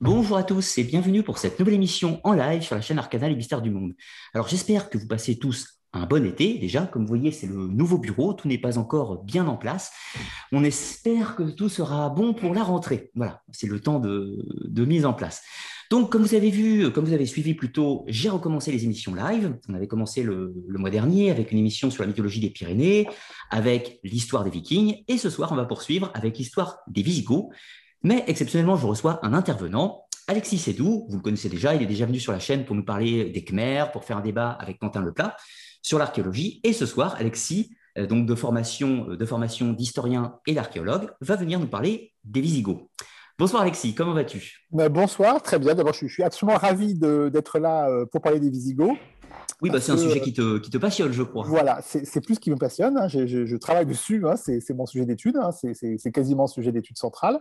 Bonjour à tous et bienvenue pour cette nouvelle émission en live sur la chaîne Arcana Les Mystères du Monde. Alors j'espère que vous passez tous un bon été déjà. Comme vous voyez, c'est le nouveau bureau, tout n'est pas encore bien en place. On espère que tout sera bon pour la rentrée. Voilà, c'est le temps de, mise en place. Donc, comme vous avez vu, comme vous avez suivi plus tôt, j'ai recommencé les émissions live. On avait commencé le, le, mois dernier avec une émission sur la mythologie des Pyrénées, avec l'histoire des Vikings, et ce soir, on va poursuivre avec l'histoire des Visigoths. Mais exceptionnellement, je reçois un intervenant, Alexis Sédou, vous le connaissez déjà, il est déjà venu sur la chaîne pour nous parler des Khmers, pour faire un débat avec Quentin Leplat sur l'archéologie. Et ce soir, Alexis, euh, donc de formation euh, de formation d'historien et d'archéologue, va venir nous parler des Visigoths. Bonsoir Alexis, comment vas-tu? Ben, Bonsoir, très bien. D'abord, je, suis absolument ravi d'être là euh, pour parler des Visigoths. Oui, bah, c'est un sujet qui te, qui te, passionne, je crois. Voilà, c'est plus ce qui me passionne. Hein. Je, travaille dessus, hein. c'est mon sujet d'étude, hein. c'est quasiment sujet d'étude central.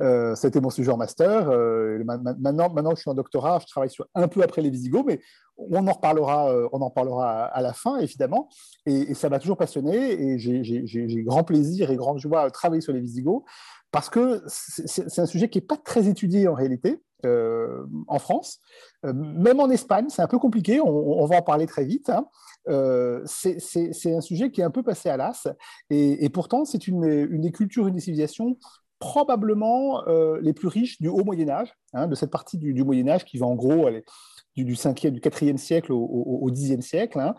Euh, C'était mon sujet en master. Euh, maintenant, maintenant que je suis en doctorat, je travaille sur un peu après les Visigoths, mais on en reparlera, euh, on en parlera à la fin, évidemment. Et, ça m'a toujours passionné et j'ai grand plaisir et grande joie à travailler sur les Visigoths parce que c'est un sujet qui n'est pas très étudié en réalité. Euh, en France. Euh, même en Espagne, c'est un peu compliqué, on, va en parler très vite. Hein. Euh, c'est un sujet qui est un peu passé à l'as, et, pourtant c'est une, des cultures, une des civilisations probablement les plus riches du haut Moyen Âge, hein, de cette partie du, Moyen Âge qui va en gros aller du, du 5e, du 4e siècle au, au, 10e siècle, hein,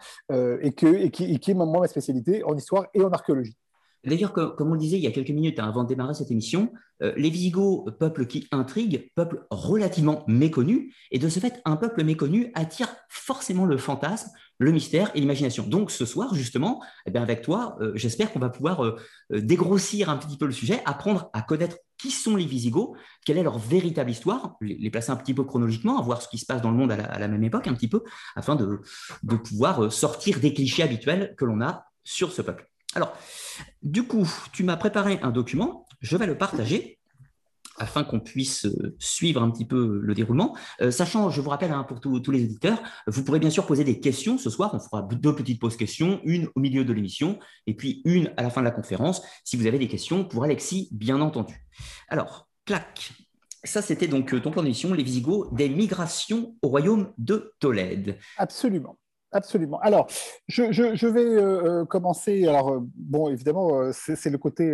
et, qui, et qui est moi ma spécialité en histoire et en archéologie. D'ailleurs, comme on le disait il y a quelques minutes hein, avant de démarrer cette émission, euh, les Visigoths, peuple qui intrigue, peuple relativement méconnu, et de ce fait, un peuple méconnu attire forcément le fantasme, le mystère et l'imagination. Donc ce soir, justement, eh avec toi, euh, j'espère qu'on va pouvoir euh, dégrossir un petit peu le sujet, apprendre à connaître qui sont les Visigoths, quelle est leur véritable histoire, les, placer un petit peu chronologiquement, voir ce qui se passe dans le monde à la, même époque, un petit peu, afin de pouvoir sortir des clichés habituels que l'on a sur ce peuple. Alors, du coup, tu m'as préparé un document, je vais le partager afin qu'on puisse euh, suivre un petit peu le déroulement. Euh, sachant, je vous rappelle hein, pour tous les éditeurs, vous pourrez bien sûr poser des questions ce soir. On fera deux petites pauses questions, une au milieu de l'émission et puis une à la fin de la conférence, si vous avez des questions pour Alexis, bien entendu. Alors, clac. Ça, c'était donc euh, ton plan d'émission, les Visigoths, des migrations au royaume de Tolède. Absolument. Absolument. Alors, je, vais euh, euh, commencer. Alors, euh, bon, évidemment, c'est le côté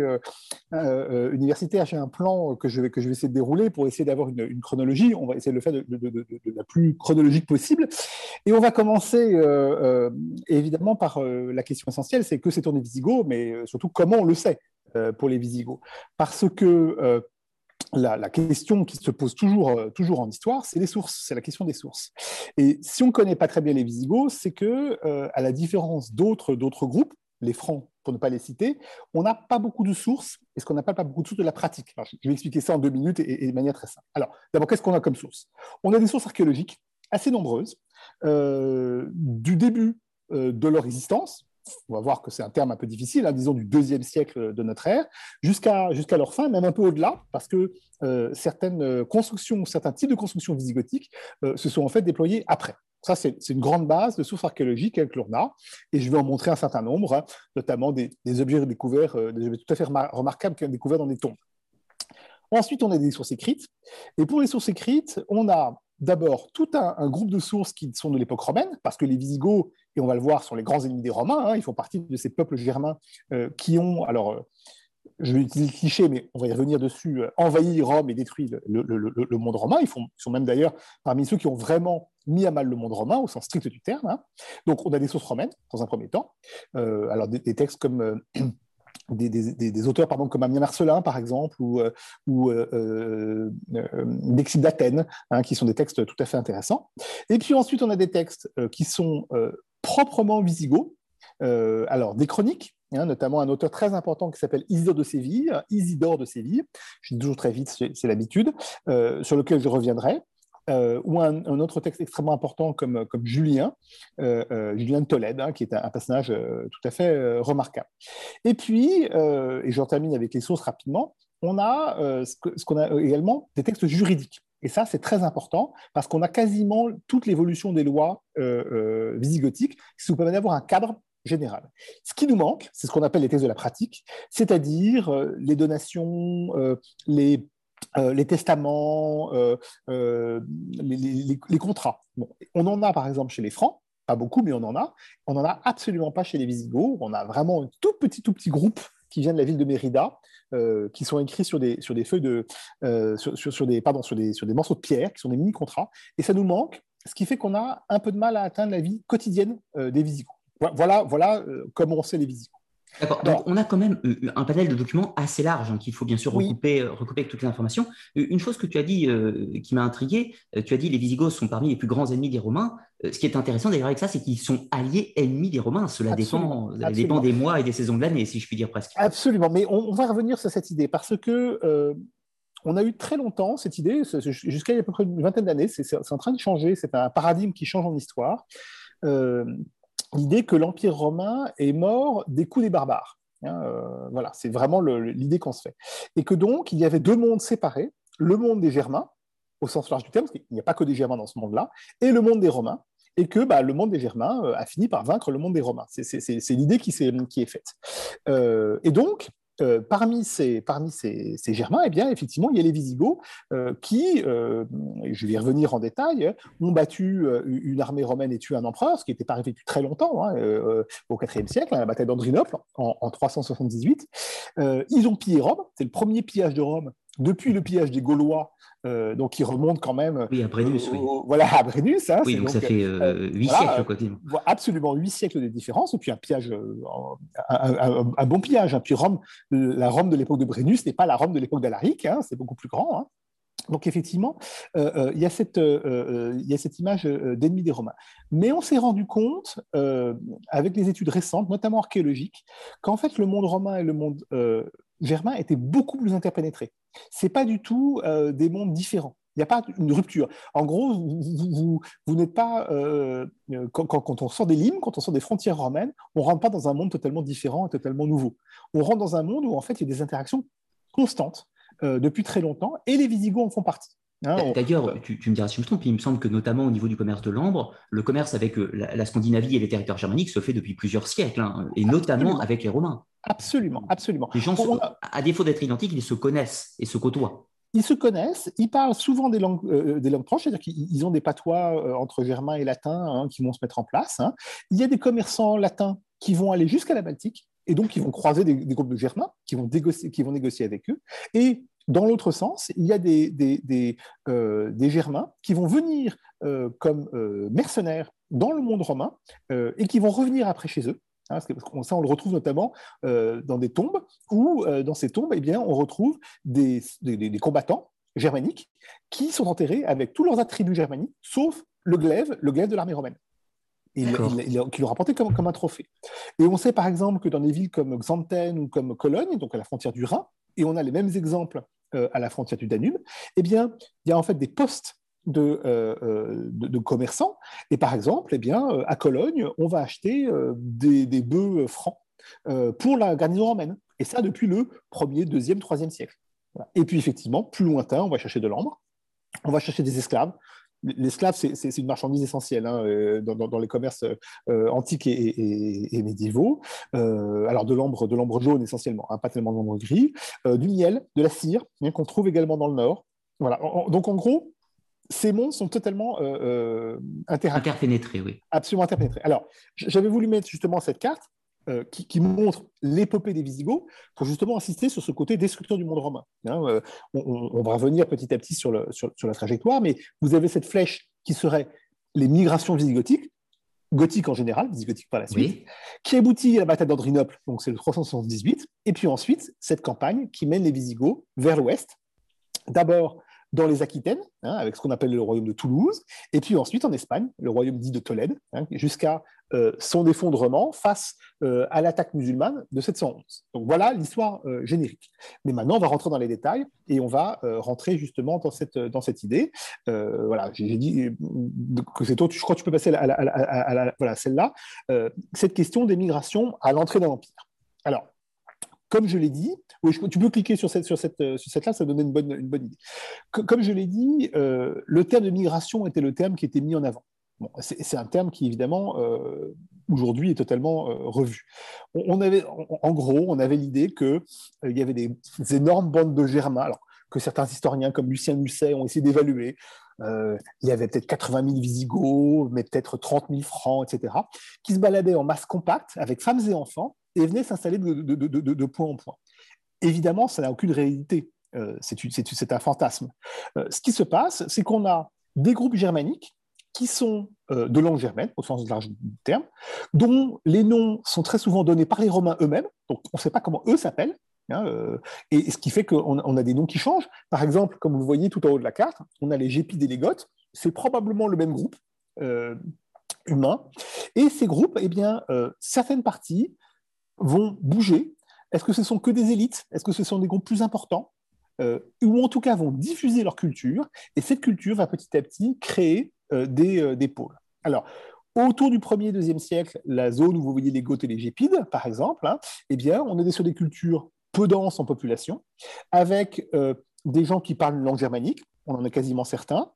universitaire. J'ai un plan que je, vais, que je vais essayer de dérouler pour essayer d'avoir une, chronologie. On va essayer de le faire de, la plus chronologique possible. Et on va commencer, évidemment, par la question essentielle c'est que c'est on les Visigoths, mais surtout comment on le sait pour les Visigoths? Parce que la, question qui se pose toujours, euh, toujours en histoire, c'est les sources, c'est la question des sources. Et si on ne connaît pas très bien les Visigoths, c'est que, euh, à la différence d'autres, groupes, les Francs, pour ne pas les citer, on n'a pas beaucoup de sources, et ce qu'on n'appelle pas beaucoup de sources de la pratique. je vais expliquer ça en deux minutes et, de manière très simple. Alors, d'abord, qu'est-ce qu'on a comme source On a des sources archéologiques assez nombreuses, euh, du début de leur existence, on va voir que c'est un terme un peu difficile, hein, disons du deuxième siècle de notre ère, jusqu'à jusqu'à leur fin, même un peu au-delà, parce que euh, certaines constructions, certains types de constructions visigothiques euh, se sont en fait déployés après. Ça, c'est une grande base de sources archéologiques avec l'ORNA, et je vais en montrer un certain nombre, hein, notamment des, objets découverts, euh, des objets tout à fait remarquables ont découverts dans des tombes. Ensuite, on a des sources écrites, et pour les sources écrites, on a d'abord tout un, groupe de sources qui sont de l'époque romaine, parce que les Visigoths, et on va le voir, sont les grands ennemis des Romains, hein, ils font partie de ces peuples germains euh, qui ont, alors euh, je vais utiliser le cliché, mais on va y revenir dessus, euh, envahi Rome et détruit le, monde romain. Ils, sont même d'ailleurs parmi ceux qui ont vraiment mis à mal le monde romain au sens strict du terme. Hein. Donc on a des sources romaines dans un premier temps, alors des, textes comme des, auteurs comme Amien Marcelin, par exemple, ou, euh, ou euh, euh d'Athènes, hein, qui sont des textes tout à fait intéressants. Et puis ensuite, on a des textes qui sont proprement visigoths, alors des chroniques, hein, notamment un auteur très important qui s'appelle Isidore de Séville, Isidore de Séville, je dis toujours très vite, c'est l'habitude, sur lequel je reviendrai. Euh, ou un, autre texte extrêmement important comme, Julien, euh, euh, Julien de Tolède, hein, qui est un, personnage tout à fait remarquable. Et puis, et j'en termine avec les sources rapidement, on a ce qu'on a également des textes juridiques. Et ça, c'est très important parce qu'on a quasiment toute l'évolution des lois visigothiques, qui nous permet d'avoir un cadre général. Ce qui nous manque, c'est ce qu'on appelle les textes de la pratique, c'est-à-dire les donations, les les testaments, les, contrats. on en a par exemple chez les Francs, pas beaucoup, mais on en a. On n'en a absolument pas chez les Visigoths. On a vraiment un tout petit, tout petit groupe qui vient de la ville de Mérida, qui sont écrits sur des, feuilles de, sur, des, pardon, sur des, sur des morceaux de pierre, qui sont des mini-contrats. Et ça nous manque, ce qui fait qu'on a un peu de mal à atteindre la vie quotidienne des Visigoths. Voilà, voilà comment on sait les Visigoths. D'accord. Donc, on a quand même euh, un panel de documents assez large hein, qu'il faut bien sûr recouper, euh, recouper, avec toutes les informations. Euh, une chose que tu as dit qui m'a intrigué, tu as dit les Visigoths sont parmi les plus grands ennemis des Romains. ce qui est intéressant d'ailleurs avec ça, c'est qu'ils sont alliés ennemis des Romains. Cela dépend, dépend, des mois et des saisons de l'année, si je puis dire presque. Absolument. Mais on, va revenir sur cette idée parce que on a eu très longtemps cette idée, jusqu'à il y a à peu près une vingtaine d'années, c'est en train de changer, c'est un paradigme qui change en histoire l'idée que l'Empire romain est mort des coups des barbares. Hein, euh, voilà, c'est vraiment l'idée qu'on se fait. Et que donc, il y avait deux mondes séparés, le monde des Germains, au sens large du terme, parce qu'il n'y a pas que des Germains dans ce monde-là, et le monde des Romains, et que bah, le monde des Germains euh, a fini par vaincre le monde des Romains. C'est l'idée qui, est faite. Euh, et donc, euh, parmi, ces, parmi ces, Germains, eh bien, effectivement, il y a les Visigoths euh, qui, euh, je vais y revenir en détail, ont battu une armée romaine et tué un empereur, ce qui n'était pas arrivé depuis très longtemps, hein, au IVe siècle, hein, la bataille d'Andrinople en, en, 378. ils ont pillé Rome, c'est le premier pillage de Rome depuis le pillage des Gaulois, euh, donc qui remonte quand même. Oui, à Brennus, oui. Voilà, à Brennus. Hein, oui, donc, ça fait euh, huit siècles, quoi. Absolument, huit siècles de différence, et puis un pillage, euh, un, bon pillage. Hein. Puis Rome, la Rome de l'époque de Brennus n'est pas la Rome de l'époque d'Alaric, hein, c'est beaucoup plus grand. Donc effectivement, il, y a cette, il y a cette image d'ennemi des Romains. Mais on s'est rendu compte, avec les études récentes, notamment archéologiques, qu'en fait le monde romain et le monde germain étaient beaucoup plus interpénétrés. Ce n'est pas du tout euh, des mondes différents. Il n'y a pas une rupture. En gros, vous, n'êtes pas. Euh, quand, on sort des limes, quand on sort des frontières romaines, on ne rentre pas dans un monde totalement différent et totalement nouveau. On rentre dans un monde où, en fait, il y a des interactions constantes euh, depuis très longtemps et les Visigoths en font partie. Hein, d'ailleurs, tu, me diras si je me trompe, il me semble que notamment au niveau du commerce de l'ambre, le commerce avec la, Scandinavie et les territoires germaniques se fait depuis plusieurs siècles, hein, et notamment avec les Romains. Absolument, absolument. Les gens, à défaut d'être identiques, ils se connaissent et se côtoient. Ils se connaissent, ils parlent souvent des langues, euh, des langues proches, c'est-à-dire qu'ils ont des patois euh, entre germain et latin hein, qui vont se mettre en place. Hein. Il y a des commerçants latins qui vont aller jusqu'à la Baltique et donc qui vont croiser des, groupes de germains qui vont, négocier, qui vont négocier avec eux. Et dans l'autre sens, il y a des, des, des, euh, germains qui vont venir comme mercenaires dans le monde romain et qui vont revenir après chez eux Hein, ça, on le retrouve notamment euh, dans des tombes, où euh, dans ces tombes, eh bien, on retrouve des, combattants germaniques qui sont enterrés avec tous leurs attributs germaniques, sauf le glaive, le glaive de l'armée romaine, et qui leur apporté comme, comme un trophée. Et on sait par exemple que dans des villes comme Xanten ou comme Cologne, donc à la frontière du Rhin, et on a les mêmes exemples euh, à la frontière du Danube, eh bien, il y a en fait des postes euh, euh, de, de, commerçants. Et par exemple, eh bien, euh, à Cologne, on va acheter des, des bœufs francs pour la garnison romaine. Et ça depuis le 1er, 2e, 3e siècle. Et puis effectivement, plus lointain, on va chercher de l'ambre, on va chercher des esclaves. L'esclave, c'est une marchandise essentielle hein, dans, les commerces antiques et, médiévaux. alors de l'ambre, de l'ambre jaune essentiellement, hein, pas tellement de l'ambre gris, du miel, de la cire, hein, qu'on trouve également dans le nord. Voilà. donc en gros, ces mondes sont totalement euh, euh interpénétrés. Oui. Absolument interpénétrés. Alors, j'avais voulu mettre justement cette carte euh, qui, montre l'épopée des Visigoths pour justement insister sur ce côté destructeur du monde romain. Hein, euh, on, va revenir petit à petit sur, le, sur, la trajectoire, mais vous avez cette flèche qui serait les migrations visigothiques, gothiques en général, visigothiques par la suite, qui aboutit à la bataille d'Andrinople, donc c'est le 378, et puis ensuite cette campagne qui mène les Visigoths vers l'ouest, d'abord dans les Aquitaines, hein, avec ce qu'on appelle le royaume de Toulouse, et puis ensuite en Espagne, le royaume dit de Tolède, hein, jusqu'à son effondrement face euh, à l'attaque musulmane de 711. Donc voilà l'histoire euh, générique. Mais maintenant, on va rentrer dans les détails et on va rentrer justement dans cette, dans cette idée. voilà, j'ai dit que c'est toi, je crois que tu peux passer à, la, voilà, celle-là. cette question des migrations à l'entrée d'un empire. Alors, comme je l'ai dit, tu peux cliquer sur cette, sur cette, euh, sur cette là, ça donne une bonne, une bonne idée. comme je l'ai dit, euh, le terme de migration était le terme qui était mis en avant. C'est un terme qui, évidemment, euh, aujourd'hui est totalement revu. On, avait, en, gros, on avait l'idée qu'il il y avait des, énormes bandes de Germains. Que certains historiens comme Lucien Musset ont essayé d'évaluer. il y avait peut-être 80 000 Visigoths, mais peut-être 30 000 francs, etc., qui se baladaient en masse compacte avec femmes et enfants et venaient s'installer de, de, point en point. Évidemment, ça n'a aucune réalité. c'est un fantasme. ce qui se passe, c'est qu'on a des groupes germaniques qui sont euh, de langue germaine, au sens large du terme, dont les noms sont très souvent donnés par les Romains eux-mêmes, donc on ne sait pas comment eux s'appellent, hein, euh, et ce qui fait qu'on on a des noms qui changent. Par exemple, comme vous le voyez tout en haut de la carte, on a les Gépides et les Goths, c'est probablement le même groupe euh, humain, et ces groupes, eh bien, certaines parties vont bouger. Est-ce que ce sont que des élites? Est-ce que ce sont des groupes plus importants? Ou en tout cas vont diffuser leur culture, et cette culture va petit à petit créer euh, euh, des, pôles. Alors, autour du 1er et 2e siècle, la zone où vous voyez les Goths et les Gépides, par exemple, hein, eh bien, on est sur des cultures peu denses en population, avec euh, des gens qui parlent une langue germanique, on en a quasiment certains,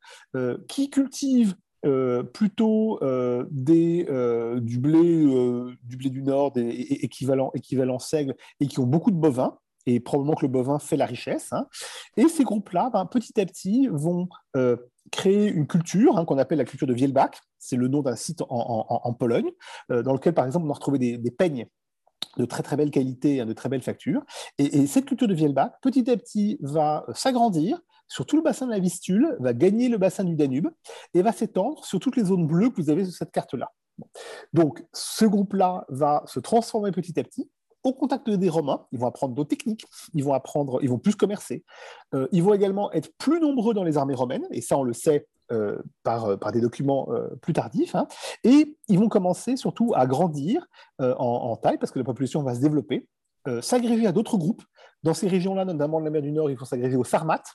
qui cultivent plutôt des, du, blé, du blé du Nord, des, équivalent, équivalent seigle, et qui ont beaucoup de bovins, et probablement que le bovin fait la richesse. Hein. Et ces groupes-là, ben, petit à petit, vont créer une culture hein, qu'on appelle la culture de Wielbach. C'est le nom d'un site en, Pologne, euh, dans lequel, par exemple, on a retrouvé des, peignes de très très belle qualité, hein, de très belles factures. Et, cette culture de Wielbach, petit à petit, va s'agrandir sur tout le bassin de la Vistule, va gagner le bassin du Danube et va s'étendre sur toutes les zones bleues que vous avez sur cette carte-là. Donc, ce groupe-là va se transformer petit à petit au contact des Romains, ils vont apprendre d'autres techniques, ils vont apprendre, ils vont plus commercer, euh, ils vont également être plus nombreux dans les armées romaines, et ça on le sait euh, par, euh, par, des documents plus tardifs, hein. et ils vont commencer surtout à grandir en, taille parce que la population va se développer, s'agréger à d'autres groupes. Dans ces régions-là, notamment de la mer du Nord, ils vont s'agréger aux Sarmates,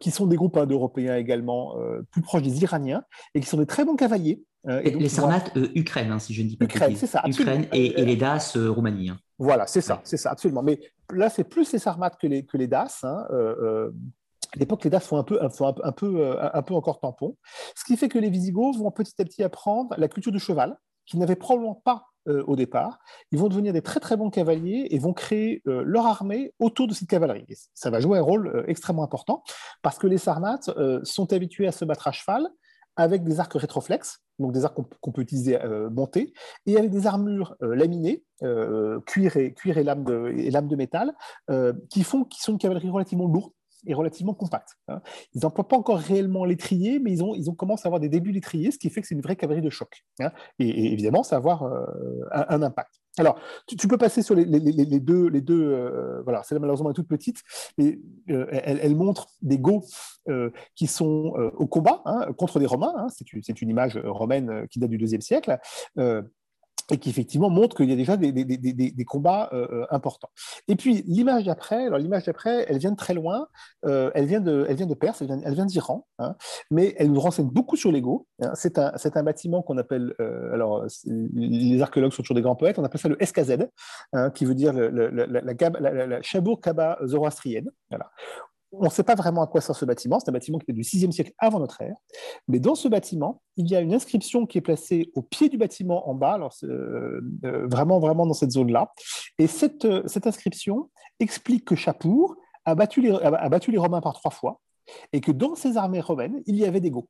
qui sont des groupes indo-européens également plus proches des Iraniens, et qui sont des très bons cavaliers. et les Sarmates, Ukraine, hein, si je ne dis pas Ukraine, c'est ça, Ukraine et, les Das, Roumanie. Voilà, c'est ça, c'est ça, absolument. Mais là, c'est plus les sarmates que les, que les DAS. Hein. Euh, euh, à l'époque, les DAS font un peu, un, un, peu, euh, un peu encore tampon. Ce qui fait que les Visigoths vont petit à petit apprendre la culture du cheval, qu'ils n'avaient probablement pas au départ. Ils vont devenir des très très bons cavaliers et vont créer leur armée autour de cette cavalerie. ça va jouer un rôle extrêmement important parce que les Sarmates sont habitués à se battre à cheval avec des arcs rétroflexes, donc des arcs qu'on peut utiliser euh, montés, et avec des armures euh, laminées, euh, cuir, et, cuir lames de, métal, qui, font, qui sont une cavalerie relativement lourde et relativement compacte. Hein. Ils n'emploient pas encore réellement l'étrier, mais ils ont, ils ont commencé à avoir des débuts d'étrier, ce qui fait que c'est une vraie cavalerie de choc. Hein. Et, évidemment, ça va avoir un, impact. Alors, tu, peux passer sur les, deux, les deux euh, voilà, c'est malheureusement toute petite, mais euh, elle, montre des Goths euh, qui sont au combat hein, contre des Romains. Hein. c'est, une, une, image romaine qui date du deuxième siècle et qui effectivement montre qu'il y a déjà des, combats euh, euh, importants. Et puis l'image d'après, alors l'image d'après, elle vient de très loin, euh, elle, vient de, elle vient de Perse, elle vient, d'Iran, hein, mais elle nous renseigne beaucoup sur l'ego. Hein. C'est un, un, bâtiment qu'on appelle, alors les archéologues sont toujours des grands poètes, on appelle ça le SKZ, hein, qui veut dire la, la, la, la Chabour Kaba zoroastrienne. Voilà on ne sait pas vraiment à quoi sert ce bâtiment. C'est un bâtiment qui est du 6e siècle avant notre ère. Mais dans ce bâtiment, il y a une inscription qui est placée au pied du bâtiment en bas, alors euh, euh, vraiment, vraiment dans cette zone-là. Et cette, euh, cette, inscription explique que Chapour a battu, les, a battu les Romains par trois fois et que dans ces armées romaines, il y avait des Goths.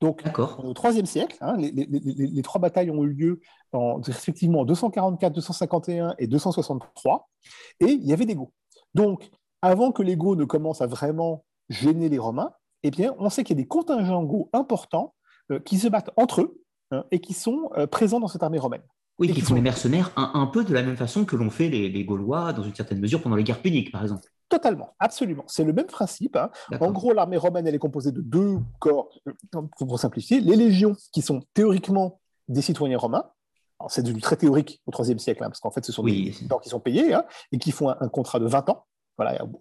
Donc, au IIIe siècle, hein, les, trois batailles ont eu lieu en, respectivement en 244, 251 et 263, et il y avait des Goths. Donc, avant que l'ego ne commence à vraiment gêner les Romains, eh bien, on sait qu'il y a des contingents go importants euh, qui se battent entre eux hein, et qui sont euh, présents dans cette armée romaine. Oui, qui, font les mercenaires un, peu de la même façon que l'ont fait les, Gaulois dans une certaine mesure pendant les guerres puniques, par exemple. Totalement, absolument. C'est le même principe. Hein. En gros, l'armée romaine, elle est composée de deux corps, euh, pour simplifier. Les légions, qui sont théoriquement des citoyens romains, c'est du très théorique au IIIe siècle, hein, parce qu'en fait, ce sont des gens qui sont payés et qui font un, contrat de 20 ans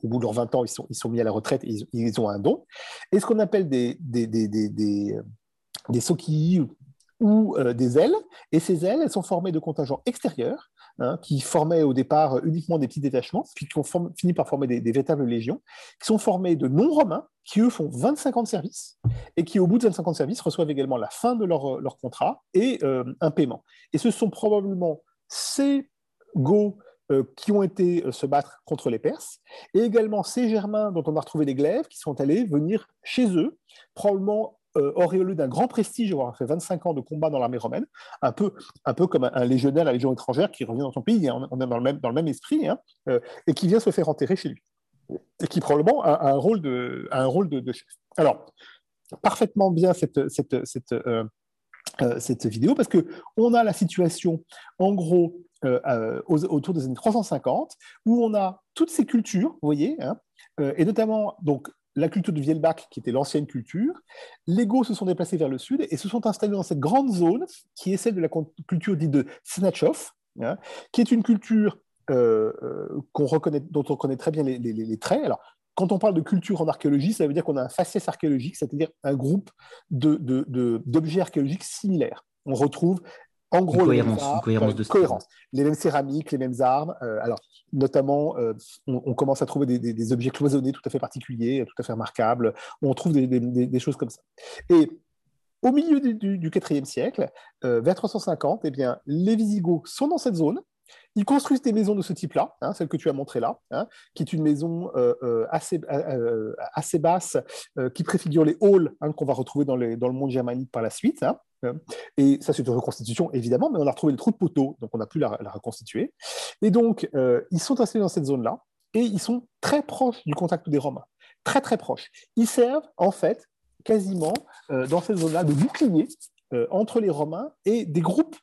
au bout de leurs 20 ans, ils sont, mis à la retraite et ils, ont un don. Et ce qu'on appelle des, des, des, des, des, des ou euh, des ailes. Et ces ailes, elles sont formées de contingents extérieurs, hein, qui formaient au départ uniquement des petits détachements, puis qui ont fini par former des, véritables légions, qui sont formées de non-romains, qui eux font 25 ans de service, et qui au bout de 25 ans de service reçoivent également la fin de leur, leur contrat et euh, un paiement. Et ce sont probablement ces go qui ont été se battre contre les Perses, et également ces Germains dont on a retrouvé les glaives qui sont allés venir chez eux, probablement euh, auréolé d'un grand prestige, avoir fait 25 ans de combat dans l'armée romaine, un peu, un peu comme un, légionnaire la Légion étrangère qui revient dans son pays, hein, on est dans le même, dans le même esprit, hein, euh, et qui vient se faire enterrer chez lui, et qui probablement a, un rôle de, un rôle de, chef. Alors, parfaitement bien cette, cette, cette, euh, cette vidéo, parce qu'on a la situation, en gros, autour des années 350, où on a toutes ces cultures, vous voyez, hein, et notamment donc la culture du Vielbach, qui était l'ancienne culture. Les Goths se sont déplacés vers le sud et se sont installés dans cette grande zone qui est celle de la culture dite de Snatchov, hein, qui est une culture euh, euh, reconnaît, dont on reconnaît très bien les, traits. Alors, quand on parle de culture en archéologie, ça veut dire qu'on a un faciès archéologique, c'est-à-dire un groupe d'objets archéologiques similaires. On retrouve en gros, cohérence, les mêmes de cohérence. Les mêmes céramiques, les mêmes armes. Euh, alors, notamment, euh, on, commence à trouver des, objets cloisonnés tout à fait particuliers, tout à fait remarquables. On trouve des, choses comme ça. Et au milieu du, du, IVe siècle, euh, vers 350, eh bien, les Visigoths sont dans cette zone. Ils construisent des maisons de ce type-là, hein, celle que tu as montrée là, hein, qui est une maison assez, assez basse, qui préfigure les halls hein, qu'on va retrouver dans, le monde germanique par la suite. Et ça, c'est une reconstitution, évidemment, mais on a retrouvé le trou de poteau, donc on a pu la, reconstituer. Et donc, euh, ils sont installés dans cette zone-là, et ils sont très proches du contact des Romains. Très, très proches. Ils servent, en fait, quasiment, euh, dans cette zone-là, de bouclier euh, entre les Romains et des groupes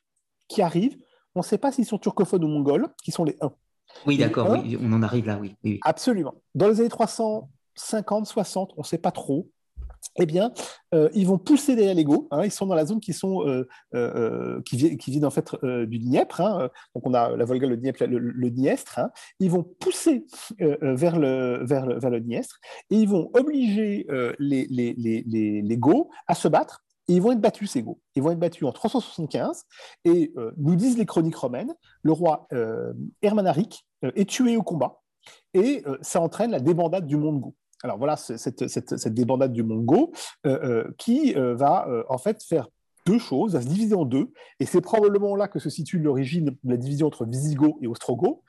qui arrivent. On ne sait pas s'ils sont turcophones ou mongols, qui sont les uns. Oui, d'accord, on en arrive là, oui. oui. Absolument. Dans les années 350, 60, on ne sait pas trop eh bien, euh, ils vont pousser derrière les Hein, ils sont dans la zone qui, sont, euh, euh, qui, viennent en fait du Dniepr. Hein, donc, on a la Volga, le Dniepr, le, le Dniestre. Hein. ils vont pousser vers, le, vers, le, vers le Dniestre et ils vont obliger les, les, les, les, à se battre. Et ils vont être battus, ces Goths. Ils vont être battus en 375. Et nous disent les chroniques romaines, le roi Hermanaric est tué au combat. Et ça entraîne la débandade du monde alors voilà cette, débandade du Mongo euh, euh, qui euh, va en fait faire deux choses, va se diviser en deux, et c'est probablement là que se situe l'origine de la division entre Visigoth et Ostrogoth,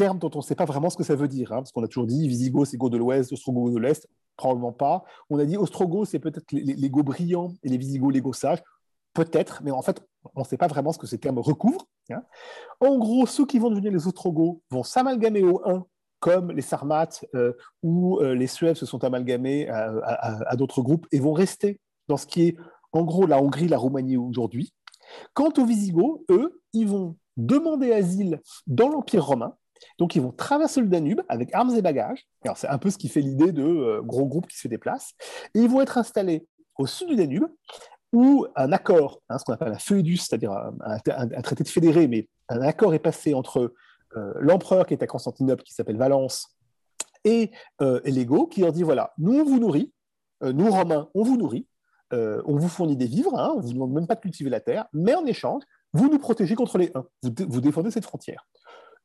terme dont on ne sait pas vraiment ce que ça veut dire, hein, parce qu'on a toujours dit Visigoth c'est Goth de l'Ouest, Ostrogoth de l'Est, probablement pas. On a dit Ostrogoth c'est peut-être les, les, brillants et les Visigoths les Goths sages, peut-être, mais en fait on ne sait pas vraiment ce que ces termes recouvrent. Hein. En gros, ceux qui vont devenir les Ostrogoths vont s'amalgamer au 1 comme les Sarmates euh, ou euh, les Suèves se sont amalgamés à, d'autres groupes et vont rester dans ce qui est en gros la Hongrie, la Roumanie aujourd'hui. Quant aux Visigoths, eux, ils vont demander asile dans l'Empire romain. Donc, ils vont traverser le Danube avec armes et bagages. c'est un peu ce qui fait l'idée de euh, gros groupes qui se déplacent. Et ils vont être installés au sud du Danube, où un accord, hein, ce qu'on appelle un feuidus, c'est-à-dire un, traité de fédéré, mais un accord est passé entre euh, l'empereur qui est à Constantinople, qui s'appelle Valence, et, euh, qui leur dit voilà, nous on vous nourrit, euh, nous Romains on vous nourrit, on vous fournit des vivres, hein, on ne vous demande même pas de cultiver la terre, mais en échange, vous nous protégez contre les uns, vous, défendez cette frontière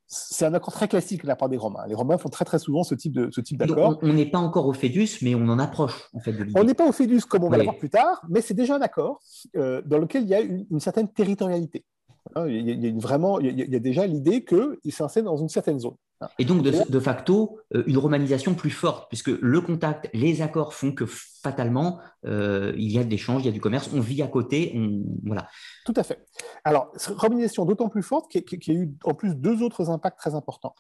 c'est un accord très classique de la part des Romains. Les Romains font très très souvent ce type de ce type d'accord. On n'est pas encore au Fédus, mais on en approche en fait. De on n'est pas au Fédus comme on va voir plus tard, mais c'est déjà un accord dans lequel il y a une certaine territorialité. Hein, il y a, vraiment, il y a, déjà l'idée qu'il s'insère dans une certaine zone. Hein. Et donc, de, facto, euh, une romanisation plus forte, puisque le contact, les accords font que fatalement, euh, il y a de l'échange, il y a du commerce, on vit à côté, voilà. Tout à fait. Alors, romanisation d'autant plus forte qu'il y, a eu en plus deux autres impacts très importants.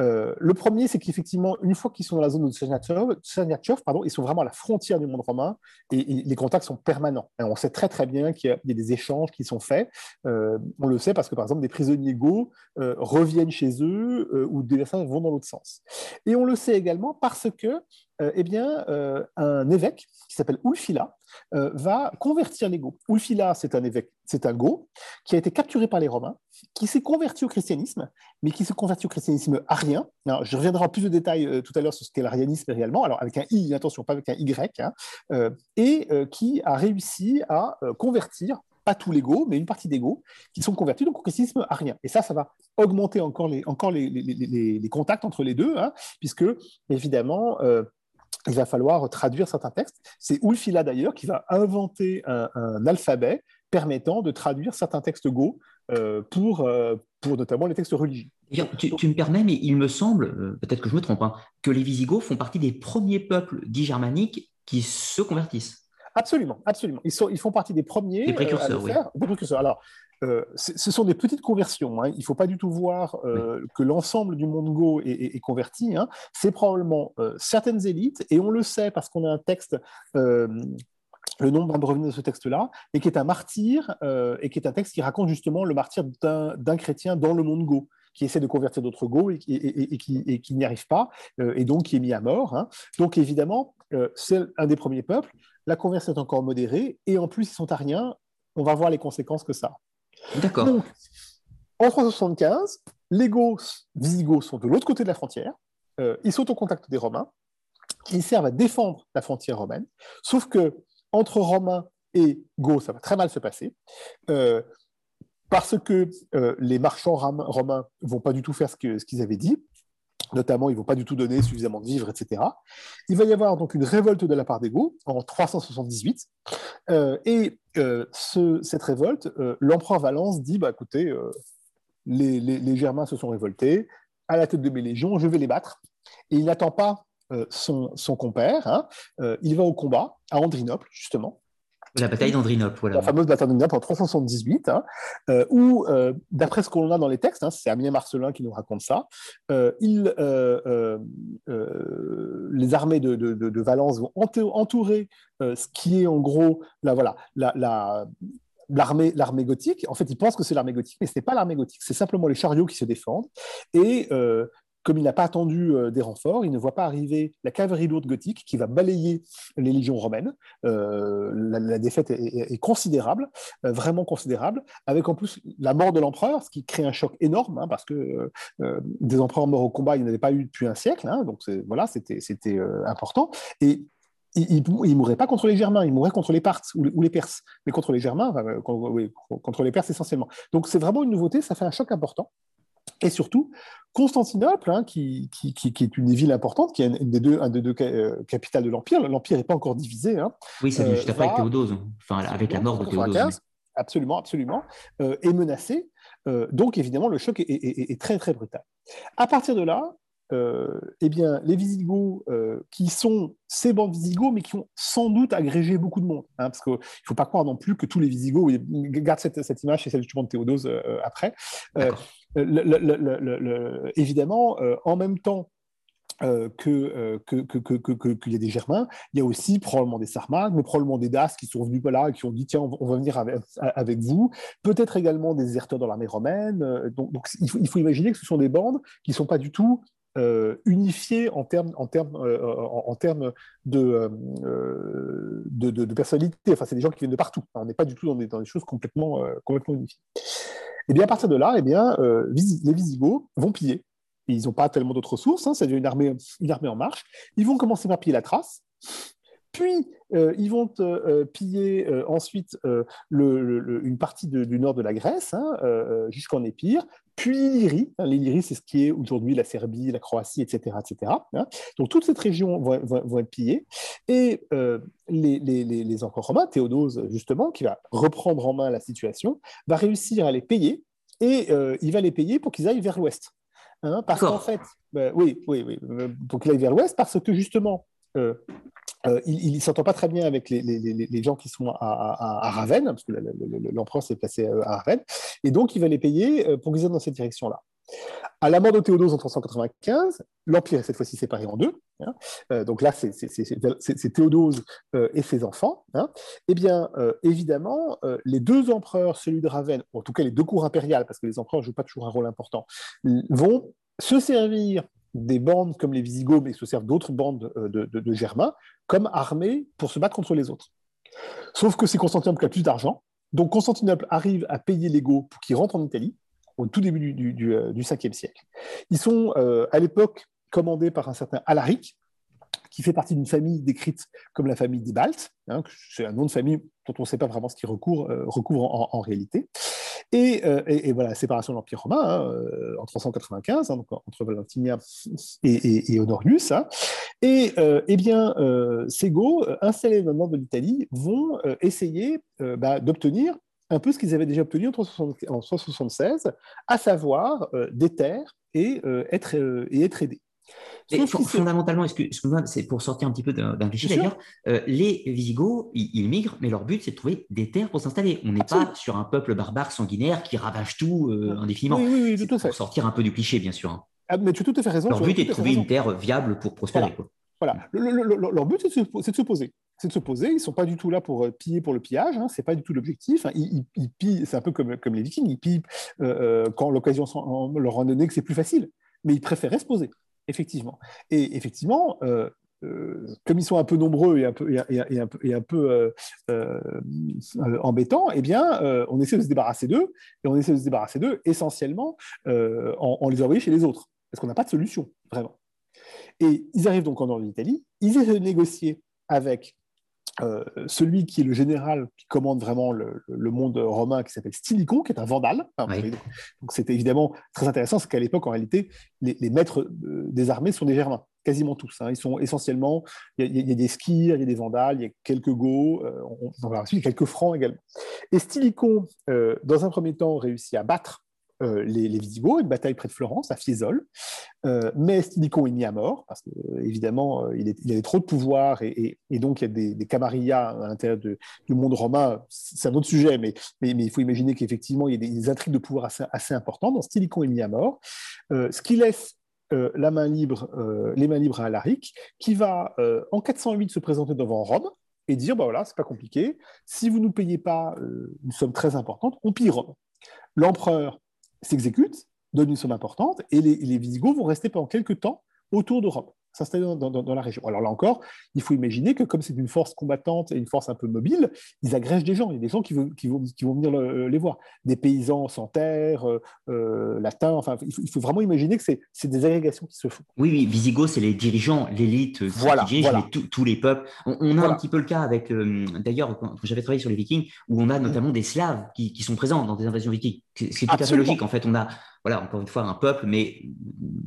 Euh, le premier, c'est qu'effectivement, une fois qu'ils sont dans la zone de Tcherniachov, pardon, ils sont vraiment à la frontière du monde romain et, les contacts sont permanents. on sait très très bien qu'il y, a des échanges qui sont faits. Euh, on le sait parce que, par exemple, des prisonniers go reviennent chez eux ou des personnes vont dans l'autre sens. Et on le sait également parce que eh bien, euh, un évêque qui s'appelle Ulfila euh, va convertir les Goths. Ulfila, c'est un évêque, c'est un Goth qui a été capturé par les Romains, qui s'est converti au christianisme, mais qui s'est converti au christianisme arien. je reviendrai en plus de détails tout à l'heure sur ce qu'est l'arianisme réellement, alors avec un I, attention, pas avec un Y, hein, et qui a réussi à convertir pas tous les Goths, mais une partie des Goths, qui sont convertis au christianisme arien. Et ça, ça va augmenter encore les contacts entre les deux, hein, puisque, évidemment, il va falloir traduire certains textes. C'est Ulfila d'ailleurs qui va inventer un, alphabet permettant de traduire certains textes Go pour, pour notamment les textes religieux. Tu, me permets, mais il me semble, peut-être que je me trompe, hein, que les Visigoths font partie des premiers peuples dits germaniques qui se convertissent. Absolument, absolument. Ils, sont, ils font partie des premiers. Des précurseurs, oui. Des précurseurs. Alors, euh, ce sont des petites conversions. Hein. Il ne faut pas du tout voir euh, que l'ensemble du monde Go est, converti. Hein. C'est probablement euh, certaines élites, et on le sait parce qu'on a un texte, le nom va me revenir de ce texte-là, et qui est un martyr, et qui est un texte qui raconte justement le martyr d'un chrétien dans le monde Go qui essaie de convertir d'autres Go et, qui, n'y arrive pas, et donc qui est mis à mort. Hein. Donc évidemment, c'est un des premiers peuples. La conversion est encore modérée, et en plus, ils sont ariens. On va voir les conséquences que ça D'accord. en 375, les Gauss Visigoths sont de l'autre côté de la frontière. Euh, ils sont au contact des Romains. Ils servent à défendre la frontière romaine. Sauf que entre Romains et Gauss, ça va très mal se passer. Euh, parce que euh, les marchands romains ne vont pas du tout faire ce qu'ils avaient dit notamment ils ne vont pas du tout donner suffisamment de vivres, etc. Il va y avoir donc une révolte de la part des Goths en 378, euh, et euh, cette révolte, euh, l'empereur Valence dit, bah, écoutez, les, Germains se sont révoltés, à la tête de mes légions, je vais les battre. Et il n'attend pas son, compère, hein. il va au combat à Andrinople, justement, la bataille d'Andrinople, voilà. La fameuse bataille d'Andrinople en 378, hein, euh, où, euh, d'après ce qu'on a dans les textes, hein, c'est Amien Marcelin qui nous raconte ça, euh, il, les armées de, Valence vont entourer ce qui est en gros la, voilà, la, l'armée, l'armée gothique. En fait, ils pensent que c'est l'armée gothique, mais ce n'est pas l'armée gothique, c'est simplement les chariots qui se défendent. Et comme il n'a pas attendu euh, des renforts, il ne voit pas arriver la cavalerie lourde gothique qui va balayer les légions romaines. Euh, la, défaite est, considérable, euh, vraiment considérable, avec en plus la mort de l'empereur, ce qui crée un choc énorme, hein, parce que des empereurs morts au combat, il n'y en avait pas eu depuis un siècle, hein, donc voilà, c'était important. Et il ne mourrait pas contre les Germains, il mourrait contre les Parthes ou, les Perses, mais contre les Germains, contre les Perses essentiellement. Donc c'est vraiment une nouveauté, ça fait un choc important. Et surtout, Constantinople, hein, qui, est une ville importante, qui est une des deux, un des deux euh, capitales de l'Empire. L'Empire n'est pas encore divisé. Hein, oui, c'est juste après avec Théodose, enfin avec la mort de Théodose. Absolument, absolument, euh, est menacé. Euh, donc évidemment, le choc est, très très brutal. À partir de là, euh, eh bien, les Visigoths, euh, qui sont ces bandes Visigoths, mais qui ont sans doute agrégé beaucoup de monde. Hein, parce qu'il ne faut pas croire non plus que tous les Visigoths, garde cette, cette image, c'est celle justement de Théodose euh, évidemment, en même temps que, qu'il y a des Germains, il y a aussi probablement des Sarmates, mais probablement des Das qui sont venus là et qui ont dit tiens, on va venir avec, vous. Peut-être également des déserteurs dans l'armée romaine. Donc, il, faut, imaginer que ce sont des bandes qui ne sont pas du tout euh, unifiés en termes, en termes, euh, en, termes de, euh, de, de, personnalité. Enfin, c'est des gens qui viennent de partout. On n'est pas du tout dans des, dans des choses complètement, complètement unifiées. Et bien à partir de là, eh bien, les Visigoths vont piller. ils n'ont pas tellement d'autres ressources, hein, devient une armée, une armée en marche. Ils vont commencer par piller la trace, puis, ils vont piller ensuite le, une partie du nord de la Grèce, hein, jusqu'en Épire, puis l'Illyrie. Hein, L'Illyrie, c'est ce qui est aujourd'hui la Serbie, la Croatie, etc. etc. Hein. Donc, toute cette région vont, être pillées. Et les, les, les, empereurs romains, Théodose, justement, qui va reprendre en main la situation, va réussir à les payer, et il va les payer pour qu'ils aillent vers l'ouest. parce qu'en fait, bah, oui, oui, oui, pour qu'ils aillent vers l'ouest, parce que justement, euh, il ne s'entend pas très bien avec les, gens qui sont à, Ravenne, parce que l'empereur s'est placé euh, à Ravenne, et donc il va les payer euh, pour qu'ils aillent dans cette direction-là. À la mort de Théodose en 395, l'Empire est cette fois-ci séparé en deux. Hein. donc là, c'est Théodose et ses enfants. Hein. Eh bien, évidemment, les deux empereurs, celui de Ravenne, en tout cas les deux cours impériales, parce que les empereurs ne jouent pas toujours un rôle important, vont se servir des bandes comme les Visigoths, mais se servent d'autres bandes euh, de, Germains, comme armées pour se battre contre les autres. Sauf que c'est Constantinople qui a plus d'argent. Donc Constantinople arrive à payer les pour qu'ils rentrent en Italie au tout début du, du, 5e euh, siècle. Ils sont euh, à l'époque commandés par un certain Alaric, qui fait partie d'une famille décrite comme la famille des Baltes. Hein, c'est un nom de famille dont on ne sait pas vraiment ce qu'il recouvre en, réalité. Euh, et, voilà, séparation de l'Empire romain hein, euh, en 395, hein, donc entre Valentinien et, Honorius. Hein. et euh, eh bien, installés dans le nord de l'Italie, vont essayer bah, d'obtenir un peu ce qu'ils avaient déjà obtenu en 376, à savoir des terres et être aidés. Et fondamentalement, excuse-moi, c'est pour sortir un petit peu d'un cliché d'ailleurs, euh, les Visigoths, ils, migrent, mais leur but, c'est de trouver des terres pour s'installer. On n'est pas sur un peuple barbare sanguinaire qui ravage tout euh, indéfiniment. Oui, oui, tout à fait. Pour sortir un peu du cliché, bien sûr. Hein. Ah, mais tu as tout à fait raison. Leur but est de trouver une terre viable pour prospérer. Voilà. leur but, c'est de, se poser. C'est de se poser. Ils ne sont pas du tout là pour euh, piller pour le pillage. Hein. Ce n'est pas du tout l'objectif. Hein. Ils, pillent, c'est un peu comme, comme les Vikings. Ils pillent quand l'occasion leur a donné que c'est plus facile. Mais ils préféraient se poser effectivement. Et effectivement, euh, euh, comme ils sont un peu nombreux et un peu, euh, embêtants, eh bien, on essaie de se débarrasser d'eux, et on essaie de se débarrasser d'eux essentiellement en, les envoyant chez les autres, parce qu'on n'a pas de solution, vraiment. Et ils arrivent donc en nord ils essaient de négocier avec euh, celui qui est le général qui commande vraiment le, monde romain, qui s'appelle Stylicon, qui est un vandale. Donc c'était évidemment très intéressant, c'est qu'à l'époque, en réalité, les, maîtres euh, des armées sont des Germains, quasiment tous. Hein. Ils sont essentiellement, il y, a des skiers, il y a des vandales, il y a quelques Goths, euh, on, va il y a quelques francs également. Et Stylicon, dans un premier temps, réussit à battre euh, les, Visigoths, une bataille près de Florence, à Fiesole. Euh, mais Stylicon est mis à mort, parce qu'évidemment, euh, il, il, avait trop de pouvoir, et, donc il y a des, camarillas à l'intérieur du monde romain. C'est un autre sujet, mais, il faut imaginer qu'effectivement, il y a des, intrigues de pouvoir assez, importantes. Donc Stylicon est mis à mort, ce qui laisse la main libre, les mains libres à Alaric, qui va en 408 se présenter devant Rome et dire bah voilà, c'est pas compliqué. Si vous ne payez pas une somme très importante, on pille Rome. L'empereur s'exécute, donne une somme importante, et les, Visigoths vont rester pendant quelques temps autour de Rome s'installer dans, la région. Alors là encore, il faut imaginer que comme c'est une force combattante et une force un peu mobile, ils agrègent des gens. Il y a des gens qui, vont, qui vont, qui vont venir les voir. Des paysans sans terre, euh, euh, latins, enfin, il faut, vraiment imaginer que c'est des agrégations qui se font. Oui, oui, Visigoth, c'est les dirigeants, l'élite voilà, qui dirige tous les peuples. On, a un petit peu le cas avec, euh, d'ailleurs, quand j'avais travaillé sur les Vikings, où on a notamment des Slaves qui, qui sont présents dans des invasions vikings. C'est tout à fait logique. En fait, on a voilà, encore une fois, un peuple, mais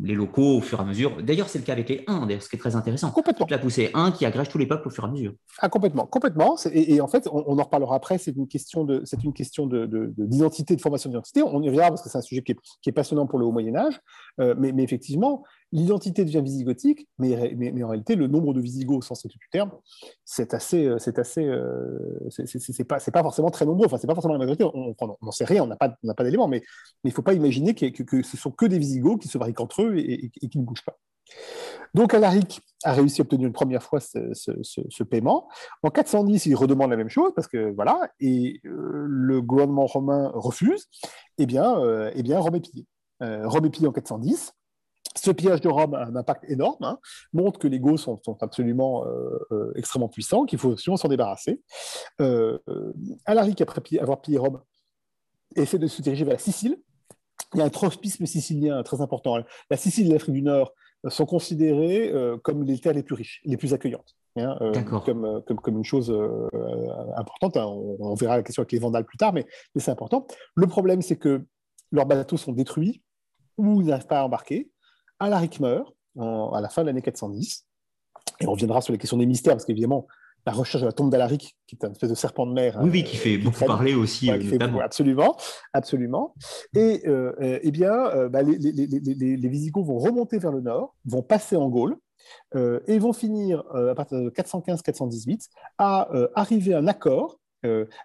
les locaux au fur et à mesure. D'ailleurs, c'est le cas avec les Huns, ce qui est très intéressant. Complètement. la poussée un qui agrège tous les peuples au fur et à mesure. Ah, complètement, complètement. Et, en fait, on, en reparlera après. C'est une question de, c'est une question de, d'identité, de, formation d'identité. On y reviendra parce que c'est un sujet qui est, passionnant pour le Haut Moyen Âge. Euh, mais, mais, effectivement, l'identité devient visigothique, mais, mais, en réalité, le nombre de visigoths au sens du terme, c'est assez, euh, c'est assez, euh, pas, pas forcément très nombreux. Enfin, c'est pas forcément la majorité. On n'en sait rien, on n'a pas, pas d'éléments, mais il ne faut pas imaginer que, que, ce sont que des visigoths qui se briquent entre eux et, qui ne bougent pas. Donc Alaric a réussi à obtenir une première fois ce, paiement. En 410, il redemande la même chose parce que voilà, et euh, le gouvernement romain refuse. Eh bien, eh bien Rome est pillé. Rome est pillé en 410. Ce pillage de Rome a un impact énorme, hein, montre que les Goths sont, absolument euh, euh, extrêmement puissants, qu'il faut absolument s'en débarrasser. Euh, Alaric, après avoir pillé Rome, essaie de se diriger vers la Sicile. Il y a un tropisme sicilien très important. La Sicile et l'Afrique du Nord sont considérées comme les terres les plus riches, les plus accueillantes. Hein, comme, comme, une chose importante. Hein. On, verra la question avec les Vandales plus tard, mais, mais c'est important. Le problème, c'est que leurs bateaux sont détruits ou ils n'arrivent pas à embarquer. Alaric meurt à la fin de l'année 410. Et on reviendra sur les questions des mystères, parce qu'évidemment, la recherche de la tombe d'Alaric, qui est un espèce de serpent de mer. Oui, oui, qui fait beaucoup parler aussi. absolument, absolument. Et euh, eh bien, euh, bah, les, les, Visigoths vont remonter vers le nord, vont passer en Gaule, euh, et vont finir, à partir de 415-418, à arriver à un accord.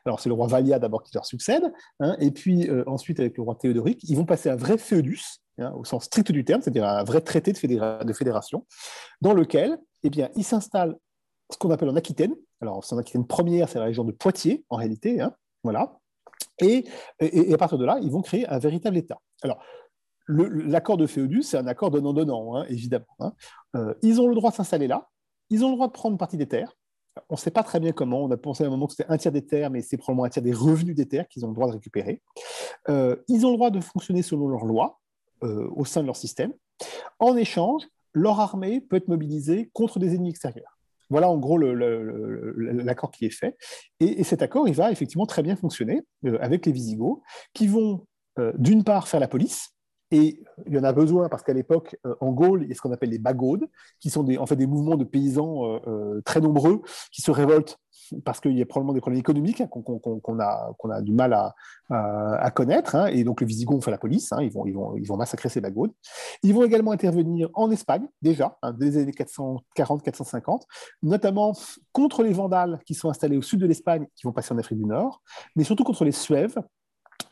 alors, c'est le roi Valia d'abord qui leur succède, hein, et puis ensuite, avec le roi Théodoric, ils vont passer un vrai féodus, Hein, au sens strict du terme, c'est-à-dire un vrai traité de, fédération, dans lequel eh bien, il s'installe ce qu'on appelle en Aquitaine. Alors, c'est en Aquitaine première, c'est la région de Poitiers, en réalité. Hein, voilà. Et, à partir de là, ils vont créer un véritable État. Alors, l'accord de Féodus, c'est un accord donnant-donnant, hein, évidemment. Euh, ils ont le droit de s'installer là, ils ont le droit de prendre partie des terres. On ne sait pas très bien comment, on a pensé à un moment que c'était un tiers des terres, mais c'est probablement un tiers des revenus des terres qu'ils ont le droit de récupérer. Euh, ils ont le droit de fonctionner selon leurs lois, euh, au sein de leur système. En échange, leur armée peut être mobilisée contre des ennemis extérieurs. Voilà en gros l'accord qui est fait. Et, cet accord, il va effectivement très bien fonctionner euh, avec les Visigoths, qui vont euh, d'une part faire la police, Et il y en a besoin parce qu'à l'époque, en Gaule, il y a ce qu'on appelle les bagaudes, qui sont des, en fait des mouvements de paysans très nombreux qui se révoltent parce qu'il y a probablement des problèmes économiques hein, qu'on a, du mal à, connaître. Hein, et donc, le Visigoth fait la police, hein, ils, vont, ils, vont, ils, vont, massacrer ces bagaudes. Ils vont également intervenir en Espagne, déjà, dès les années 440-450, notamment contre les Vandales qui sont installés au sud de l'Espagne, qui vont passer en Afrique du Nord, mais surtout contre les Suèves,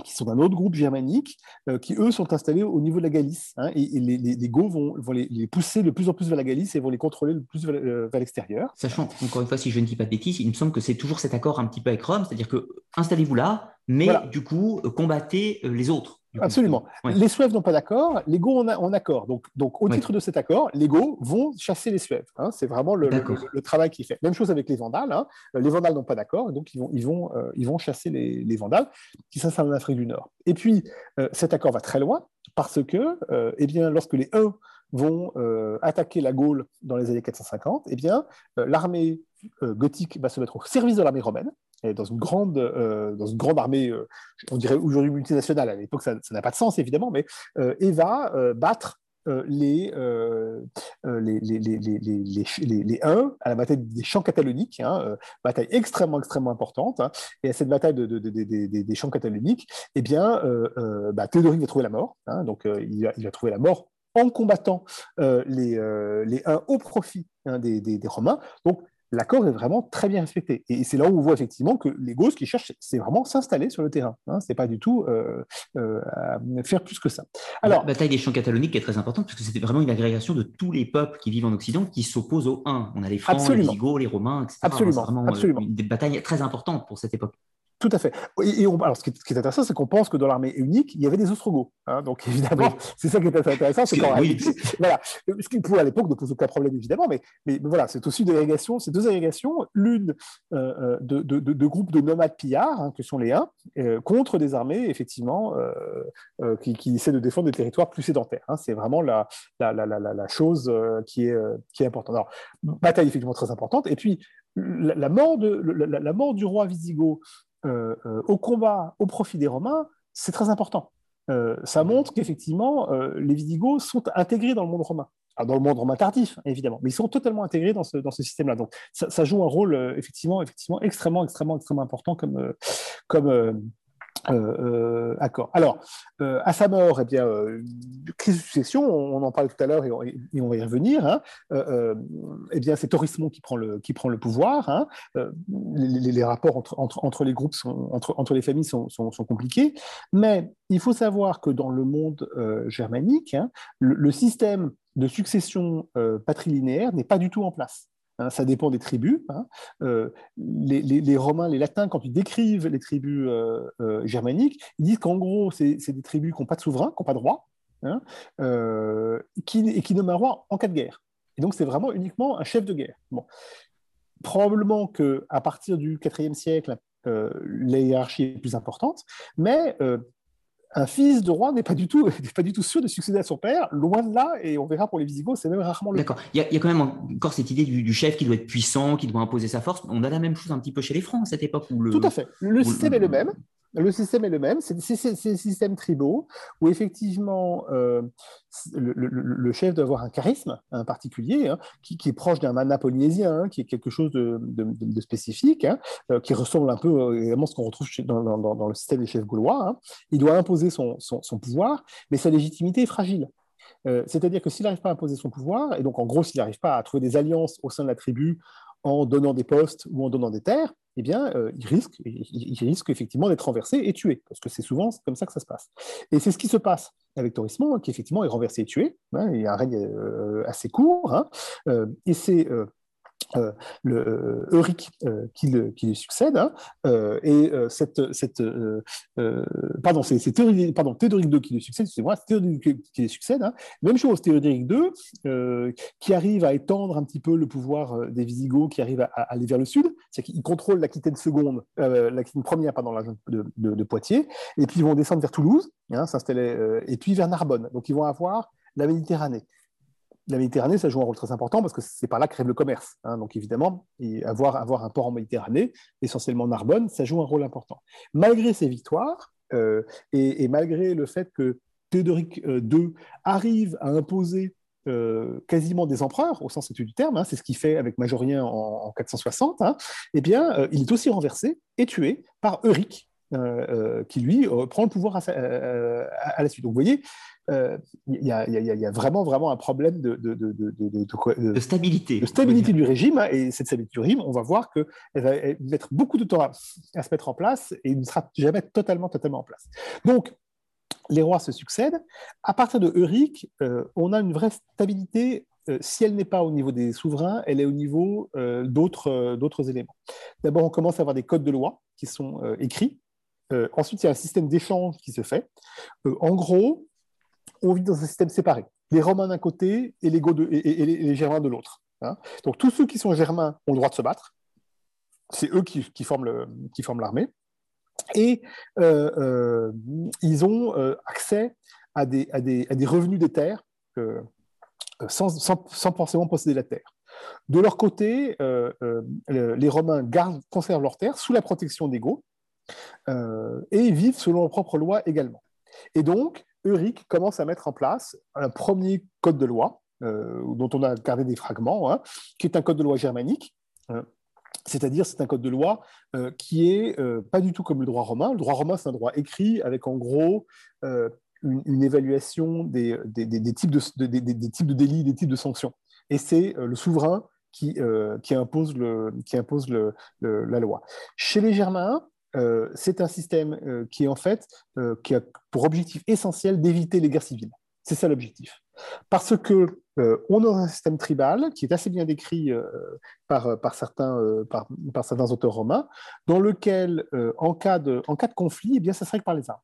qui sont d'un autre groupe germanique, euh, qui eux sont installés au niveau de la Galice. Hein, et, les, les, Gauls vont, vont les, pousser de plus en plus vers la Galice et vont les contrôler le plus vers, euh, l'extérieur. Sachant, encore une fois, si je ne dis pas de bêtises, il me semble que c'est toujours cet accord un petit peu avec Rome, c'est-à-dire que installez-vous là, mais du coup, euh, combattez les autres. Absolument. Les Suèves n'ont pas d'accord, les Gauls ont, accord. Donc, donc au titre de cet accord, les Gauls vont chasser les Suèves. Hein. C'est vraiment le, travail qui est fait. Même chose avec les Vandales. Hein. Les Vandales n'ont pas d'accord, donc ils vont, ils vont, euh, ils vont chasser les, Vandales qui s'installent en Afrique du Nord. Et puis, euh, cet accord va très loin parce que, euh, eh bien, lorsque les Huns vont attaquer la Gaule dans les années 450, eh bien, l'armée gothique va se mettre au service de l'armée romaine dans une grande, euh, dans une grande armée, euh, on dirait aujourd'hui multinationale, à l'époque ça n'a pas de sens évidemment, mais euh, et va battre les, les, les, les, les, à la bataille des champs cataloniques, hein, bataille extrêmement, extrêmement importante. Hein, et à cette bataille de, de, des champs cataloniques, eh bien, bah, Théodoric va trouver la mort. Hein, donc, il va, trouver la mort en combattant les, les Huns au profit des, des, Romains. Donc, l'accord est vraiment très bien respecté. Et c'est là où on voit effectivement que les Gauches qui cherchent, c'est vraiment s'installer sur le terrain. Hein. C'est pas du tout euh, euh, faire plus que ça. Alors, la bataille des champs cataloniques est très importante parce que c'était vraiment une agrégation de tous les peuples qui vivent en Occident qui s'opposent aux uns. On a les Francs, les Visigoths, les Romains, etc. Absolument. vraiment, euh, absolument. des batailles très importantes pour cette époque. Tout à fait. Et, on, alors, ce qui, est, intéressant, c'est qu'on pense que dans l'armée unique, il y avait des Ostrogoths. Hein. donc, évidemment, c'est ça qui est intéressant. C'est oui. voilà, ce qui pourrait à l'époque ne pose aucun problème, évidemment, mais, mais voilà, c'est aussi une agrégation, c'est deux agrégations, l'une euh, euh, de, de, groupes de nomades pillards, hein, que sont les uns, euh, contre des armées, effectivement, qui, qui, essaient de défendre des territoires plus sédentaires. Hein. c'est vraiment la, la, la, la, chose qui est, qui est importante. Alors, bataille effectivement très importante. Et puis, la, mort, de, la, mort du roi Visigoth au combat au profit des Romains, c'est très important. Euh, ça montre qu'effectivement, les Visigoths sont intégrés dans le monde romain. dans le monde romain tardif, évidemment, mais ils sont totalement intégrés dans ce, dans ce système-là. Donc, ça, joue un rôle effectivement, effectivement extrêmement, extrêmement, extrêmement important comme, comme, euh, euh, accord. Alors, euh, à sa mort, eh bien, crise de succession, on, en parlait tout à l'heure et, on va y revenir. Hein, eh bien, c'est Torismond qui prend le, qui prend le pouvoir. Hein, les, rapports entre, entre, entre, les groupes, sont, entre, entre les familles sont, sont, compliqués. Mais il faut savoir que dans le monde germanique, hein, le, système de succession patrilinéaire n'est pas du tout en place. Hein, ça dépend des tribus. Hein. Euh, les, Romains, les Latins, quand ils décrivent les tribus euh, euh, germaniques, ils disent qu'en gros, c'est des tribus qui n'ont pas de souverain, qui n'ont pas de roi, hein, qui, et qui nomment un roi en cas de guerre. Et donc, c'est vraiment uniquement un chef de guerre. Bon. Probablement qu'à partir du IVe siècle, la hiérarchie est plus importante, mais un fils de roi n'est pas du tout, pas du tout sûr de succéder à son père, loin de là, et on verra pour les Visigoths, c'est même rarement le D'accord. Il, y, a quand même encore cette idée du, chef qui doit être puissant, qui doit imposer sa force. On a la même chose un petit peu chez les Francs à cette époque. Où le, Tout à fait. Le système est le même. Le système est le même, c'est des systèmes tribaux où effectivement euh, le, chef doit avoir un charisme un particulier hein, qui, est proche d'un mana polynésien, hein, qui est quelque chose de, spécifique, hein, euh, qui ressemble un peu euh, à ce qu'on retrouve dans, le système des chefs gaulois. Il doit imposer son, pouvoir, mais sa légitimité est fragile. C'est-à-dire que s'il n'arrive pas à imposer son pouvoir, et donc en gros s'il n'arrive pas à trouver des alliances au sein de la tribu en donnant des postes ou en donnant des terres, eh bien, euh, il, risque, il, risque effectivement d'être renversé et tué, parce que c'est souvent comme ça que ça se passe. Et c'est ce qui se passe avec Torismond, qui effectivement est renversé et tué. Hein, il y a un règne euh, assez court, hein, euh, et c'est euh, euh, Euric euh, qui, le, succède. Hein, et cette, cette pardon, c'est Théodoric, II qui lui succède, c'est moi, Théodoric qui lui succède. Hein. Même chose, Théodoric II qui arrive à étendre un petit peu le pouvoir des Visigoths, qui arrive à, aller vers le sud, c'est qu'il contrôle l'Aquitaine seconde, l'Aquitaine première, pardon, la de, de, de, Poitiers, et puis ils vont descendre vers Toulouse, hein, et puis vers Narbonne. Donc ils vont avoir la Méditerranée la Méditerranée, ça joue un rôle très important parce que c'est par là que rêve le commerce. Hein. donc évidemment, avoir, un port en Méditerranée, essentiellement Narbonne, ça joue un rôle important. Malgré ces victoires, euh, et, malgré le fait que Théodoric II arrive à imposer quasiment des empereurs, au sens du terme, hein, c'est ce qu'il fait avec Majorien en, 460, hein, eh bien, il est aussi renversé et tué par Euric, qui lui prend le pouvoir à, la suite. Donc vous voyez, il y, a vraiment, vraiment un problème de, de, stabilité, de stabilité du régime. Hein, et cette stabilité du régime, on va voir qu'elle va mettre beaucoup de temps à, se mettre en place et ne sera jamais totalement, totalement en place. Donc, les rois se succèdent. À partir de Euric, euh, on a une vraie stabilité. Euh, si elle n'est pas au niveau des souverains, elle est au niveau euh, d'autres éléments. D'abord, on commence à avoir des codes de loi qui sont écrits. ensuite, il y a un système d'échange qui se fait. en gros, on vit dans un système séparé. Les Romains d'un côté et les, et, les, Germains de l'autre. Hein. Donc tous ceux qui sont germains ont le droit de se battre. C'est eux qui, forment l'armée. Et euh, euh, ils ont euh, accès à des, revenus des terres sans, forcément posséder la terre. De leur côté, les Romains conservent leurs terres sous la protection des Goths et vivent selon leurs propres lois également. Et donc, Euric commence à mettre en place un premier code de loi, euh, dont on a gardé des fragments, hein, qui est un code de loi germanique. Euh, c'est-à-dire, c'est un code de loi euh, qui est pas du tout comme le droit romain. Le droit romain, c'est un droit écrit avec en gros une, évaluation des, types de, délits, des types de sanctions. Et c'est le souverain qui impose la loi. Chez les Germains, euh, c'est un système euh, qui, en fait, euh, qui a pour objectif essentiel d'éviter les guerres civiles. C'est ça l'objectif. Parce que on a un système tribal qui est assez bien décrit par, certains, par, certains auteurs romains, dans lequel, en, cas de, en cas de conflit, eh bien, ça serait par les armes.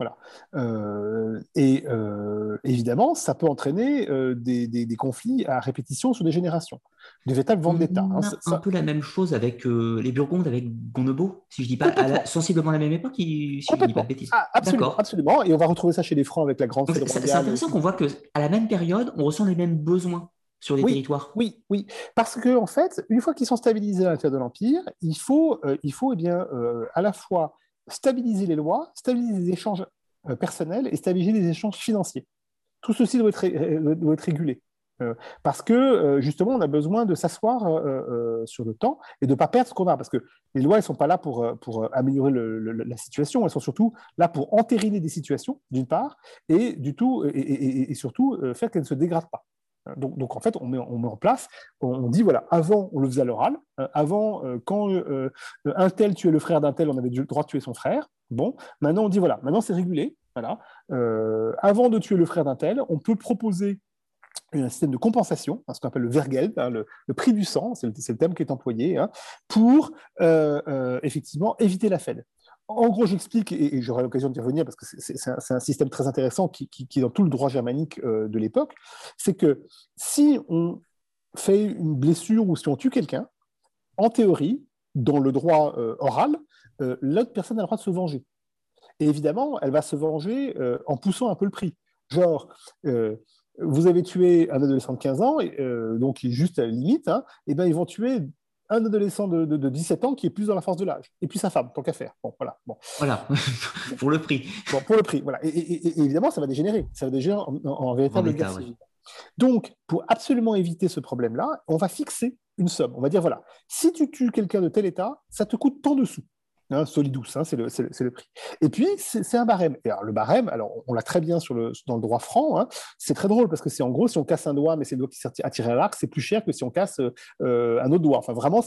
Voilà. Euh, et euh, évidemment, ça peut entraîner euh, des, conflits à répétition sur des générations, de véritables ventes d'État. Hein, c'est un peu la même chose avec les Burgondes, avec Gondebaud, si je dis pas, à sensiblement la même époque, si je dis pas de bêtises. Ah, absolument, absolument, et on va retrouver ça chez les Francs avec la grande C'est intéressant qu'on voit qu'à la même période, on ressent les mêmes besoins sur les territoires. Oui, oui, parce que en fait, une fois qu'ils sont stabilisés à l'intérieur de l'Empire, il faut, il faut eh bien, à la fois stabiliser les lois, stabiliser les échanges euh, personnels et stabiliser les échanges financiers. Tout ceci doit être, euh, régulé. Euh, parce que justement, on a besoin de s'asseoir sur le temps et de ne pas perdre ce qu'on a. Parce que les lois, elles ne sont pas là pour, améliorer la situation, elles sont surtout là pour entériner des situations, d'une part, et, et surtout faire qu'elles ne se dégradent pas. Donc, en fait, on met, en place, on, dit voilà, avant on le faisait à l'oral, euh, avant euh, quand euh, un tel tuait le frère d'un tel, on avait le droit de tuer son frère. Bon, maintenant on dit voilà, maintenant c'est régulé. Voilà. avant de tuer le frère d'un tel, on peut proposer un système de compensation, hein, ce qu'on appelle le vergeld, hein, le, prix du sang, c'est le, terme qui est employé, hein, pour effectivement éviter la fête en gros, j'explique, et, j'aurai l'occasion d'y revenir parce que c'est un, système très intéressant qui, est dans tout le droit germanique euh, de l'époque, c'est que si on fait une blessure ou si on tue quelqu'un, en théorie, dans le droit euh, oral, euh, l'autre personne a le droit de se venger. Et évidemment, elle va se venger en poussant un peu le prix. Genre, vous avez tué un adolescent de 15 ans, donc il est juste à la limite, et hein, eh ben ils vont tuer un adolescent de, 17 ans qui est plus dans la force de l'âge, et puis sa femme, tant qu'à faire. Bon, voilà. Bon. Voilà, pour le prix. Bon, pour le prix, voilà. Et, évidemment, ça va dégénérer. Ça va dégénérer en, véritable guerre Donc, pour absolument éviter ce problème-là, on va fixer une somme. On va dire, voilà, si tu tues quelqu'un de tel état, ça te coûte tant de sous. Hein, solidous, hein, c'est le, prix. Et puis, c'est un barème. Et alors, le barème, alors, on l'a très bien dans le droit franc, hein. c'est très drôle parce que c'est en gros, si on casse un doigt, mais c'est le doigt qui s'est attiré à l'arc, c'est plus cher que si on casse euh, un autre doigt. Enfin, vraiment,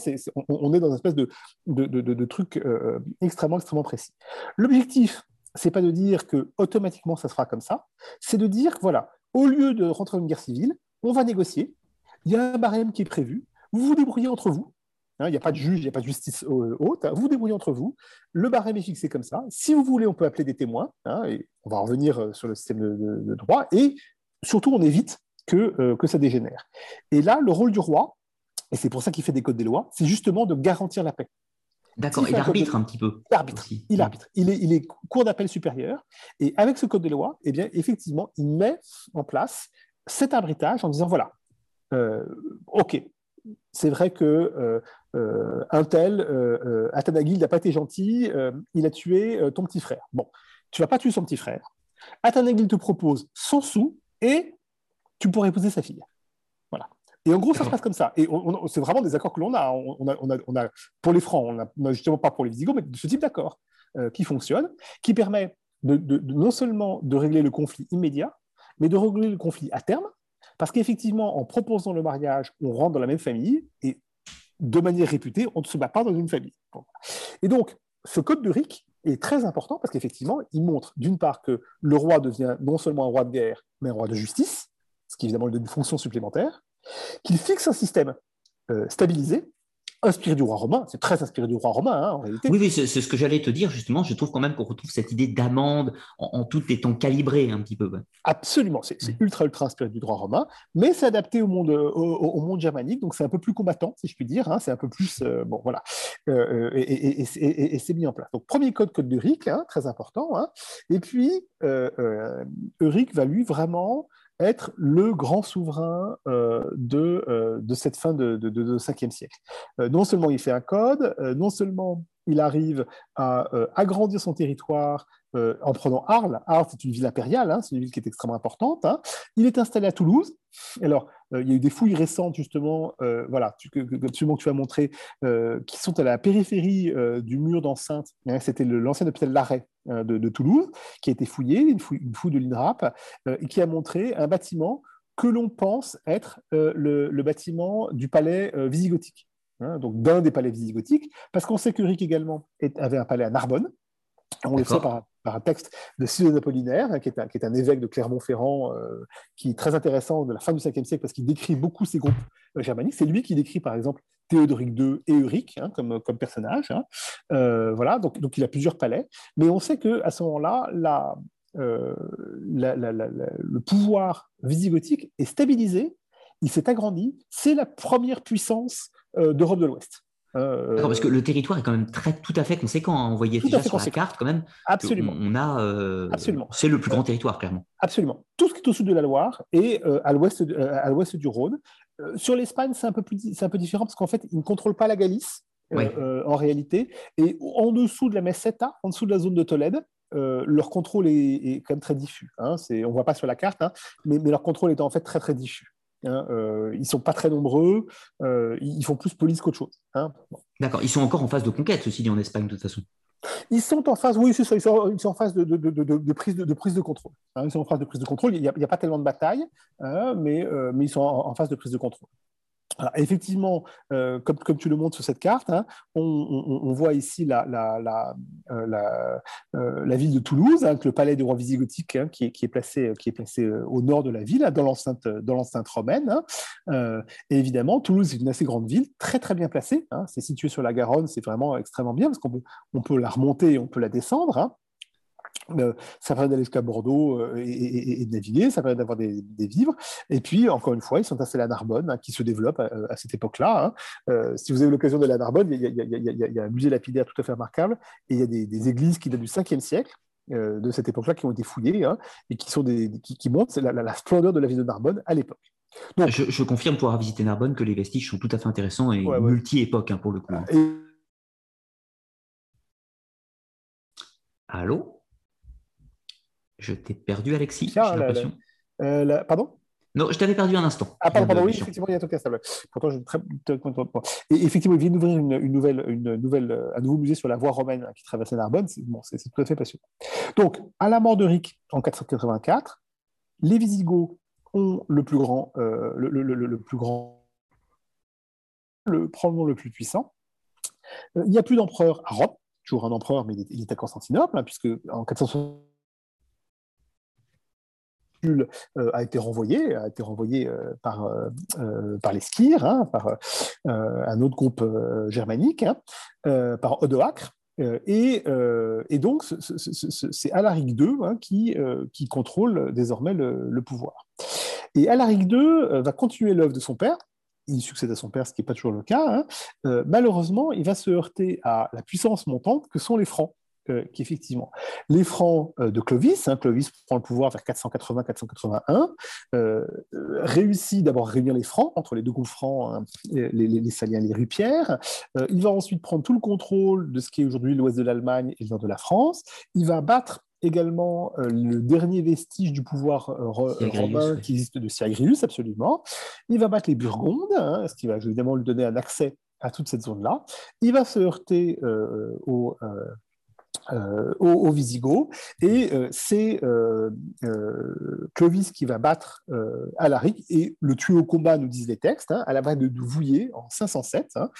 on, est dans une espèce de, truc euh, extrêmement, extrêmement précis. L'objectif, c'est pas de dire que automatiquement ça se fera comme ça, c'est de dire voilà, au lieu de rentrer dans une guerre civile, on va négocier, il y a un barème qui est prévu, vous vous débrouillez entre vous, Hein, il n'y a pas de juge, il n'y a pas de justice euh, haute. Vous vous débrouillez entre vous. Le barème est fixé comme ça. Si vous voulez, on peut appeler des témoins. Hein, et on va revenir euh, sur le système de, droit. Et surtout, on évite que, euh, que ça dégénère. Et là, le rôle du roi, et c'est pour ça qu'il fait des codes des lois, c'est justement de garantir la paix. D'accord, il arbitre un petit peu. Il arbitre, il arbitre. Il est, il est cour d'appel supérieur. Et avec ce code des lois, eh bien, effectivement, il met en place cet arbitrage en disant, voilà, OK, c'est vrai que euh, euh, un tel, euh, Atanagil n'a pas été gentil, il a tué ton petit frère. Bon, tu vas pas tuer son petit frère. Atanagil te propose 100 sous et tu pourrais épouser sa fille. Voilà. Et en gros, ça se passe comme ça. Et c'est vraiment des accords que l'on a. On, a, on, a, Pour les francs, on n'a justement pas pour les Visigoths, mais de ce type d'accord euh, qui fonctionne, qui permet de, non seulement de régler le conflit immédiat, mais de régler le conflit à terme, parce qu'effectivement, en proposant le mariage, on rentre dans la même famille, et de manière réputée, on ne se bat pas dans une famille. Et donc, ce code de Rick est très important parce qu'effectivement, il montre d'une part que le roi devient non seulement un roi de guerre, mais un roi de justice, ce qui évidemment lui donne une fonction supplémentaire, qu'il fixe un système euh, stabilisé, inspiré du roi romain, c'est très inspiré du roi romain hein, en réalité. Oui, oui c'est ce que j'allais te dire justement, je trouve quand même qu'on retrouve cette idée d'amende en, tout étant calibré un petit peu. Absolument, c'est ultra ultra inspiré du droit romain, mais c'est adapté au monde, au, monde germanique, donc c'est un peu plus combattant si je puis dire, hein, c'est un peu plus, euh, bon voilà, euh, et, c'est mis en place. Donc premier code, code de Rick, hein, très important, et puis euh, Rick va lui vraiment être le grand souverain euh, de, euh, de, cette fin de, de, de 5e siècle. Euh, non seulement il fait un code, non seulement il arrive à agrandir son territoire en prenant Arles. Arles, c'est une ville impériale, hein, c'est une ville qui est extrêmement importante. Hein. Il est installé à Toulouse. Alors, il y a eu des fouilles récentes, justement, voilà, tu, que, que, tu as montré, qui sont à la périphérie du mur d'enceinte. C'était l'ancien hôpital Larrey euh, de, Toulouse, qui a été fouillé, une fouille, de l'INRAP, euh, et qui a montré un bâtiment que l'on pense être euh, le, bâtiment du palais visigothique, hein, donc d'un des palais visigothiques, parce qu'on sait que Ric également avait un palais à Narbonne, on le sait par, un texte de Sidoine Apollinaire, hein, qui, est un, évêque de Clermont-Ferrand, qui est très intéressant de la fin du 5e siècle, parce qu'il décrit beaucoup ces groupes germaniques. C'est lui qui décrit, par exemple, Théodoric II et Euric hein, comme, comme personnage. Hein. Euh, voilà, donc, il a plusieurs palais. Mais on sait qu'à ce moment-là, euh, le pouvoir visigothique est stabilisé, il s'est agrandi. C'est la première puissance euh, d'Europe de l'Ouest. Parce que le territoire est quand même très, tout à fait conséquent. Hein. On voyait déjà sur la carte quand même. Absolument. On, a, Absolument. C'est le plus grand territoire, clairement. Absolument. Tout ce qui est au sud de la Loire et à l'ouest du Rhône. Euh, sur l'Espagne, c'est un, peu un peu différent parce qu'en fait, ils ne contrôlent pas la Galice. Euh, euh, en réalité. Et en dessous de la Meseta, en dessous de la zone de Tolède, leur contrôle est, quand même très diffus. Hein. on ne voit pas sur la carte, hein, mais, leur contrôle est en fait très très diffus. Hein. ils ne sont pas très nombreux, ils font plus police qu'autre chose. Hein. D'accord, ils sont encore en phase de conquête, ceci dit, en Espagne, de toute façon. Ils sont en phase, oui, c'est ça, ils sont, en phase de, de, de, prise, de, prise de contrôle. Hein, ils sont en phase de prise de contrôle. Il n'y a, a, pas tellement de bataille, hein, mais, euh, mais ils sont en, phase de prise de contrôle effectivement, euh, comme, tu le montres sur cette carte, hein, on, voit ici la, euh, euh, ville de Toulouse, avec le palais du roi visigothique hein, qui, est, placé, au nord de la ville, dans l'enceinte romaine. Hein. et évidemment, Toulouse est une assez grande ville, très très bien placée. c'est situé sur la Garonne, c'est vraiment extrêmement bien parce qu'on peut, on peut la remonter, on peut la descendre. Euh, ça permet d'aller jusqu'à Bordeaux euh, et, de naviguer, ça permet d'avoir des, vivres. Et puis, encore une fois, ils sont installés à Narbonne, hein, qui se développe à, cette époque-là. Hein. Euh, si vous avez l'occasion d'aller à Narbonne, il y, a, un musée lapidaire tout à fait remarquable, et il y a des, églises qui datent du 5e siècle, de cette époque-là, qui ont été fouillées, hein, et qui, sont des, qui, montrent la, splendeur de la ville de Narbonne à l'époque. Je, confirme pour avoir visité Narbonne que les vestiges sont tout à fait intéressants et multi-époques pour le coup. Allô? Je t'ai perdu, Alexis, j'ai l'impression. Euh, pardon? Non, je t'avais perdu un instant. Ah, pardon, pardon oui, effectivement, il y a tout stable. Pourtant, je très... Et effectivement, il vient d'ouvrir une, une, nouvelle, une nouvelle, un nouveau musée sur la voie romaine qui traversait Narbonne. C'est bon, tout à fait passionnant. Donc, à la mort de Ric en 484, les Visigoths ont le plus grand, euh, le, le, le, plus grand, le, probablement le plus puissant. Euh, il n'y a plus d'empereur à Rome, toujours un empereur, mais il est, à Constantinople, hein, puisque en 460 euh, a été renvoyé, a été renvoyé euh, par, euh, par les Skirs, hein, par un autre groupe germanique, hein, par Odoacre. Et, et, donc, c'est Alaric II hein, qui, qui contrôle désormais le, pouvoir. Et Alaric II va continuer l'œuvre de son père, il succède à son père, ce qui n'est pas toujours le cas. malheureusement, il va se heurter à la puissance montante que sont les Francs qu'effectivement, les Francs euh, de Clovis, hein, Clovis prend le pouvoir vers 480-481, euh, réussit d'abord à réunir les Francs, entre les deux groupes francs, hein, les, les, Saliens et les Rupières. Euh, il va ensuite prendre tout le contrôle de ce qui est aujourd'hui l'ouest de l'Allemagne et le nord de la France. Il va battre également le dernier vestige du pouvoir romain qui existe de Syagrius, absolument. Il va battre les Burgondes, hein, ce qui va évidemment lui donner un accès à toute cette zone-là. Il va se heurter au, euh, aux, Visigoths. Et euh, c'est euh, Clovis qui va battre Alaric et le tuer au combat, nous disent les textes, hein, à la bataille de Vouillé en 507, hein,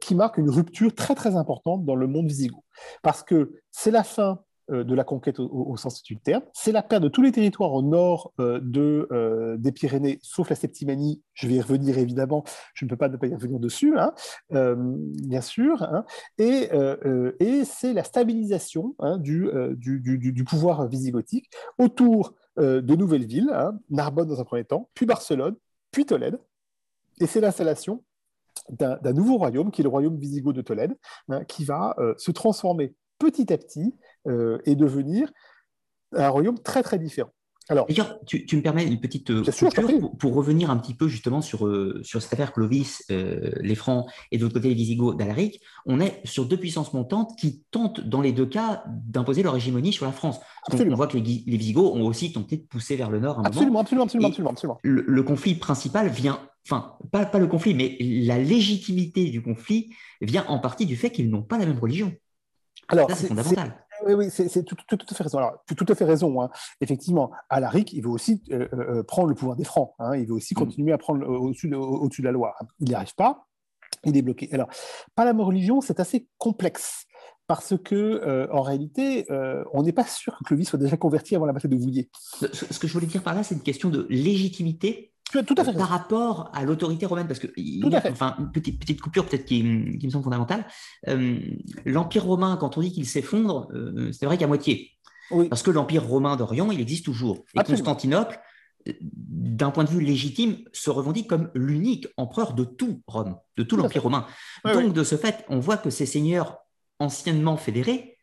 qui marque une rupture très très importante dans le monde visigoth. Parce que c'est la fin euh, de la conquête au, sens du terme. C'est la perte de tous les territoires au nord euh, euh, des Pyrénées, sauf la Septimanie. Je vais y revenir évidemment, je ne peux pas ne pas y revenir dessus, hein, bien sûr. Hein. et, c'est la stabilisation hein, du, du, du, pouvoir visigothique autour de nouvelles villes, Narbonne dans un premier temps, puis Barcelone, puis Tolède. Et c'est l'installation d'un nouveau royaume, qui est le royaume visigoth de Tolède, qui va se transformer petit à petit euh, et devenir un royaume très très différent. Alors, D'ailleurs, tu, me permets une petite euh, pour, revenir un petit peu justement sur, euh, sur cette affaire Clovis, les Francs et de l'autre côté les Visigoths d'Alaric. On est sur deux puissances montantes qui tentent dans les deux cas d'imposer leur hégémonie sur la France. On, voit que les, les, Visigoths ont aussi tenté de pousser vers le nord. Un absolument, absolument, absolument, absolument, absolument, Le, conflit principal vient, enfin, pas, pas le conflit, mais la légitimité du conflit vient en partie du fait qu'ils n'ont pas la même religion. Alors, c'est fondamental. Oui, oui, c'est tout, à fait raison. Alors, tu as tout à fait raison. Hein. Effectivement, Alaric, il veut aussi euh, euh, euh, prendre le pouvoir des Francs. Hein. Il veut aussi mm. continuer à prendre au-dessus de, au de, la loi. Il n'y arrive pas. Il est bloqué. Alors, par la religion, c'est assez complexe parce que en réalité, on n'est pas sûr que Clovis soit déjà converti avant la bataille de Vouillé. Ce que je voulais dire par là, c'est une question de légitimité tout à fait. par rapport à l'autorité romaine, parce que il y a, enfin, une petite, petite coupure peut-être qui, qui, me semble fondamentale. Euh, L'Empire romain, quand on dit qu'il s'effondre, euh, c'est vrai qu'à moitié. Parce que l'Empire romain d'Orient, il existe toujours. Et Constantinople, d'un point de vue légitime, se revendique comme l'unique empereur de tout Rome, de tout, l'Empire romain. Donc, de ce fait, on voit que ces seigneurs anciennement fédérés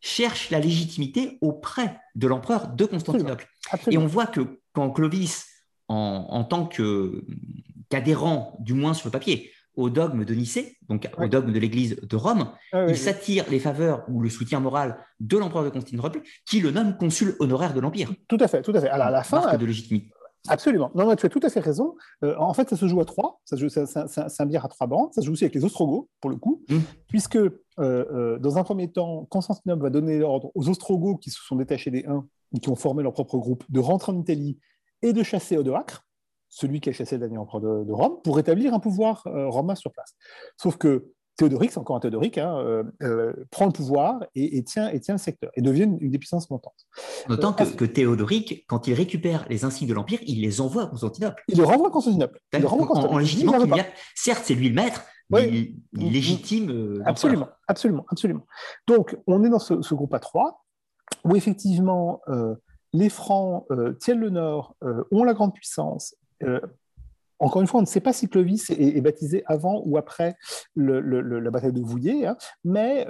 cherchent la légitimité auprès de l'empereur de Constantinople. Et on voit que quand Clovis en, tant qu'adhérent, du moins sur le papier, au dogme de Nicée, donc au dogme de l'Église de Rome, ah il s'attire les faveurs ou le soutien moral de l'empereur de Constantinople, qui le nomme consul honoraire de l'Empire. Tout à fait, tout à fait. Alors à la fin, de légitimité. Absolument. Non, non, tu as tout à fait raison. Euh, en fait, ça se joue à trois. Ça c'est un bière à trois bandes. Ça se joue aussi avec les Ostrogoths, pour le coup, mmh. puisque euh, euh, dans un premier temps, Constantinople va donner l'ordre aux Ostrogoths qui se sont détachés des Huns et qui ont formé leur propre groupe de rentrer en Italie et de chasser Odoacre, celui qui a chassé le dernier empereur de, Rome, pour établir un pouvoir euh, romain sur place. Sauf que Théodoric, c'est encore un Théodoric, hein, euh, euh, prend le pouvoir et, tient, et tient le secteur, et devient une, des puissances montantes. Notant que, que, Théodoric, quand il récupère les insignes de l'Empire, il les envoie à Constantinople. Il les renvoie à Constantinople. Il En, légitimement, certes, c'est lui le maître, mais il, légitime. absolument, absolument, absolument. Donc, on est dans ce, groupe à trois, où effectivement, les Francs euh, tiennent le nord, euh, ont la grande puissance. Euh, encore une fois, on ne sait pas si Clovis est, baptisé avant ou après la bataille de Vouillé, hein, mais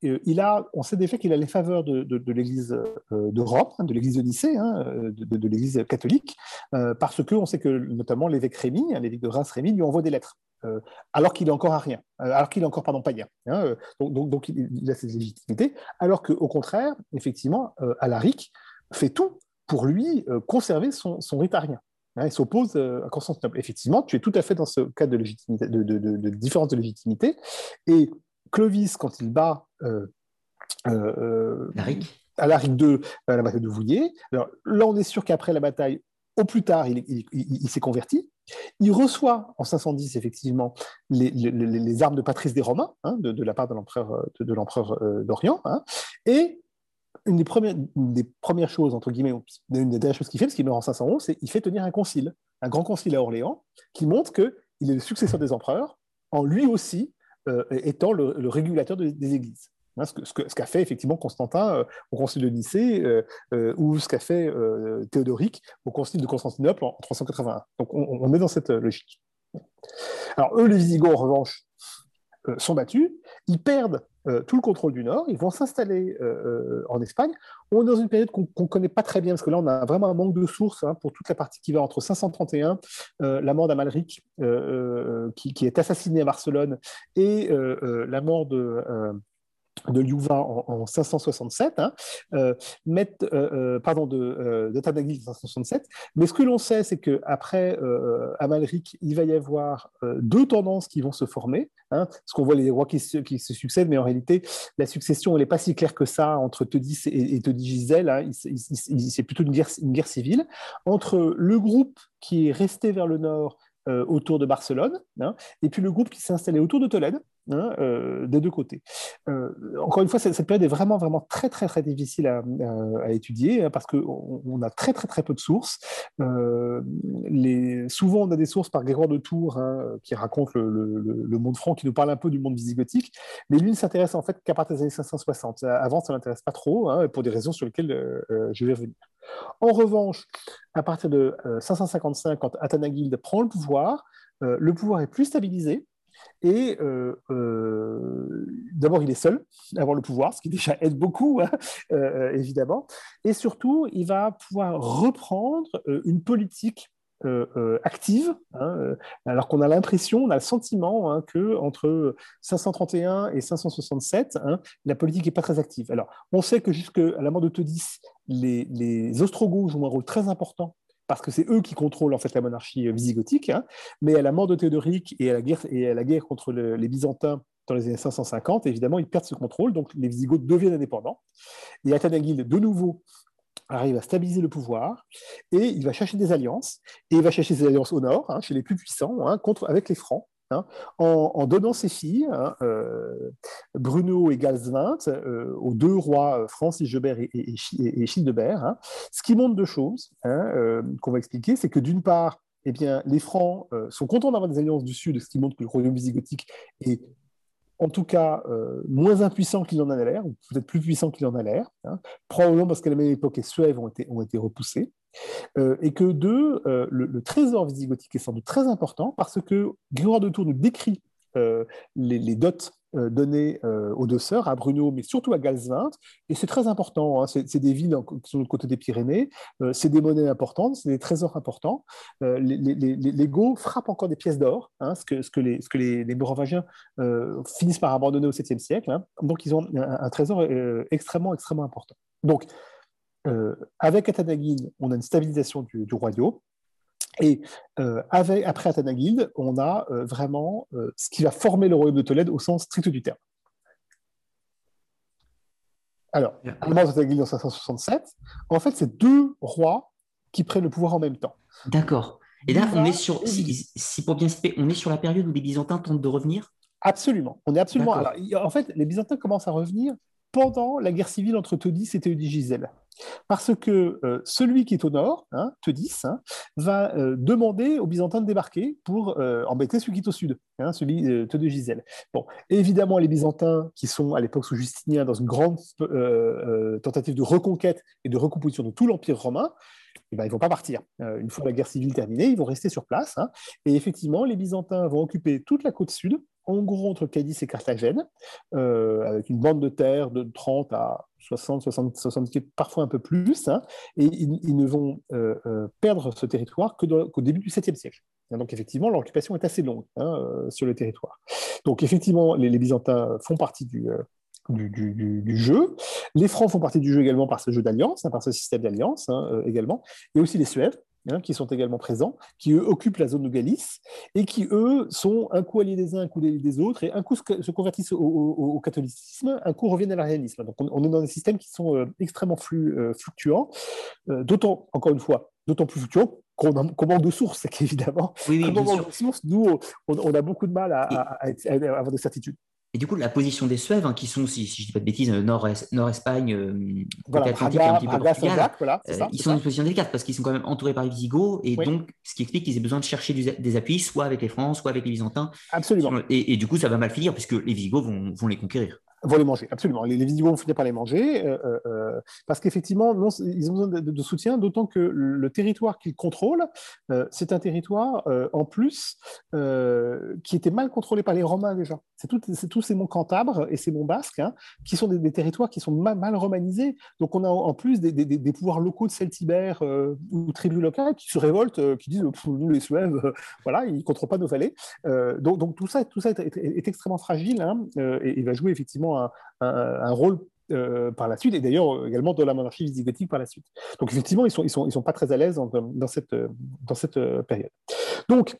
il a, on sait déjà qu'il a les faveurs de, l'Église de Rome, hein, de l'Église de Nicée, hein, de, l'Église catholique, parce que on sait que notamment l'évêque Rémy, l'évêque de Reims Rémy, lui envoie des lettres. alors qu'il est encore à rien, alors qu'il est encore pardon païen. donc, donc, il, a cette légitimité, alors qu'au contraire, effectivement, Alaric, fait tout pour lui euh, conserver son, son rite arien. Hein, il s'oppose euh, à Constantinople. Effectivement, tu es tout à fait dans ce cas de, légitimité, de, de, différence de légitimité. Et Clovis, quand il bat euh, euh à l'Aric II, à la bataille de Vouillé, alors là, on est sûr qu'après la bataille, au plus tard, il, il, s'est converti. Il reçoit en 510 effectivement les, les, les armes de Patrice des Romains hein, de, la part de l'empereur de, l'empereur d'Orient, hein, et une des premières, choses, entre guillemets, une des dernières choses qu'il fait, parce qu'il meurt en 511, c'est qu'il fait tenir un concile, un grand concile à Orléans, qui montre qu'il est le successeur des empereurs, en lui aussi euh, étant le, régulateur des églises. Hein, ce qu'a ce ce fait effectivement Constantin euh, au concile de Nicée, euh, ou ce qu'a fait Théodoric au concile de Constantinople en, 381. Donc on, on, est dans cette logique. Alors eux, les Visigoths, en revanche, sont battus, ils perdent euh, tout le contrôle du Nord, ils vont s'installer euh, euh, en Espagne. On est dans une période qu'on ne connaît pas très bien, parce que là, on a vraiment un manque de sources hein, pour toute la partie qui va entre 531, la mort d'Amalric, qui, qui, est assassiné à Barcelone, et la mort de de Louvain en, 567, hein, euh, euh, euh, pardon, de, Tanagil en 567. Mais ce que l'on sait, c'est qu'après Amalric, il va y avoir deux tendances qui vont se former. Hein, parce qu'on voit les rois qui se, succèdent, mais en réalité, la succession, elle n'est pas si claire que ça entre Todis et, Gisèle. Hein, c'est plutôt une guerre civile. Entre le groupe qui est resté vers le nord autour de Barcelone, hein, et puis le groupe qui s'est installé autour de Tolède, Hein, euh, des deux côtés. Euh, encore une fois, cette, période est vraiment, vraiment très, très, très difficile à, étudier hein, parce qu'on on a très, très, très peu de sources. Euh, souvent, on a des sources par Grégoire de Tours qui raconte le, le, monde franc, qui nous parle un peu du monde visigothique, mais lui ne s'intéresse en fait qu'à partir des années 560. Avant, ça ne l'intéresse pas trop, pour des raisons sur lesquelles je vais revenir. En revanche, à partir de 555, quand Athanagilde prend le pouvoir, le pouvoir est plus stabilisé, et euh, euh, d'abord, il est seul à avoir le pouvoir, ce qui déjà aide beaucoup, hein, euh, évidemment. Et surtout, il va pouvoir reprendre une politique active, hein, alors qu'on a l'impression, on a le sentiment hein, que entre 531 et 567, la politique n'est pas très active. Alors, on sait que jusqu'à la mort de Todis, les, Ostrogoths jouent un rôle très important parce que c'est eux qui contrôlent en fait la monarchie euh, visigothique, hein. mais à la mort de Théodoric et à la guerre, et à la guerre contre les Byzantins dans les années 550, évidemment, ils perdent ce contrôle, donc les Visigoths deviennent indépendants. Et Athanagil, de nouveau, arrive à stabiliser le pouvoir, et il va chercher des alliances, et il va chercher des alliances au nord, hein, chez les plus puissants, hein, contre, avec les Francs, Hein, en, donnant ses filles, euh, Bruno et Galswint, euh, aux deux rois euh, Francis Gebert et, et, Childebert, hein, ce qui montre deux choses qu'on va expliquer, c'est que d'une part, eh les Francs sont contents d'avoir des alliances du Sud, ce qui montre que le royaume visigothique est en tout cas moins impuissant qu'il en a l'air, ou peut-être plus puissant qu'il en a l'air, probablement parce qu'à la même époque, les Suèves ont été, ont. Euh, et que deux, euh, le, trésor visigothique est sans doute très important parce que Grégoire de Tours nous décrit euh, les, dots données aux deux sœurs, à Bruno, mais surtout à Galswint, et c'est très important. Hein. c'est des villes qui sont de côté des Pyrénées, c'est des monnaies importantes, c'est des trésors importants. les, les, frappent encore des pièces d'or, hein, ce, que, ce, que, les, ce que les, finissent par abandonner au 7e siècle. Hein. donc ils ont un, trésor extrêmement, extrêmement important. Donc, euh, avec Athanagil, on a une stabilisation du, royaume. Et euh, avec, après Athanagil, on a euh, vraiment ce qui va former le royaume de Tolède au sens strict du terme. Alors, avant Athanagil en 567, en fait, c'est deux rois qui prennent le pouvoir en même temps. D'accord. Et là, on est sur, si, pour bien on est sur la période où les Byzantins tentent de revenir? Absolument. On est absolument. en fait, les Byzantins commencent à revenir pendant la guerre civile entre Todis et Théodigisèle. Parce que euh, celui qui est au nord, hein, hein, va euh, demander aux Byzantins de débarquer pour euh, embêter celui qui est au sud, hein, celui de Théodigisèle. Bon, évidemment, les Byzantins, qui sont à l'époque sous Justinien dans une grande tentative de reconquête et de recomposition de tout l'Empire romain, eh ben, ils ne vont pas partir. une fois la guerre civile terminée, ils vont rester sur place. et effectivement, les Byzantins vont occuper toute la côte sud, en gros entre Cadiz et Carthagène, avec une bande de terre de 30 à 60, 60, 70, parfois un peu plus, hein, et ils, ne vont euh, euh, perdre ce territoire qu'au début du 7e siècle. Donc effectivement, l'occupation est assez longue hein, euh, sur le territoire. Donc effectivement, les, Byzantins font partie du, du, jeu. Les Francs font partie du jeu également par ce jeu d'alliance, hein, par ce système d'alliance également, et aussi les Suèves, Hein, qui sont également présents, qui eux occupent la zone de Galice et qui eux sont un coup alliés des uns, un coup des autres, et un coup se convertissent au, catholicisme, un coup reviennent à l'arianisme. Donc on, est dans des systèmes qui sont euh, extrêmement euh, fluctuants, euh, d'autant, encore une fois, d'autant plus fluctuants qu'on manque de sources, qu'évidemment, oui, oui, de nous, on, a beaucoup de mal à, à avoir des certitudes. Et du coup, la position des Suèves, hein, qui sont, si, je ne dis pas de bêtises, euh, Nord-Espagne, euh, voilà, Atlantique, un petit peu Portugal, voilà, euh, ils sont dans une position délicate parce qu'ils sont quand même entourés par les Visigoths, et donc, ce qui explique qu'ils aient besoin de chercher des appuis, soit avec les Francs, soit avec les Byzantins. Absolument. Et, du coup, ça va mal finir, puisque les Visigoths vont, vont les conquérir vont les manger, absolument. Les, les Visigoths vont finir par les manger, euh, euh, euh, parce qu'effectivement, ils ont besoin de, soutien, d'autant que le territoire qu'ils contrôlent, c'est un territoire, en plus, qui était mal contrôlé par les Romains déjà. C'est tous ces monts Cantabres et ces monts Basques, hein, qui sont des, territoires qui sont mal, romanisés. Donc on a en plus des, pouvoirs locaux de Celtibère ou tribus locales qui se révoltent, qui disent, nous les Suèves, voilà, ils ne contrôlent pas nos vallées. donc, tout ça, tout ça est, extrêmement fragile, hein, et il va jouer effectivement un, rôle par la suite, et d'ailleurs également dans la monarchie visigothique par la suite. Donc effectivement, ils ne sont, ils sont, ils sont pas très à l'aise dans, dans, cette, dans cette période. Donc,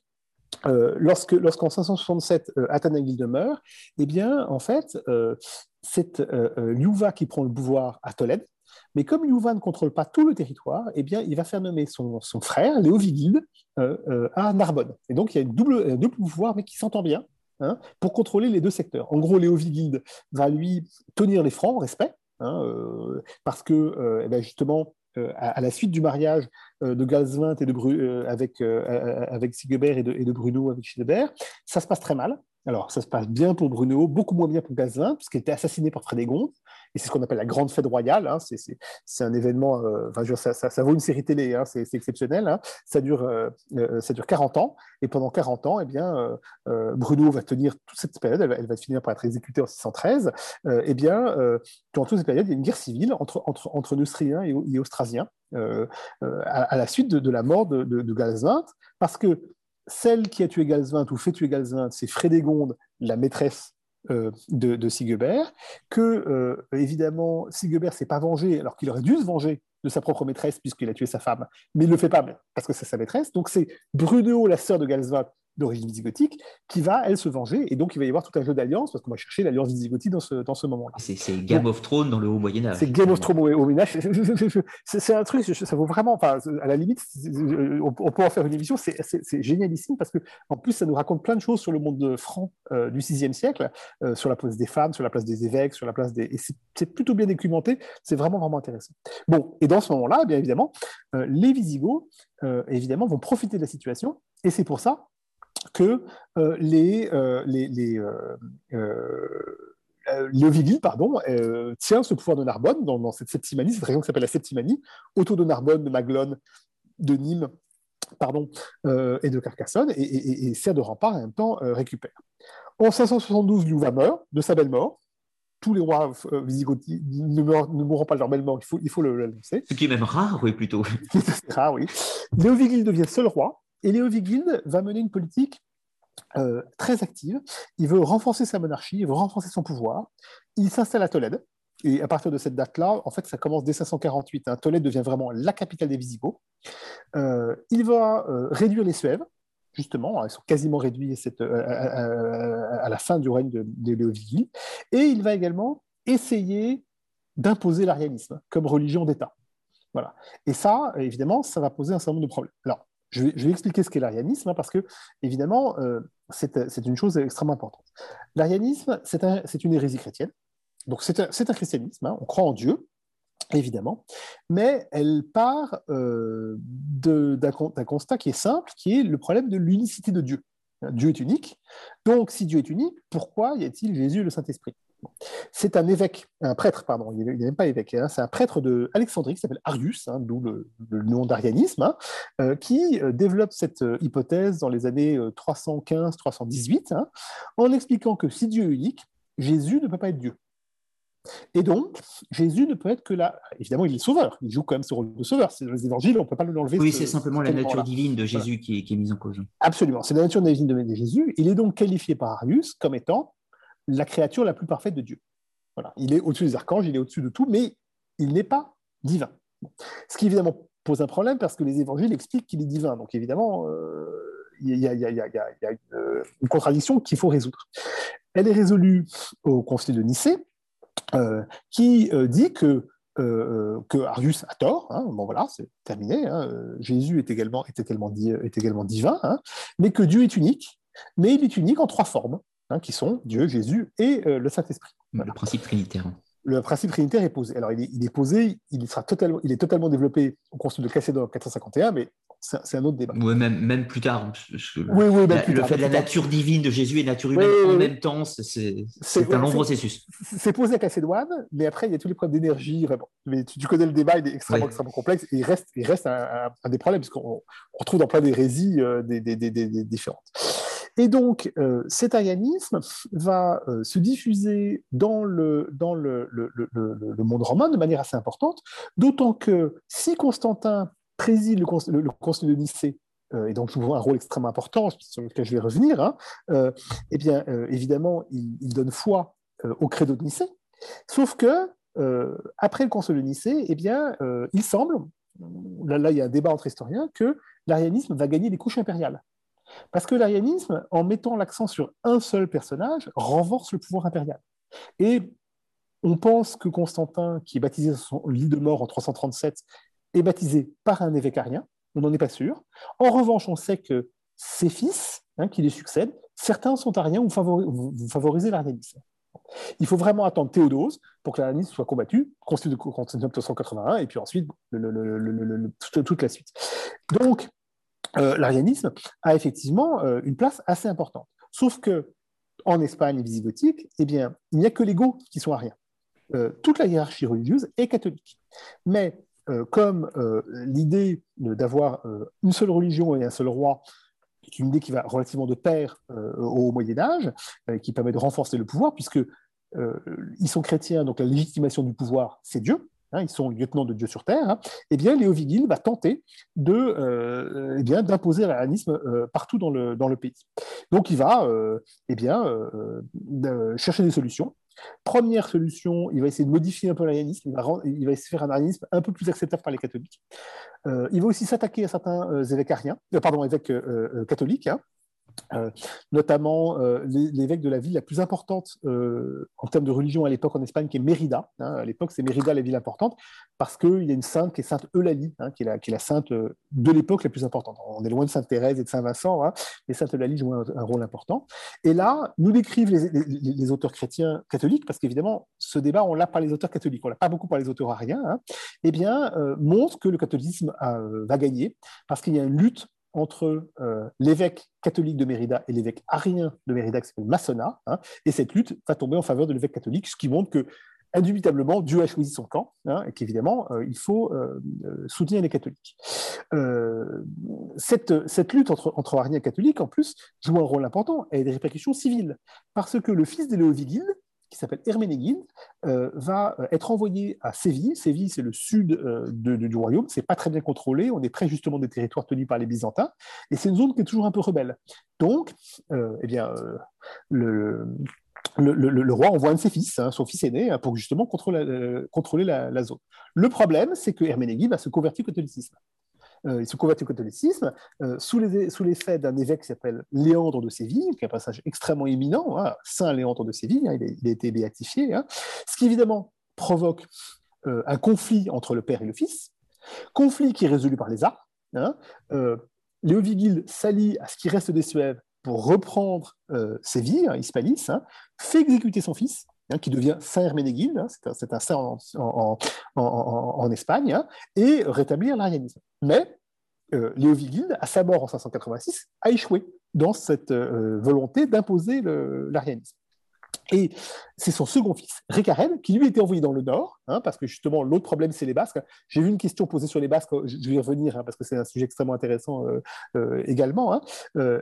euh, lorsque, lorsqu'en 567 euh, Athanagil demeure, eh bien, en fait, euh, c'est Liuva qui prend le pouvoir à Tolède. Mais comme Liuva ne contrôle pas tout le territoire, eh bien, il va faire nommer son, son frère, Léovigilde, à Narbonne. Et donc, il y a une double, un double pouvoir, mais qui s'entend bien, hein, pour contrôler les deux secteurs. En gros, Léovigilde va lui tenir les francs, respect, hein, parce que, eh bien, justement, euh, à, la suite du mariage euh, de Galsvint et de euh, avec, Sigebert et de, Bruno avec Childebert, ça se passe très mal. Alors, ça se passe bien pour Bruno, beaucoup moins bien pour Galsvint, puisqu'il était assassiné par Frédégonde et c'est ce qu'on appelle la grande fête royale. Hein. c'est un événement, euh, ça, vaut une série télé, hein. c'est exceptionnel. Hein. Ça, dure, euh, euh, ça dure 40 ans, et pendant 40 ans, eh bien, Bruno va tenir toute cette période, elle, va finir par être exécutée en 613. eh bien, durant toute cette période, il y a une guerre civile entre, entre, entre Neustriens et, Austrasiens, à, la suite de, la mort de, de, parce que celle qui a tué Galsvint ou fait tuer Galsvint, c'est Frédégonde, la maîtresse euh, de, de, Sigebert, que euh, évidemment Sigebert s'est pas vengé alors qu'il aurait dû se venger de sa propre maîtresse puisqu'il a tué sa femme, mais il le fait pas parce que c'est sa maîtresse. Donc c'est Bruno, la sœur de Galsvat, d'origine visigothique, qui va, elle, se venger. Et donc, il va y avoir tout un jeu d'alliance, parce qu'on va chercher l'alliance visigothique dans ce, dans ce moment-là. C'est Game of Thrones dans le Haut Moyen-Âge. C'est Game of Thrones au Moyen-Âge. C'est un truc, ça vaut vraiment, enfin, à la limite, on, peut en faire une émission, c'est génialissime, parce que en plus, ça nous raconte plein de choses sur le monde franc euh, du VIe siècle, euh, sur la place des femmes, sur la place des évêques, sur la place des... Et c'est plutôt bien documenté, c'est vraiment, vraiment intéressant. Bon, et dans ce moment-là, eh bien évidemment, euh, les Visigoths, évidemment, vont profiter de la situation, et c'est pour ça que euh, les, euh, les, les euh, pardon, tient ce pouvoir de Narbonne dans, cette septimanie, cette région qui s'appelle la septimanie, autour de Narbonne, de Maglone, de Nîmes pardon, et de Carcassonne, et, sert de rempart et en même temps récupère. En 572, Louva meurt de sa belle mort. Tous les rois visigoths ne, mourront pas de leur belle mort, il faut, il faut l'annoncer. Ce qui est même rare, oui, plutôt. C'est rare, oui. Léovigil devient seul roi, et Léo va mener une politique euh, très active. Il veut renforcer sa monarchie, il veut renforcer son pouvoir. Il s'installe à Tolède. Et à partir de cette date-là, en fait, ça commence dès 548. Hein. Tolède devient vraiment la capitale des Visigoths. Euh, il va euh, réduire les Suèves, justement. Ils sont quasiment réduits à, la fin du règne de, de Et il va également essayer d'imposer l'arianisme comme religion d'État. Voilà. Et ça, évidemment, ça va poser un certain nombre de problèmes. Alors, je vais, expliquer ce qu'est l'arianisme, hein, parce que, évidemment, euh, c'est une chose extrêmement importante. L'arianisme, c'est une hérésie chrétienne. Donc, c'est un, christianisme. Hein. on croit en Dieu, évidemment, mais elle part euh, d'un constat qui est simple, qui est le problème de l'unicité de Dieu. Dieu est unique. Donc, si Dieu est unique, pourquoi y a-t-il Jésus et le Saint-Esprit? C'est un évêque, un prêtre, pardon, il n'est même pas évêque, hein, c'est un prêtre de Alexandrie qui s'appelle Arius, hein, d'où le, nom d'arianisme, hein, euh, qui euh, développe cette euh, hypothèse dans les années 315-318, en expliquant que si Dieu est unique, Jésus ne peut pas être Dieu. Et donc, Jésus ne peut être que là. Évidemment, il est sauveur. Il joue quand même ce rôle de sauveur. C'est les évangiles, on ne peut pas l'enlever. Oui, c'est simplement la nature divine de Jésus qui, est, mise en cause. Absolument. C'est la nature divine de Jésus. Il est donc qualifié par Arius comme étant la créature la plus parfaite de Dieu. Voilà. Il est au-dessus des archanges, il est au-dessus de tout, mais il n'est pas divin. Ce qui évidemment pose un problème parce que les évangiles expliquent qu'il est divin. Donc évidemment, il y, a une, contradiction qu'il faut résoudre. Elle est résolue au Concile de Nicée, euh, qui euh, dit que, euh, que Arius a tort. Hein. bon voilà, c'est terminé. Hein. Jésus est également, est également, est également divin, hein. mais que Dieu est unique, mais il est unique en trois formes. Hein, qui sont Dieu, Jésus et euh, le Saint-Esprit. Le principe trinitaire. Le principe trinitaire est posé. Alors, il est, posé, il, sera totalement, il est totalement développé au Concile de Chalcédoine en 451, mais c'est un autre débat. Oui, même, même plus tard. Oui, oui, même le fait de la nature divine de Jésus et nature humaine en même temps, c'est un long processus. C'est posé à Chalcédoine, mais après, il y a tous les problèmes d'énergie. Mais tu, connais le débat, il est extrêmement, extrêmement complexe et il reste, il reste un, des problèmes, puisqu'on retrouve dans plein d'hérésies euh, des, des, des, des, différentes. Et donc, euh, cet arianisme va euh, se diffuser dans, le, dans le, le, le, monde romain de manière assez importante, d'autant que si Constantin préside le, concile de Nicée, euh, et donc joue un rôle extrêmement important sur lequel je vais revenir, hein, eh bien, évidemment, il, donne foi au credo de Nicée. Sauf que, après le concile de Nicée, eh bien, il semble, là, là, il y a un débat entre historiens, que l'arianisme va gagner des couches impériales. Parce que l'arianisme, en mettant l'accent sur un seul personnage, renforce le pouvoir impérial. Et on pense que Constantin, qui est baptisé son lit de mort en 337, est baptisé par un évêque arien. On n'en est pas sûr. En revanche, on sait que ses fils, hein, qui les succèdent, certains sont ariens ou favorisent l'arianisme. Il faut vraiment attendre Théodose pour que l'arianisme soit combattu, Constantinople 181, et puis ensuite toute la suite. Donc, l'arianisme a effectivement euh, une place assez importante. Sauf que en Espagne visigothique, eh bien, il n'y a que les Goths qui sont ariens. Euh, toute la hiérarchie religieuse est catholique. Mais comme l'idée d'avoir une seule religion et un seul roi est une idée qui va relativement de pair au Moyen Âge, qui permet de renforcer le pouvoir, puisque ils sont chrétiens, donc la légitimation du pouvoir, c'est Dieu. Hein, ils sont lieutenants de Dieu sur Terre, hein, eh bien, Léo Vigil va tenter de, euh, eh bien, d'imposer l'arianisme euh, partout dans le, dans le pays. Donc, il va euh, eh bien, chercher des solutions. Première solution, il va essayer de modifier un peu l'arianisme, il va, essayer de faire un un peu plus acceptable par les catholiques. il va aussi s'attaquer à certains évêques ariens, pardon, évêques catholiques, hein, euh, notamment euh, l'évêque de la ville la plus importante euh, en termes de religion à l'époque en Espagne, qui est Mérida. Hein. à l'époque, c'est Mérida la ville importante, parce qu'il y a une sainte qui est Sainte Eulalie, hein, qui, est la, sainte de l'époque la plus importante. On est loin de Sainte Thérèse et de Saint Vincent, hein, mais Sainte Eulalie joue un, rôle important. Et là, nous décrivent les, auteurs chrétiens catholiques, parce qu'évidemment, ce débat, on l'a par les auteurs catholiques, on l'a pas beaucoup par les auteurs ariens, eh bien, montre que le catholicisme va gagner, parce qu'il y a une lutte entre euh, l'évêque catholique de Mérida et l'évêque arien de Mérida, qui s'appelle Massona, hein, et cette lutte va tomber en faveur de l'évêque catholique, ce qui montre que, indubitablement, Dieu a choisi son camp, hein, et qu'évidemment, euh, il faut euh, soutenir les catholiques. Cette, cette, lutte entre, entre ariens et catholiques, en plus, joue un rôle important et a des répercussions civiles, parce que le fils de Léovigilde, qui s'appelle Herménégide, euh, va euh, être envoyé à Séville. Séville, c'est le sud euh, du royaume, c'est pas très bien contrôlé, on est près justement des territoires tenus par les Byzantins, et c'est une zone qui est toujours un peu rebelle. Donc, eh bien, le, roi envoie un de ses fils, hein, son fils aîné, hein, pour justement contrôler, la, zone. Le problème, c'est que Herménégide va se convertir au catholicisme. Euh, il se convertit au catholicisme euh, sous, l'effet d'un évêque qui s'appelle Léandre de Séville, qui est un passage extrêmement éminent, hein, Saint Léandre de Séville, hein, il, a, été béatifié, hein. ce qui évidemment provoque euh, un conflit entre le père et le fils, conflit qui est résolu par les arts. Léo Vigil s'allie à ce qui reste des Suèves pour reprendre Séville, Hispalis, fait exécuter son fils, qui devient Saint Herménégilde, c'est un, saint en, Espagne, et rétablir l'arianisme. Mais euh, Léo Vigilde, à sa mort en 586, a échoué dans cette euh, volonté d'imposer l'arianisme. Et c'est son second fils, Récarède, qui lui était envoyé dans le nord, hein, parce que justement, l'autre problème, c'est les Basques. J'ai vu une question posée sur les Basques, je vais y revenir, hein, parce que c'est un sujet extrêmement intéressant euh, également, hein,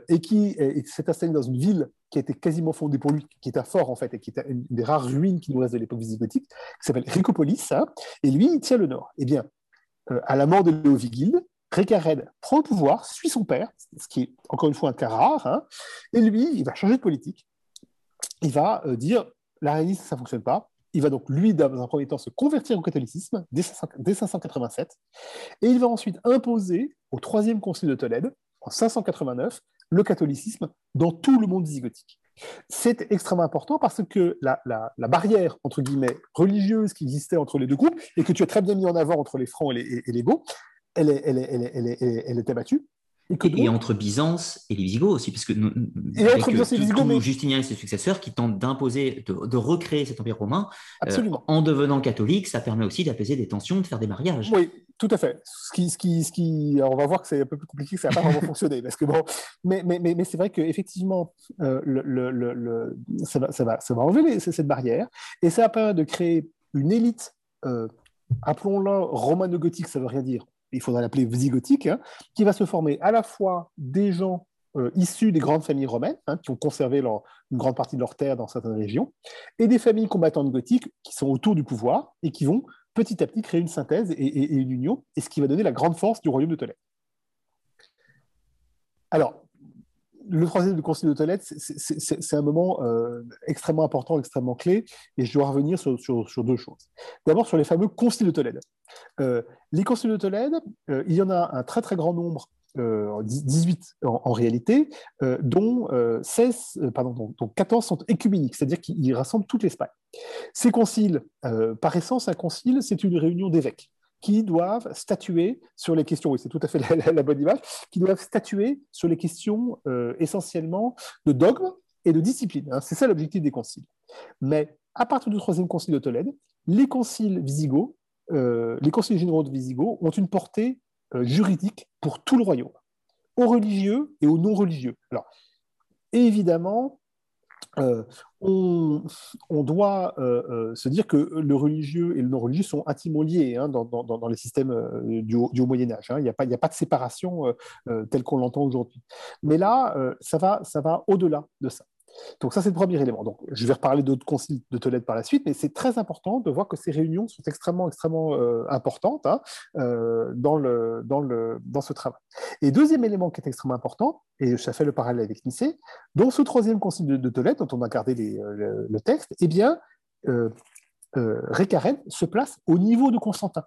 et qui s'est installé dans une ville qui a été quasiment fondée pour lui, qui est un fort en fait, et qui est une des rares ruines qui nous restent de l'époque visigothique, qui s'appelle Ricopolis, et lui, il tient le nord. Eh bien, euh, à la mort de Léovigilde, Récared prend le pouvoir, suit son père, ce qui est encore une fois un cas rare, et lui, il va changer de politique. Il va euh, dire l'arianisme, ça ne fonctionne pas. Il va donc, lui, dans un premier temps, se convertir au catholicisme dès, 587, et il va ensuite imposer au troisième concile de Tolède, en 589, le catholicisme dans tout le monde visigothique. C'est extrêmement important parce que la, barrière, entre guillemets, religieuse qui existait entre les deux groupes, et que tu as très bien mis en avant entre les Francs et les, et elle, est, elle, elle. Et, entre Byzance et les Visigoths aussi, parce que nous, et entre Byzance et les Visigoths, mais... Justinien et ses successeurs qui tentent d'imposer, de, recréer cet empire romain, euh, en devenant catholique, ça permet aussi d'apaiser des tensions, de faire des mariages. Oui, tout à fait. Ce qui, ce qui, ce qui, on va voir que c'est un peu plus compliqué, que ça n'a pas vraiment fonctionné, parce que bon, mais, mais, mais, mais c'est vrai qu'effectivement, euh, le, le, le, ça, va, ça, va, ça va enlever cette barrière, et ça permet de créer une élite. Euh, appelons-la romano-gothique, ça veut rien dire il faudra l'appeler visigothique, hein, qui va se former à la fois des gens euh, issus des grandes familles romaines, hein, qui ont conservé une grande partie de leurs terres dans certaines régions, et des familles combattantes gothiques qui sont autour du pouvoir et qui vont petit à petit créer une synthèse et, une union, et ce qui va donner la grande force du royaume de Tolède. Alors, le troisième concile de Tolède, c'est un moment extrêmement important, extrêmement clé, et je dois revenir sur, deux choses. D'abord, sur les fameux conciles de Tolède. les conciles de Tolède, il y en a un très très grand nombre 18 euh, en, réalité, euh, dont, 16, euh, pardon, 14 sont écuméniques, c'est-à-dire qu'ils rassemblent toute l'Espagne. Ces conciles, par essence, un concile, c'est une réunion d'évêques qui doivent statuer sur les questions, oui, c'est tout à fait la, bonne image, qui doivent statuer sur les questions essentiellement de dogme et de discipline. Hein. c'est ça l'objectif des conciles. Mais à partir du troisième concile de Tolède, les conciles visigoths, les conciles généraux de Visigoth ont une portée euh, juridique pour tout le royaume, aux religieux et aux non-religieux. Alors, évidemment, euh, on, doit euh, se dire que le religieux et le non-religieux sont intimement liés hein, dans, les systèmes du, haut, Moyen Âge. Hein. Il n'y a, a, pas de séparation telle qu'on l'entend aujourd'hui. Mais là, ça va, ça va au-delà de ça. Donc ça, c'est le premier élément. Donc, je vais reparler d'autres conciles de Tolède par la suite, mais c'est très important de voir que ces réunions sont extrêmement, extrêmement euh, importantes hein, euh, dans, le, dans, le, dans ce travail. Et deuxième élément qui est extrêmement important, et ça fait le parallèle avec Nicée, dans ce troisième concile de, Tolède, dont on a gardé euh, le, texte, eh bien, euh, Récarède se place au niveau de Constantin.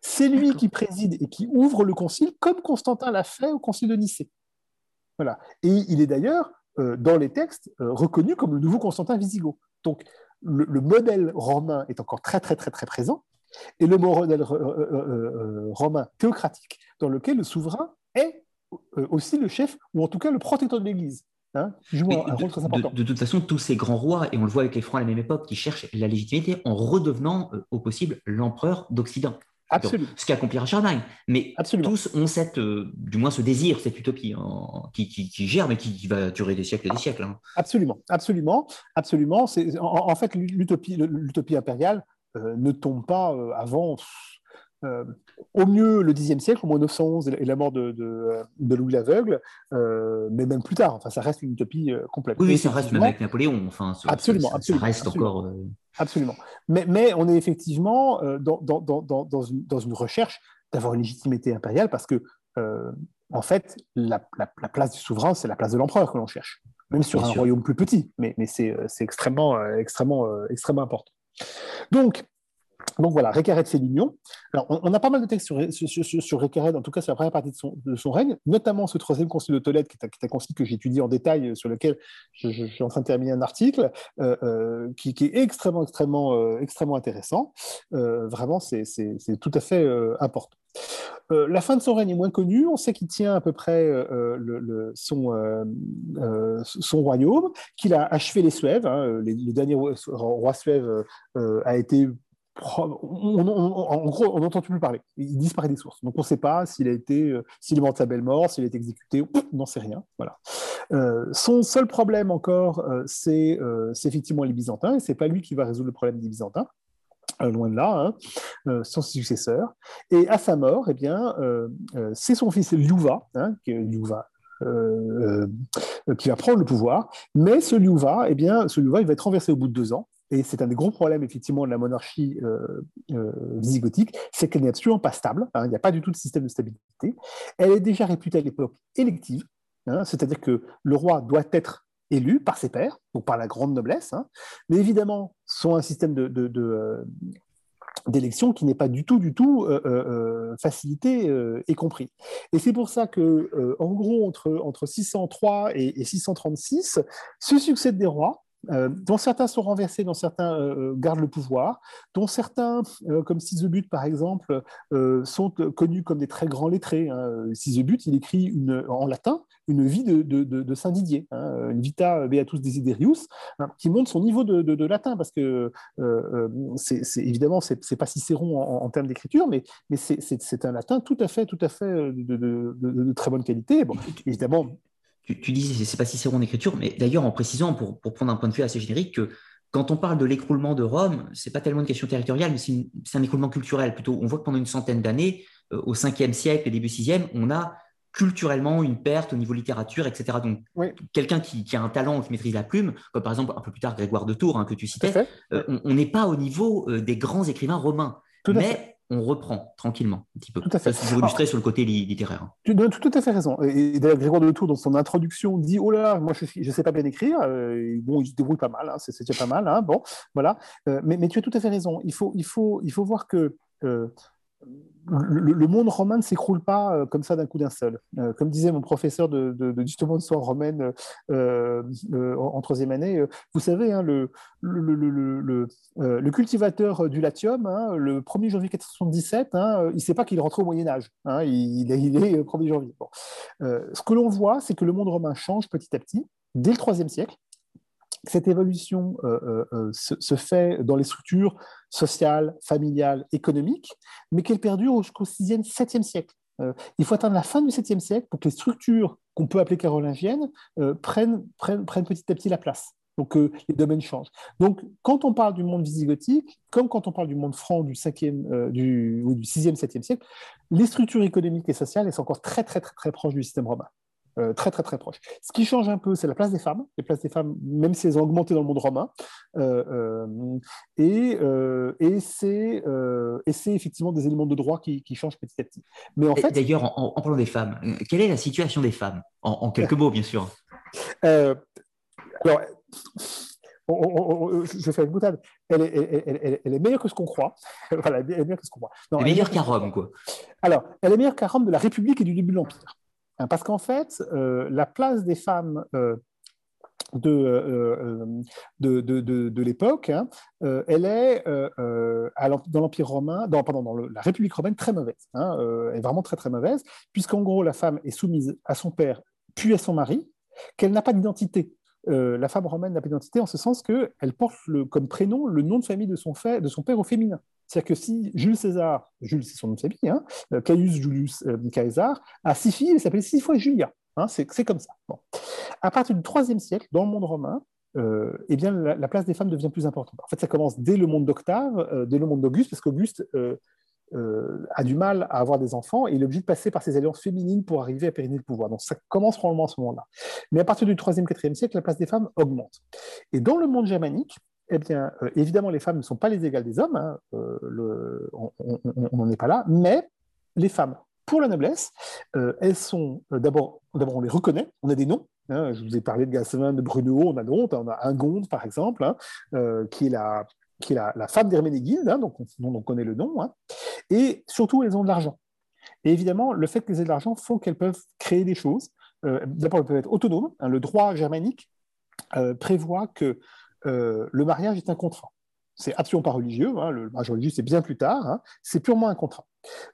C'est lui qui préside et qui ouvre le concile, comme Constantin l'a fait au concile de Nicée. Voilà. Et il est d'ailleurs dans les textes euh, reconnu comme le nouveau Constantin Visigoth. Donc le, modèle romain est encore très très très très présent, et le modèle euh, romain théocratique, dans lequel le souverain est aussi le chef, ou en tout cas le protecteur de l'Église. Hein, joue un, rôle très important. De, toute façon, tous ces grands rois, et on le voit avec les Francs à la même époque, qui cherchent la légitimité en redevenant au possible l'empereur d'Occident. Absolument. ce qui accomplira Charlemagne. Mais tous ont cette, euh, du moins ce désir, cette utopie hein, qui, qui, gère, mais qui, va durer des siècles et des siècles. Hein. Absolument, absolument, absolument. C'est, en, fait, l'utopie, l'utopie impériale euh, ne tombe pas euh, avant au mieux le Xe siècle, au moins 911 et la mort de, de, Louis l'Aveugle, mais même plus tard. Enfin, ça reste une utopie complète. Oui, ça reste même avec Napoléon. Enfin, absolument, ça, absolument, reste encore. Absolument. Mais, mais, on est effectivement dans, dans, dans, dans une, une, recherche d'avoir une légitimité impériale parce que, en fait, la, la, place du souverain, c'est la place de l'empereur que l'on cherche, même sur un royaume plus petit. Mais, mais c'est extrêmement, extrêmement, extrêmement important. Donc, donc voilà, Récared l'union. Alors, on, a pas mal de textes sur, sur, en tout cas sur la première partie de son, règne, notamment ce troisième concile de Tolède, qui est, un, concile que j'étudie en détail, euh, sur lequel je, suis en train de terminer un article, euh, euh, qui, est extrêmement, extrêmement, extrêmement intéressant. vraiment, c'est tout à fait important. la fin de son règne est moins connue. On sait qu'il tient à peu près son, royaume, qu'il a achevé les Suèves. Hein, le dernier roi suève a été en gros, on n'entend plus parler. Il disparaît des sources. Donc, on ne sait pas s'il a été, euh, s'il est mort de sa belle mort, s'il a été exécuté, on n'en sait rien. Voilà. Euh, son seul problème encore, euh, c'est effectivement les Byzantins, et c'est pas lui qui va résoudre le problème des Byzantins. loin de là, hein, son successeur. Et à sa mort, eh bien, c'est son fils Liuva, hein, qui va prendre le pouvoir. Mais ce Liuva, eh bien, ce Liuva, il va être renversé au bout de deux ans. Et c'est un des gros problèmes, effectivement, de la monarchie euh, euh, visigothique, c'est qu'elle n'est absolument pas stable. Hein, il n'y a pas du tout de système de stabilité. Elle est déjà réputée à l'époque élective, hein, c'est-à-dire que le roi doit être élu par ses pairs, donc par la grande noblesse, hein. mais évidemment, sont un système euh, d'élection qui n'est pas du tout, du tout facilité et compris. Et c'est pour ça que, en gros, entre, entre 603 et, et 636, se succèdent des rois euh, dont certains sont renversés, dont certains euh, euh, gardent le pouvoir, dont certains, comme Sisobut par exemple, sont connus comme des très grands lettrés. Hein. Il écrit en latin une vie de, Saint Didier, hein, une Vita Beatus Desiderius, hein, qui montre son niveau de, latin, parce que c'est évidemment, c'est pas Cicéron en, termes d'écriture, mais, c'est un latin tout à fait, tout à fait de, très bonne qualité. Évidemment, tu, tu dis, c'est pas Cicéron en écriture, mais d'ailleurs en précisant, pour, prendre un point de vue assez générique, que quand on parle de l'écroulement de Rome, c'est pas tellement une question territoriale, mais c'est un écroulement culturel. Plutôt, on voit que pendant une centaine d'années, euh, au 5e siècle et début 6e, on a culturellement une perte au niveau littérature, etc. Donc, quelqu'un qui, a un talent, qui maîtrise la plume, comme par exemple un peu plus tard Grégoire de Tours, hein, que tu citais, euh, on n'est pas au niveau euh, des grands écrivains romains. mais on reprend tranquillement un petit peu. Tout à fait. Ça, illustré sur le côté littéraire. Tu as tout à fait raison. Et, d'ailleurs, Grégoire de Tour, dans son introduction, dit Oh là, moi, je ne sais pas bien écrire. Euh, bon, il se débrouille pas mal, hein, c'est déjà pas mal. Hein, bon, voilà. Euh, mais, mais, tu as tout à fait raison. Il faut, il faut, il faut voir que. Euh, le, monde romain ne s'écroule pas euh, comme ça d'un coup d'un seul. Euh, comme disait mon professeur de, de, justement de histoire romaine euh, en, troisième année, vous savez, hein, le, le, cultivateur du Latium, hein, le 1er janvier 477, hein, il ne sait pas qu'il est rentré au Moyen Âge. il, il, est 1er janvier. ce que l'on voit, c'est que le monde romain change petit à petit, dès le IIIe siècle. Cette évolution se, fait dans les structures sociale, familiale, économique, mais qu'elle perdure jusqu'au 6e, 7e siècle. Euh, il faut attendre la fin du 7e siècle pour que les structures qu'on peut appeler carolingiennes euh, prennent, petit à petit la place. Donc euh, les domaines changent. Donc quand on parle du monde visigothique, comme quand on parle du monde franc du, 5e, du, du 6e, 7e siècle, les structures économiques et sociales sont encore très très très très proches du système romain. Euh, très très très proche. Ce qui change un peu, c'est la place des femmes. Les places des femmes, même si elles ont augmenté dans le monde romain, euh, euh, et, et c'est effectivement des éléments de droit qui, qui, changent petit à petit. Mais en fait, d'ailleurs, en, parlant des femmes, quelle est la situation des femmes? En, quelques mots, bien sûr. alors. je fais une boutade. Elle est, elle, elle, est, meilleure que ce qu'on croit. voilà, elle est meilleure que ce qu'on croit. elle est meilleure qu'à Rome, quoi. Alors, elle est meilleure qu'à Rome de la République et du début de l'Empire. Hein, parce qu'en fait, euh, la place des femmes euh, euh, de, l'époque, hein, elle est dans l'Empire romain, dans, la République romaine très mauvaise, hein, est vraiment très très mauvaise, puisqu'en gros la femme est soumise à son père puis à son mari, qu'elle n'a pas d'identité. la femme romaine n'a pas d'identité en ce sens qu'elle porte comme prénom le nom de famille de son, de son père au féminin. C'est-à-dire que si Jules César, Jules c'est son nom de famille, hein, euh, Caius Julius euh, Caesar, a six filles, il s'appelle six fois Julia. Hein, c'est comme ça. À partir du IIIe siècle, dans le monde romain, euh, eh bien, la, place des femmes devient plus importante. En fait, ça commence dès le monde d'Octave, dès le monde d'Auguste, parce qu'Auguste a du mal à avoir des enfants et il est obligé de passer par ces alliances féminines pour arriver à pérenniser le pouvoir. Donc ça commence probablement à ce moment-là. Mais à partir du 3e, 4e siècle, la place des femmes augmente. Et dans le monde germanique, eh bien, euh, évidemment, les femmes ne sont pas les égales des hommes, hein, euh, on n'en est pas là, mais les femmes, pour la noblesse, euh, elles sont, d'abord, d'abord, on les reconnaît, on a des noms, hein, je vous ai parlé de Gasselin, de Bruno, on a d'autres, on a Ingonde, par exemple, hein, qui est la, qui est la, femme d'Herménégilde, donc on, on, connaît le nom, et surtout, elles ont de l'argent. Et évidemment, le fait qu'elles aient de l'argent font qu'elles peuvent créer des choses. d'abord, elles peuvent être autonomes. le droit germanique prévoit que euh, le mariage est un contrat. C'est absolument pas religieux, hein, le mariage religieux c'est bien plus tard, hein. c'est purement un contrat.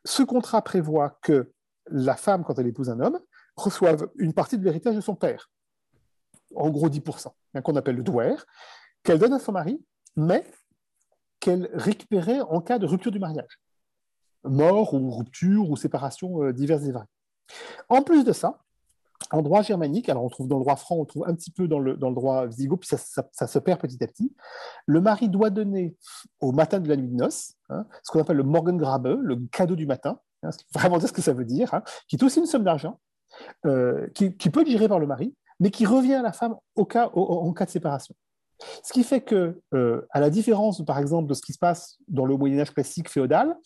Ce contrat prévoit que la femme, quand elle épouse un homme, reçoive une partie de l'héritage de son père, en gros 10%, hein, qu'on appelle le douer, qu'elle donne à son mari, mais qu'elle récupérait en cas de rupture du mariage, mort ou rupture ou séparation euh, diverses et variées. En plus de ça, en droit germanique, alors on trouve dans le droit franc, on trouve un petit peu dans le, dans le droit visigoth, puis ça, se perd petit à petit. Le mari doit donner au matin de la nuit de noces hein, ce qu'on appelle le Morgengrabe, le cadeau du matin, hein, vraiment dire ce que ça veut dire, hein, qui est aussi une somme d'argent, euh, qui, peut être gérée par le mari, mais qui revient à la femme au cas, en cas de séparation. Ce qui fait que, euh, à la différence, par exemple, de ce qui se passe dans le Moyen Âge classique féodal,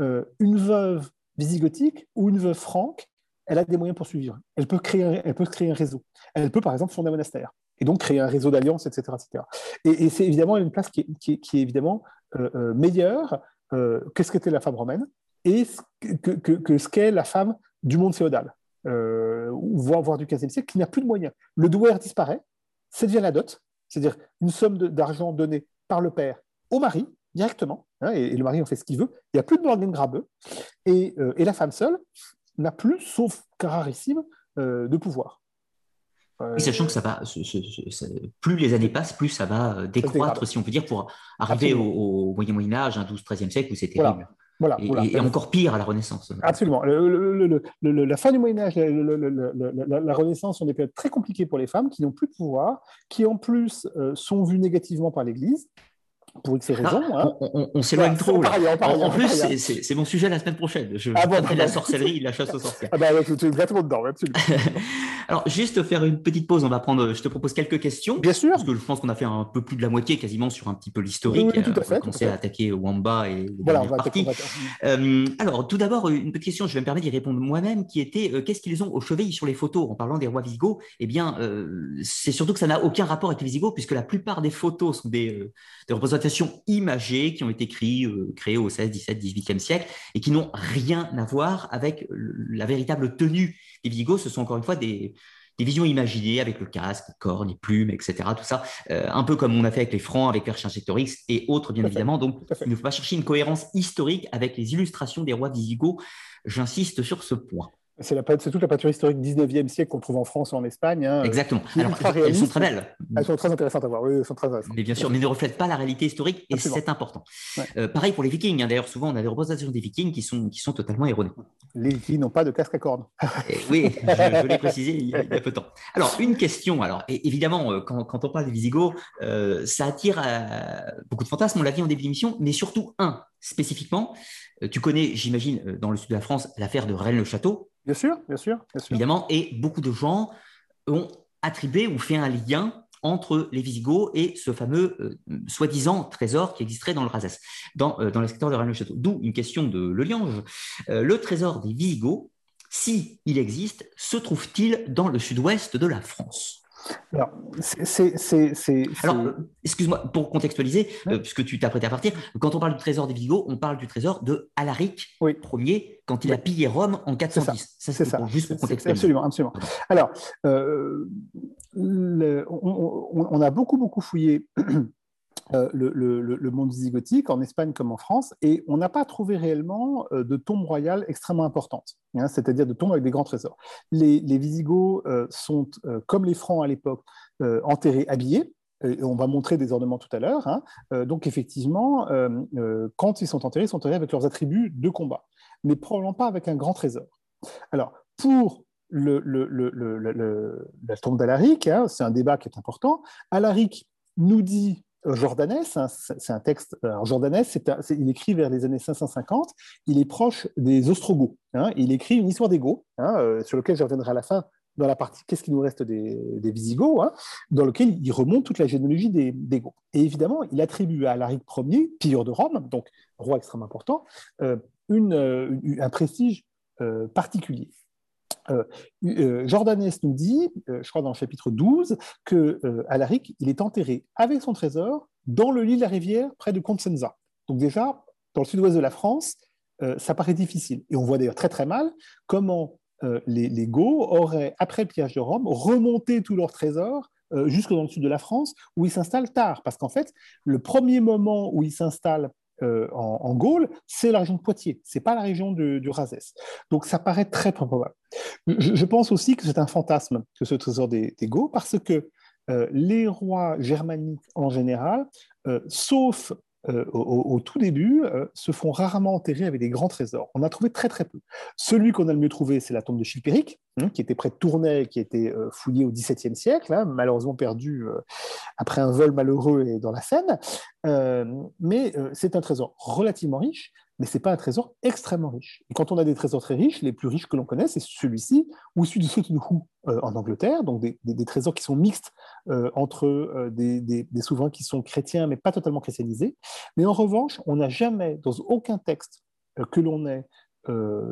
euh, une veuve visigothique ou une veuve franque elle a des moyens pour survivre. Elle peut créer un, elle peut créer un réseau. Elle peut, par exemple, fonder un monastère et donc créer un réseau d'alliances, etc., etc. Et, c'est évidemment une place qui est, évidemment euh, euh, meilleure euh, que ce qu'était la femme romaine et que, ce qu'est la femme du monde féodal, voire, du XVe siècle, qui n'a plus de moyens. Le douaire disparaît, c'est devient la dot, c'est-à-dire une somme d'argent donnée par le père au mari directement, hein, et, le mari en fait ce qu'il veut. Il n'y a plus de Morgan grabeux, et la femme seule, n'a plus, sauf cararissime, euh, de pouvoir. Euh, sachant que ça va, plus les années passent, plus ça va euh, décroître, si on peut dire, pour arriver au, Moyen Moyen Âge, un 12-13e siècle où c'est terrible. Voilà. et, encore pire à la Renaissance. Absolument. la fin du Moyen Âge, la, Renaissance sont des périodes très compliquées pour les femmes qui n'ont plus de pouvoir, qui en plus sont vues négativement par l'Église, pour X raisons. Ah, hein. On, s'éloigne trop. Là. en, plus, c'est mon sujet la semaine prochaine. Je ah bon, la sorcellerie, la chasse aux sorcières. Ah bah, tu es exactement dedans, absolument. Alors, juste faire une petite pause. On va prendre. Je te propose quelques questions. Bien sûr. Parce que je pense qu'on a fait un peu plus de la moitié, quasiment sur un petit peu l'historique. Oui, tout à fait. On commencer à attaquer Wamba et voilà, on va attaquer, euh, alors, tout d'abord, une petite question. Je vais me permettre d'y répondre moi-même, qui était euh, qu'est-ce qu'ils ont au chevet sur les photos en parlant des rois Visigoths? Eh bien, euh, c'est surtout que ça n'a aucun rapport avec les Visigoths, puisque la plupart des photos sont des, des représentations imagées qui ont été créés, euh, au 16, 17, 18e siècle et qui n'ont rien à voir avec la véritable tenue des Visigoths. Ce sont encore une fois des, visions imaginées avec le casque, les cornes, les plumes, etc. Tout ça, euh, un peu comme on a fait avec les Francs, avec l'Archingétorix et autres, bien évidemment. Donc, il ne faut pas chercher une cohérence historique avec les illustrations des rois visigoths. J'insiste sur ce point. C'est toute la peinture historique 19e siècle qu'on trouve en France ou en Espagne. Hein, Exactement. Alors, elles sont très belles. Elles sont très intéressantes à voir. Oui, elles sont très intéressantes. Mais bien sûr, mais ne reflètent pas la réalité historique et c'est important. Euh, pareil pour les Vikings. Hein. D'ailleurs, souvent, on a des représentations des Vikings qui sont, qui sont totalement erronées. Les Vikings n'ont pas de casque à cornes. oui, je, l'ai précisé il y, a, peu de temps. Alors, une question. Alors, évidemment, euh, quand, quand, on parle des Visigoths, euh, ça attire beaucoup de fantasmes, on l'a dit en début d'émission, mais surtout un spécifiquement. Tu connais, j'imagine, dans le sud de la France, l'affaire de Rennes-le-Château. Bien sûr, bien sûr, bien sûr. Évidemment, et beaucoup de gens ont attribué ou fait un lien entre les Visigoths et ce fameux euh, soi-disant trésor qui existerait dans le Razès, dans, euh, dans le secteur de Rennes-le-Château. D'où une question de Le Liange. Euh, le trésor des Visigoths, s'il existe, se trouve-t-il dans le sud-ouest de la France? Alors, c'est. Alors, excuse-moi, pour contextualiser, euh, puisque tu t'apprêtais à partir, quand on parle du trésor des Visigoths, on parle du trésor de Alaric oui. Ier, quand il a pillé Rome en 410. C'est ça, ça, juste pour contextualiser. Absolument, absolument. Alors, euh, on, a beaucoup, beaucoup fouillé euh, le, monde zygotique, en Espagne comme en France, et on n'a pas trouvé réellement euh, de tombes royales extrêmement importantes, hein, c'est-à-dire de tombes avec des grands trésors. Les, Visigoths euh, sont, comme les Francs à l'époque, enterrés habillés, et on va montrer des ornements tout à l'heure. Hein. donc effectivement, quand ils sont enterrés, ils sont enterrés avec leurs attributs de combat, mais probablement pas avec un grand trésor. Alors, pour la tombe d'Alaric, hein, c'est un débat qui est important. Alaric nous dit Jordanès, hein, c'est un texte. Alors Jordanès, il écrit vers les années 550. Il est proche des Ostrogoths. Hein, il écrit une histoire des Goths, hein, euh, sur lequel je reviendrai à la fin dans la partie Qu'est-ce qui nous reste des, Visigoths, dans lequel il remonte toute la généalogie des, Goths. Et évidemment, il attribue à Alaric Ier, pire de Rome, donc roi extrêmement important, euh, euh, un prestige particulier. Euh, euh, Jordanès nous dit, euh, je crois dans le chapitre 12, que Alaric, il est enterré avec son trésor dans le lit de la rivière près de Consenza. Donc déjà, dans le sud-ouest de la France, ça paraît difficile. Et on voit d'ailleurs très très mal comment les, les Goths auraient, après le pillage de Rome, remonté tous leurs trésors jusque dans le sud de la France, où ils s'installent tard. Parce qu'en fait, le premier moment où ils s'installent euh, en, Gaule, c'est la région de Poitiers, c'est pas la région du Razès. Donc ça paraît très probable. Je, pense aussi que c'est un fantasme que ce trésor des, des parce que euh, les rois germaniques en général, euh, sauf euh, au, tout début, euh, se font rarement enterrer avec des grands trésors. On a trouvé très très peu. Celui qu'on a le mieux trouvé, c'est la tombe de Chilpéric, hein, qui était près de Tournai, qui a été euh, fouillée au XVIIe siècle, hein, malheureusement perdu après un vol malheureux et dans la Seine. mais c'est un trésor relativement riche, mais ce n'est pas un trésor extrêmement riche. Et quand on a des trésors très riches, les plus riches que l'on connaît, c'est celui-ci, ou celui de Sutton euh, en Angleterre, donc des, trésors qui sont mixtes euh, entre euh, des, souverains qui sont chrétiens, mais pas totalement christianisés. Mais en revanche, on n'a jamais, dans aucun texte que l'on ait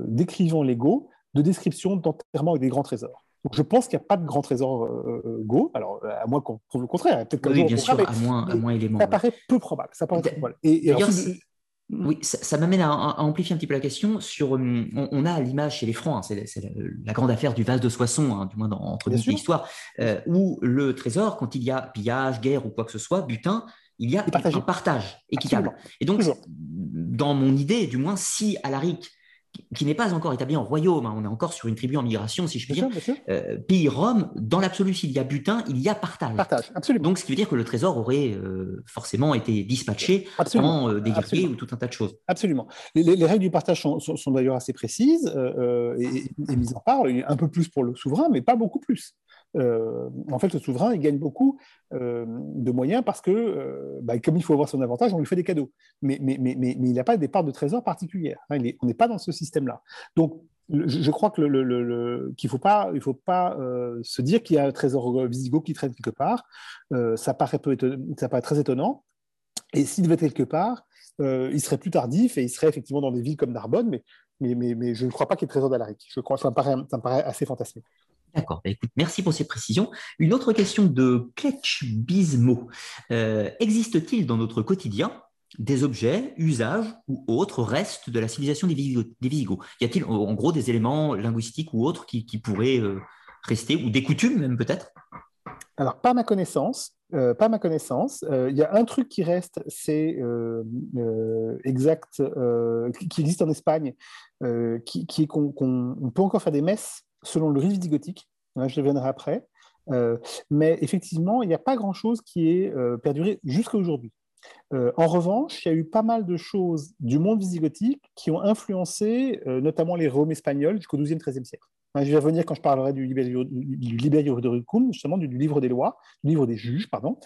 décrivant les Go, de description d'enterrement avec des grands trésors. Donc je pense qu'il n'y a pas de grands trésors Go, alors à moins qu'on prouve le contraire. Peut-être oui, bien sûr, à moins, à moins élément. Ça paraît peu probable. Ça paraît probable. Et, oui, ça, m'amène à, amplifier un petit peu la question sur. Hum, on, a l'image chez les Francs, hein, c'est la, grande affaire du vase de Soissons, hein, du moins dans, entre nous l'histoire, euh, où le trésor, quand il y a pillage, guerre ou quoi que ce soit, butin, il y a un partage équitable. Et donc, dans mon idée, du moins, si Alaric qui n'est pas encore établi en royaume, hein. on est encore sur une tribu en migration, si je puis dire. Euh, pays Rome, dans l'absolu, s'il y a butin, il y a partage. Partage, absolument. Donc, ce qui veut dire que le trésor aurait euh, forcément été dispatché en euh, des ou tout un tas de choses. Absolument. Les, règles du partage sont, d'ailleurs assez précises et, mises en part, un peu plus pour le souverain, mais pas beaucoup plus. En fait, le souverain, il gagne beaucoup de moyens parce que, bah, comme il faut avoir son avantage, on lui fait des cadeaux. Mais, mais, mais, mais, il n'a pas des parts de trésor particulières. Hein. on n'est pas dans ce système-là. Donc, je, crois que le, qu'il ne faut pas, il faut pas se dire qu'il y a un trésor visigoth qui traîne quelque part. ça, paraît très étonnant. Et s'il devait être quelque part, il serait plus tardif et il serait effectivement dans des villes comme Narbonne, mais mais, mais, je ne crois pas qu'il y ait trésor d'Alaric. Ça ça me paraît assez fantastique. D'accord. Bah, écoute, merci pour ces précisions. Une autre question de Kletch Bismo. Euh, existe-t-il dans notre quotidien des objets, usages ou autres restes de la civilisation des Visigoths Y a-t-il en gros des éléments linguistiques ou autres qui, pourraient euh, rester, ou des coutumes même peut-être? Alors, pas ma connaissance. Euh, pas ma connaissance. Il y a un truc qui reste, c'est exact, qui existe en Espagne, qui, qui est qu'on peut encore faire des messes selon le rite visigothique. je reviendrai après. Euh, mais effectivement, il n'y a pas grand-chose qui est euh, perduré jusqu'à aujourd'hui. Euh, en revanche, il y a eu pas mal de choses du monde visigothique qui ont influencé notamment les Roms espagnols jusqu'au XIIe, XIIIe siècle. je vais revenir quand je parlerai du Liberio, du justement du, livre des lois, du livre des juges, pardon.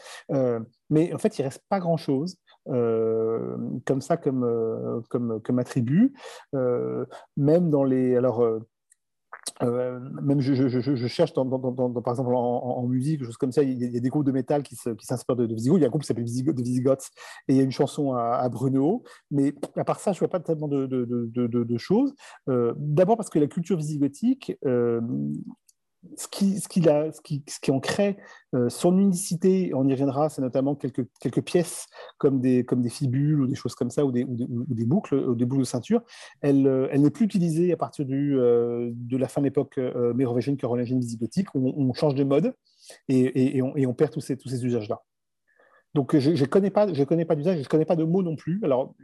mais en fait, il ne reste pas grand-chose. comme ça, comme, comme, comme attribut, même dans les. Alors, euh, même je, cherche, par exemple, en, musique, choses comme ça, il y, a, des groupes de métal qui s'inspirent de, de. Il y a un groupe qui s'appelle Visigoth et il y a une chanson à, Bruno. Mais à part ça, je ne vois pas tellement de, choses. Euh, d'abord parce que la culture visigothique, euh, ce qui, ce, qui ce, qui, ce qui en crée euh, son unicité, on y reviendra, c'est notamment quelques, quelques pièces comme des, comme des fibules ou des choses comme ça, ou des, des, boucles, ou des boucles de ceinture. Elle, euh, elle n'est plus utilisée à partir du, euh, de la fin de l'époque mérovingienne, carolingienne, visigothique, où on, change de mode et, et, on, et on, perd tous ces, tous ces usages-là. Donc, je ne connais pas, je connais pas d'usage, je ne connais pas de mots non plus. Alors,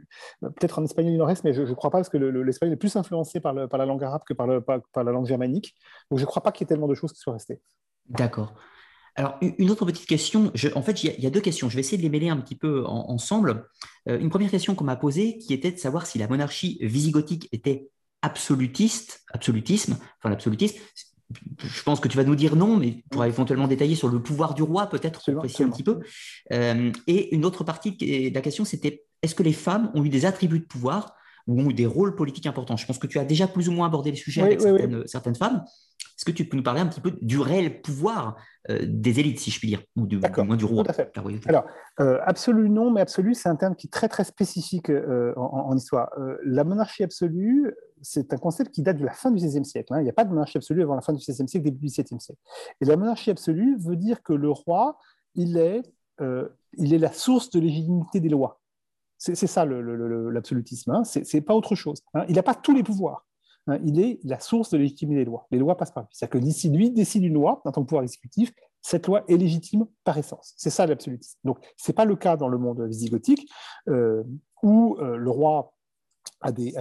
peut-être en espagnol il en reste, mais je ne crois pas parce que l'espagnol est plus influencé par, la langue arabe que par, la langue germanique. Donc, je ne crois pas qu'il y ait tellement de choses qui soient restées. D'accord. Alors, une autre petite question. en fait, il y, a deux questions. Je vais essayer de les mêler un petit peu ensemble. Euh, une première question qu'on m'a posée, qui était de savoir si la monarchie visigothique était absolutiste, absolutisme, enfin l'absolutisme, je pense que tu vas nous dire non, mais tu pourras éventuellement détailler sur le pouvoir du roi, peut-être, pour préciser un petit peu. Euh, et une autre partie de la question, c'était est-ce que les femmes ont eu des attributs de pouvoir ou ont eu des rôles politiques importants? Je pense que tu as déjà plus ou moins abordé les sujets avec certaines, femmes. Est-ce que tu peux nous parler un petit peu du réel pouvoir euh, des élites, si je puis dire, ou du, moins du roi Alors, euh, absolu non, mais absolu, c'est un terme qui est très très spécifique en, en, histoire. la monarchie absolue, c'est un concept qui date de la fin du XVIe siècle. Hein. Il n'y a pas de monarchie absolue avant la fin du XVIe siècle, début du XVIIe siècle. Et la monarchie absolue veut dire que le roi, il est, euh, il est la source de légitimité des lois. C'est ça l'absolutisme. Hein. Ce n'est pas autre chose. Hein. Il n'a pas tous les pouvoirs. Il est la source de légitimité des lois. Les lois passent par lui. C'est-à-dire que d'ici lui décide une loi, en tant que pouvoir exécutif, cette loi est légitime par essence. C'est ça l'absolutisme. Donc, ce n'est pas le cas dans le monde visigothique, euh, où euh, le roi a, des,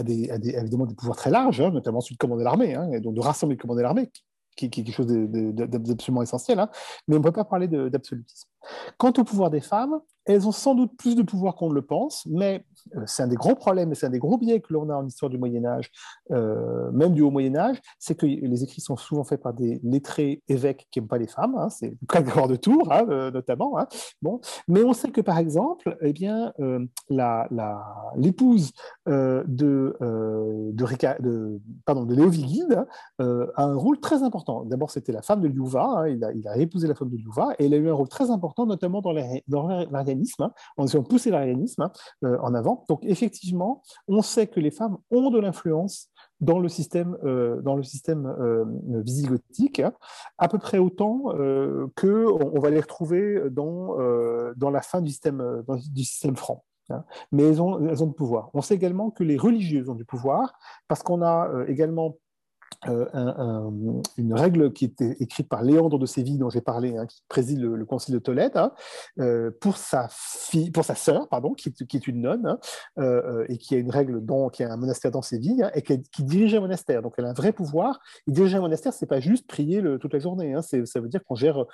évidemment des pouvoirs très larges, hein, notamment celui de commander l'armée, hein, donc de rassembler et commander l'armée, qui, est quelque chose d'absolument essentiel, hein, mais on ne peut pas parler d'absolutisme. Quant au pouvoir des femmes, elles ont sans doute plus de pouvoir qu'on ne le pense, mais euh, c'est un des gros problèmes et c'est un des gros biais que l'on a en histoire du Moyen Âge, euh, même du Haut Moyen Âge, c'est que les écrits sont souvent faits par des lettrés évêques qui n'aiment pas les femmes, hein, c'est le cas de de Tours hein, euh, notamment. Hein. bon. Mais on sait que par exemple, eh bien, l'épouse de, de, a un rôle très important. D'abord, c'était la femme de Liuva, il a, il, a, épousé la femme de Liuva, et elle a eu un rôle très important, notamment dans l'arianisme. on a poussé l'arianisme en avant donc effectivement, on sait que les femmes ont de l'influence dans le système, euh, dans le système euh, visigothique, à peu près autant euh, qu'on on va les retrouver dans, dans la fin du système, du système franc. Hein. Mais elles ont, elles ont du pouvoir. On sait également que les religieuses ont du pouvoir, parce qu'on a également euh, une règle qui était écrite par Léandre de Séville, dont j'ai parlé, hein, qui préside le, concile de Tolède, hein, euh, pour sa fille, pour sa sœur, pardon, qui, qui est une nonne hein, euh, et qui a une règle, dont, qui a un monastère dans Séville et qui, qui, dirige un monastère. Donc elle a un vrai pouvoir. Et diriger un monastère, c'est pas juste prier le, toute la journée. ça veut dire qu'on gère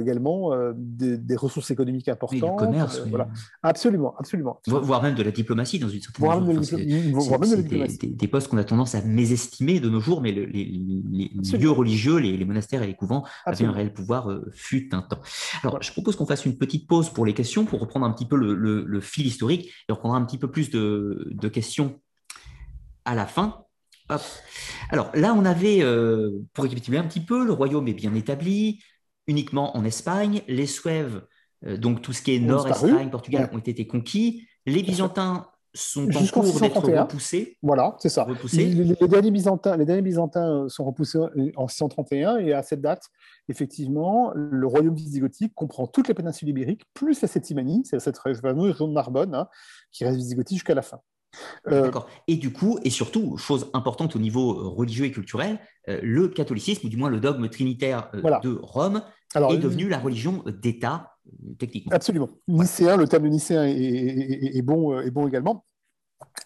également des, ressources économiques importantes. Oui, commerce. Voilà. Absolument, absolument. Voire même de la diplomatie dans une certaine mesure. Voire même de la diplomatie. Des, des, postes qu'on a tendance à mésestimer de nos jours, mais mais les, lieux religieux, les, monastères et les couvents avaient un réel pouvoir fut un temps. Alors, je propose qu'on fasse une petite pause pour les questions, pour reprendre un petit peu le, fil historique, et reprendre un petit peu plus de, de questions à la fin. Alors là, on avait, euh, pour récapituler un petit peu, le royaume est bien établi, uniquement en Espagne. Les Suèves, euh, donc tout ce qui est Nord-Espagne, Portugal, ont été conquis. Les Byzantins sont en cours d'être repoussés. Voilà, c'est ça. Les, derniers Byzantins, les derniers Byzantins sont repoussés en 631 et à cette date, effectivement, le royaume visigothique comprend toutes les péninsules ibériques, plus la Septimanie, c'est cette région de Narbonne, hein, qui reste visigothique jusqu'à la fin. Euh, D'accord. Et du coup, et surtout, chose importante au niveau euh, religieux et culturel, euh, le catholicisme, ou du moins le dogme trinitaire de Rome, est devenu la religion d'État, techniquement. Absolument. Nicéen, le terme de nicéen est, bon, est bon également.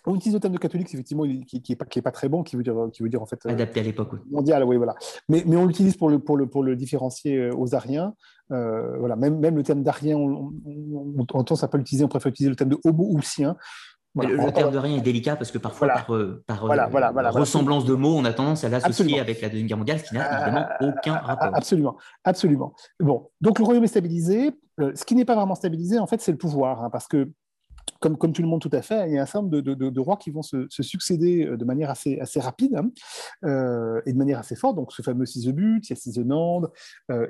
On utilise le terme de catholique, effectivement, qui n'est pas, pas, très bon, qui veut dire, qui veut dire en fait. Adapté à l'époque, oui. Mondial, oui, voilà. Mais, mais on l'utilise pour le, pour, le, pour le différencier aux Ariens. voilà, même, même le terme d'Arien, on, on, on, ça peut l'utiliser, on préfère utiliser le terme de le, terme de rien est délicat parce que parfois, par, euh, euh, ressemblance de mots, on a tendance à l'associer avec la Deuxième Guerre mondiale, ce qui n'a évidemment euh, aucun rapport. Absolument, absolument. Bon, donc le royaume est stabilisé. ce qui n'est pas vraiment stabilisé, en fait, c'est le pouvoir, hein, parce que comme, tu le montres tout à fait, il y a un certain nombre de, rois qui vont se, succéder de manière assez, rapide hein, et de manière assez forte. Donc, ce fameux Sisebut, il y a Sisenande,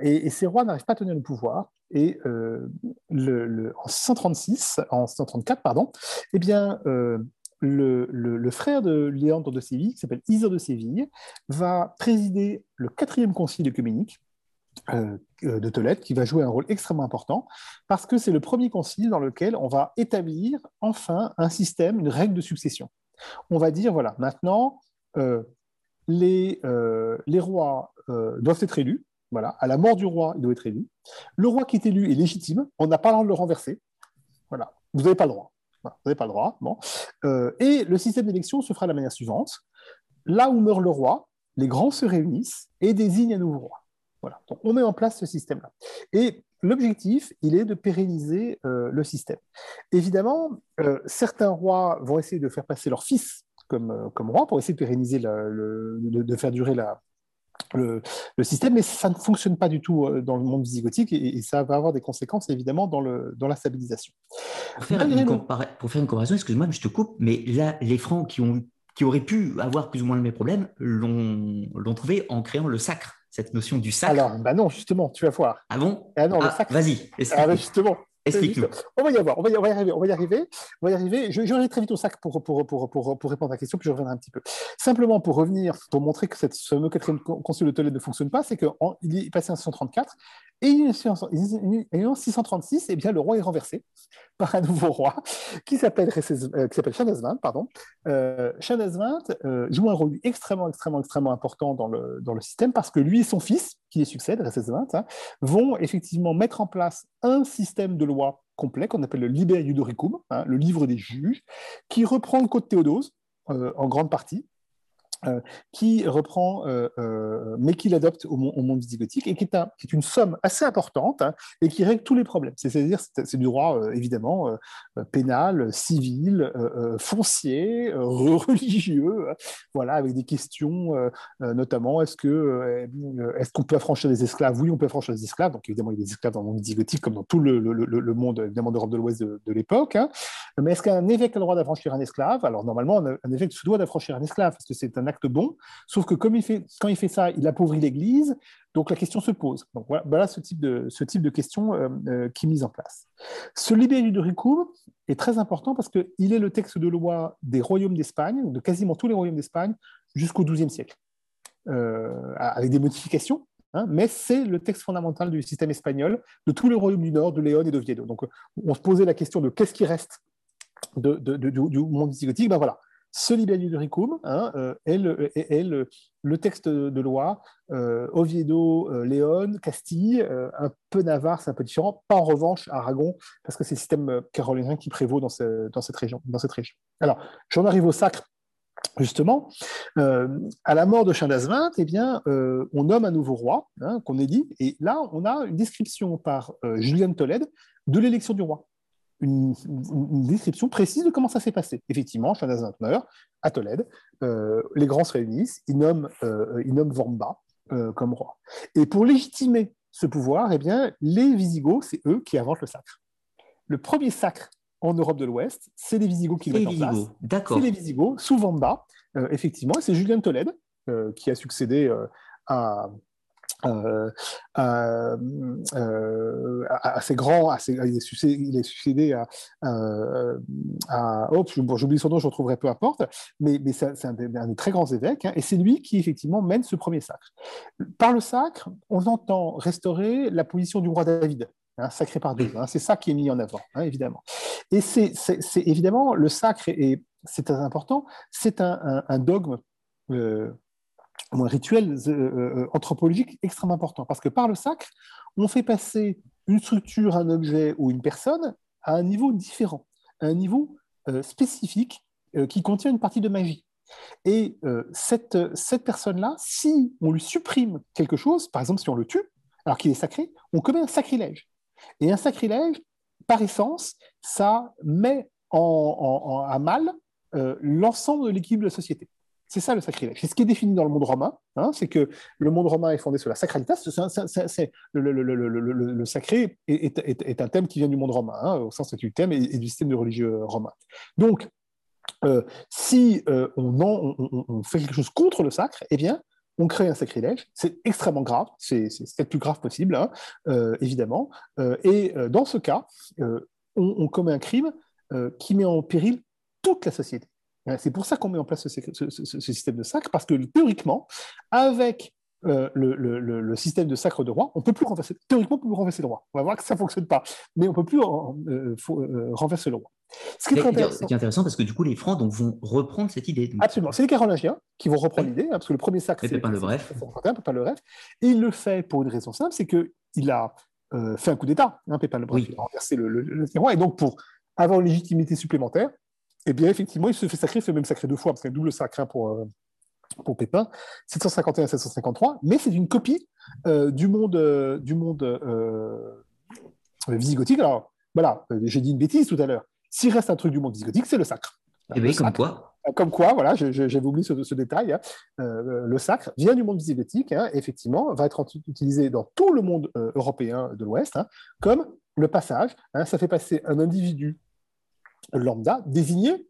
et, et, ces rois n'arrivent pas à tenir le pouvoir. Et euh, en 136, en 134, pardon, eh bien, euh, le, frère de Léandre de Séville, qui s'appelle Isère de Séville, va présider le quatrième concile œcuménique euh, de Tolède, qui va jouer un rôle extrêmement important, parce que c'est le premier concile dans lequel on va établir enfin un système, une règle de succession. On va dire, voilà, maintenant, les, les rois doivent être élus, voilà, à la mort du roi, il doit être élu. Le roi qui est élu est légitime. On n'a pas le droit de le renverser. Voilà, vous n'avez pas le droit. vous n'avez pas le droit. Bon. Euh, et le système d'élection se fera de la manière suivante. Là où meurt le roi, les grands se réunissent et désignent un nouveau roi. Voilà. Donc, on met en place ce système-là. Et l'objectif, il est de pérenniser euh, le système. Évidemment, euh, certains rois vont essayer de faire passer leur fils comme, comme roi pour essayer de pérenniser, le, de, faire durer la, le, système, mais ça ne fonctionne pas du tout euh, dans le monde visigothique et, ça va avoir des conséquences évidemment dans, le, dans la stabilisation. Pour faire, une, pour faire une comparaison, excuse-moi, je te coupe, mais là, les Francs qui, ont, qui auraient pu avoir plus ou moins le même problème l'ont trouvé en créant le sacre, cette notion du sacre. Alors, bah non, justement, tu vas voir. Ah bon? Ah non, le ah, Vas-y, ah, bah justement, Explique-nous. On va y avoir, on va y, arriver, on va y arriver, on va y arriver. Je, je très vite au sac pour, pour, pour, pour, pour répondre à la question, puis je reviendrai un petit peu. Simplement pour revenir, pour montrer que cette, ce fameux quatrième concile de Tolède ne fonctionne pas, c'est qu'il est passé en 634 et en 636, eh bien, le roi est renversé par un nouveau roi qui s'appelle euh, s'appelle pardon. Euh, euh, joue un rôle extrêmement, extrêmement, extrêmement important dans le, dans le système parce que lui et son fils, qui les succède, Recesvint, hein, vont effectivement mettre en place un système de loi complet qu'on appelle le Liber Iudoricum, hein, le livre des juges, qui reprend le code Théodose en grande partie, euh, qui reprend, euh, euh, mais qui l'adopte au, monde visigothique et qui est, une somme assez importante hein, et qui règle tous les problèmes. C'est-à-dire, c'est du droit évidemment pénal, civil, foncier, religieux, voilà, avec des questions, notamment est-ce que est-ce qu'on peut affranchir des esclaves? Oui, on peut affranchir des esclaves. Donc évidemment, il y a des esclaves dans le monde visigothique comme dans tout le, le, monde évidemment d'Europe de l'Ouest de, l'époque. Hein. Mais est-ce qu'un évêque a le droit d'affranchir un esclave? Alors normalement, un évêque se doit d'affranchir un esclave parce que c'est un bon, sauf que quand il fait ça, il appauvrit l'Église, donc la question se pose. Donc voilà, ce type de, ce question euh, euh, qui est mise en place. Ce Ricoub est très important parce qu'il est le texte de loi des royaumes d'Espagne, de quasiment tous les royaumes d'Espagne, jusqu'au XIIe siècle, euh, avec des modifications, hein, mais c'est le texte fondamental du système espagnol, de tous les royaumes du Nord, de Léon et de Viedo. Donc on se posait la question de qu'est-ce qui reste du, monde visigothique, ben voilà, ce libellus de hein, euh, est, le, texte de loi euh, Oviedo, euh, Léon, Castille, un peu Navarre, c'est un peu différent, pas en revanche Aragon, parce que c'est le système carolingien qui prévaut dans, cette région. Alors, j'en arrive au sacre. Justement, à la mort de Chindasvint, eh bien, on nomme un nouveau roi, hein, qu'on est dit, et là, on a une description par Julien Tolède de l'élection du roi une, description précise de comment ça s'est passé. Effectivement, Shana à Tolède, les grands se réunissent, ils nomment, ils nomment Vamba comme roi. Et pour légitimer ce pouvoir, eh bien, les Visigoths, c'est eux qui inventent le sacre. Le premier sacre en Europe de l'Ouest, c'est les Visigoths qui le mettent en place. D'accord. C'est les Visigoths, sous Vamba, euh, effectivement. C'est Julien Tolède euh, qui a succédé euh, à, à, ces grands, à il, est succédé, à, à oh, j'oublie son nom, je retrouverai peu importe, mais, mais c'est un, des très grands évêques, hein, et c'est lui qui effectivement mène ce premier sacre. Par le sacre, on entend restaurer la position du roi David, Hein, sacré par Dieu. Hein, c'est ça qui est mis en avant, hein, évidemment. Et c'est évidemment le sacre, et c'est très important, c'est un, dogme, euh, un rituel euh, euh, anthropologique extrêmement important, parce que par le sacre, on fait passer une structure, un objet ou une personne à un niveau différent, à un niveau spécifique qui contient une partie de magie. Et cette, cette personne-là, si on lui supprime quelque chose, par exemple si on le tue, alors qu'il est sacré, on commet un sacrilège. Et un sacrilège, par essence, ça met à mal euh, l'ensemble de l'équilibre de la société. C'est ça le sacrilège. C'est ce qui est défini dans le monde romain. Hein, c'est que le monde romain est fondé sur la sacralitas. le, sacré est, un thème qui vient du monde romain, hein, au sens du thème et, du système de religieux romain. Donc, euh, si euh, on, fait quelque chose contre le sacre, eh bien, on crée un sacrilège, c'est extrêmement grave, c'est le plus grave possible, hein, euh, évidemment. Euh, et euh, dans ce cas, on, commet un crime qui met en péril toute la société. C'est pour ça qu'on met en place ce, système de sacre, parce que théoriquement, avec le, système de sacre de roi, on peut plus renverser, théoriquement, on peut plus renverser le roi. On va voir que ça ne fonctionne pas, mais on ne peut plus renverser le roi. Ce qui est intéressant. intéressant parce que du coup, les Francs donc, vont reprendre cette idée. Absolument. C'est les Carolingiens qui vont reprendre l'idée, hein, parce que le premier sacre, c'est le Bref. Pépin le Bref. Et il le fait pour une raison simple, c'est qu'il a euh, fait un coup d'État. Hein, Pépin le Bref, il a renversé le, le, roi. Et donc, pour avoir une légitimité supplémentaire, eh bien, effectivement, il se fait sacrer, il se fait même sacrer deux fois, parce qu'il y a un double sacre hein, pour, euh, pour Pépin, 751-753, mais c'est une copie euh, du monde, du monde visigothique. Alors, voilà, j'ai dit une bêtise tout à l'heure. S'il reste un truc du monde visigotique, c'est le sacre. Et eh oui, comme quoi euh, Comme quoi, voilà, j'avais oublié ce, ce détail. Hein. Euh, le sacre vient du monde visigotique, hein, effectivement, va être utilisé dans tout le monde euh, européen de l'Ouest, hein, comme le passage. ça fait passer un individu lambda désigné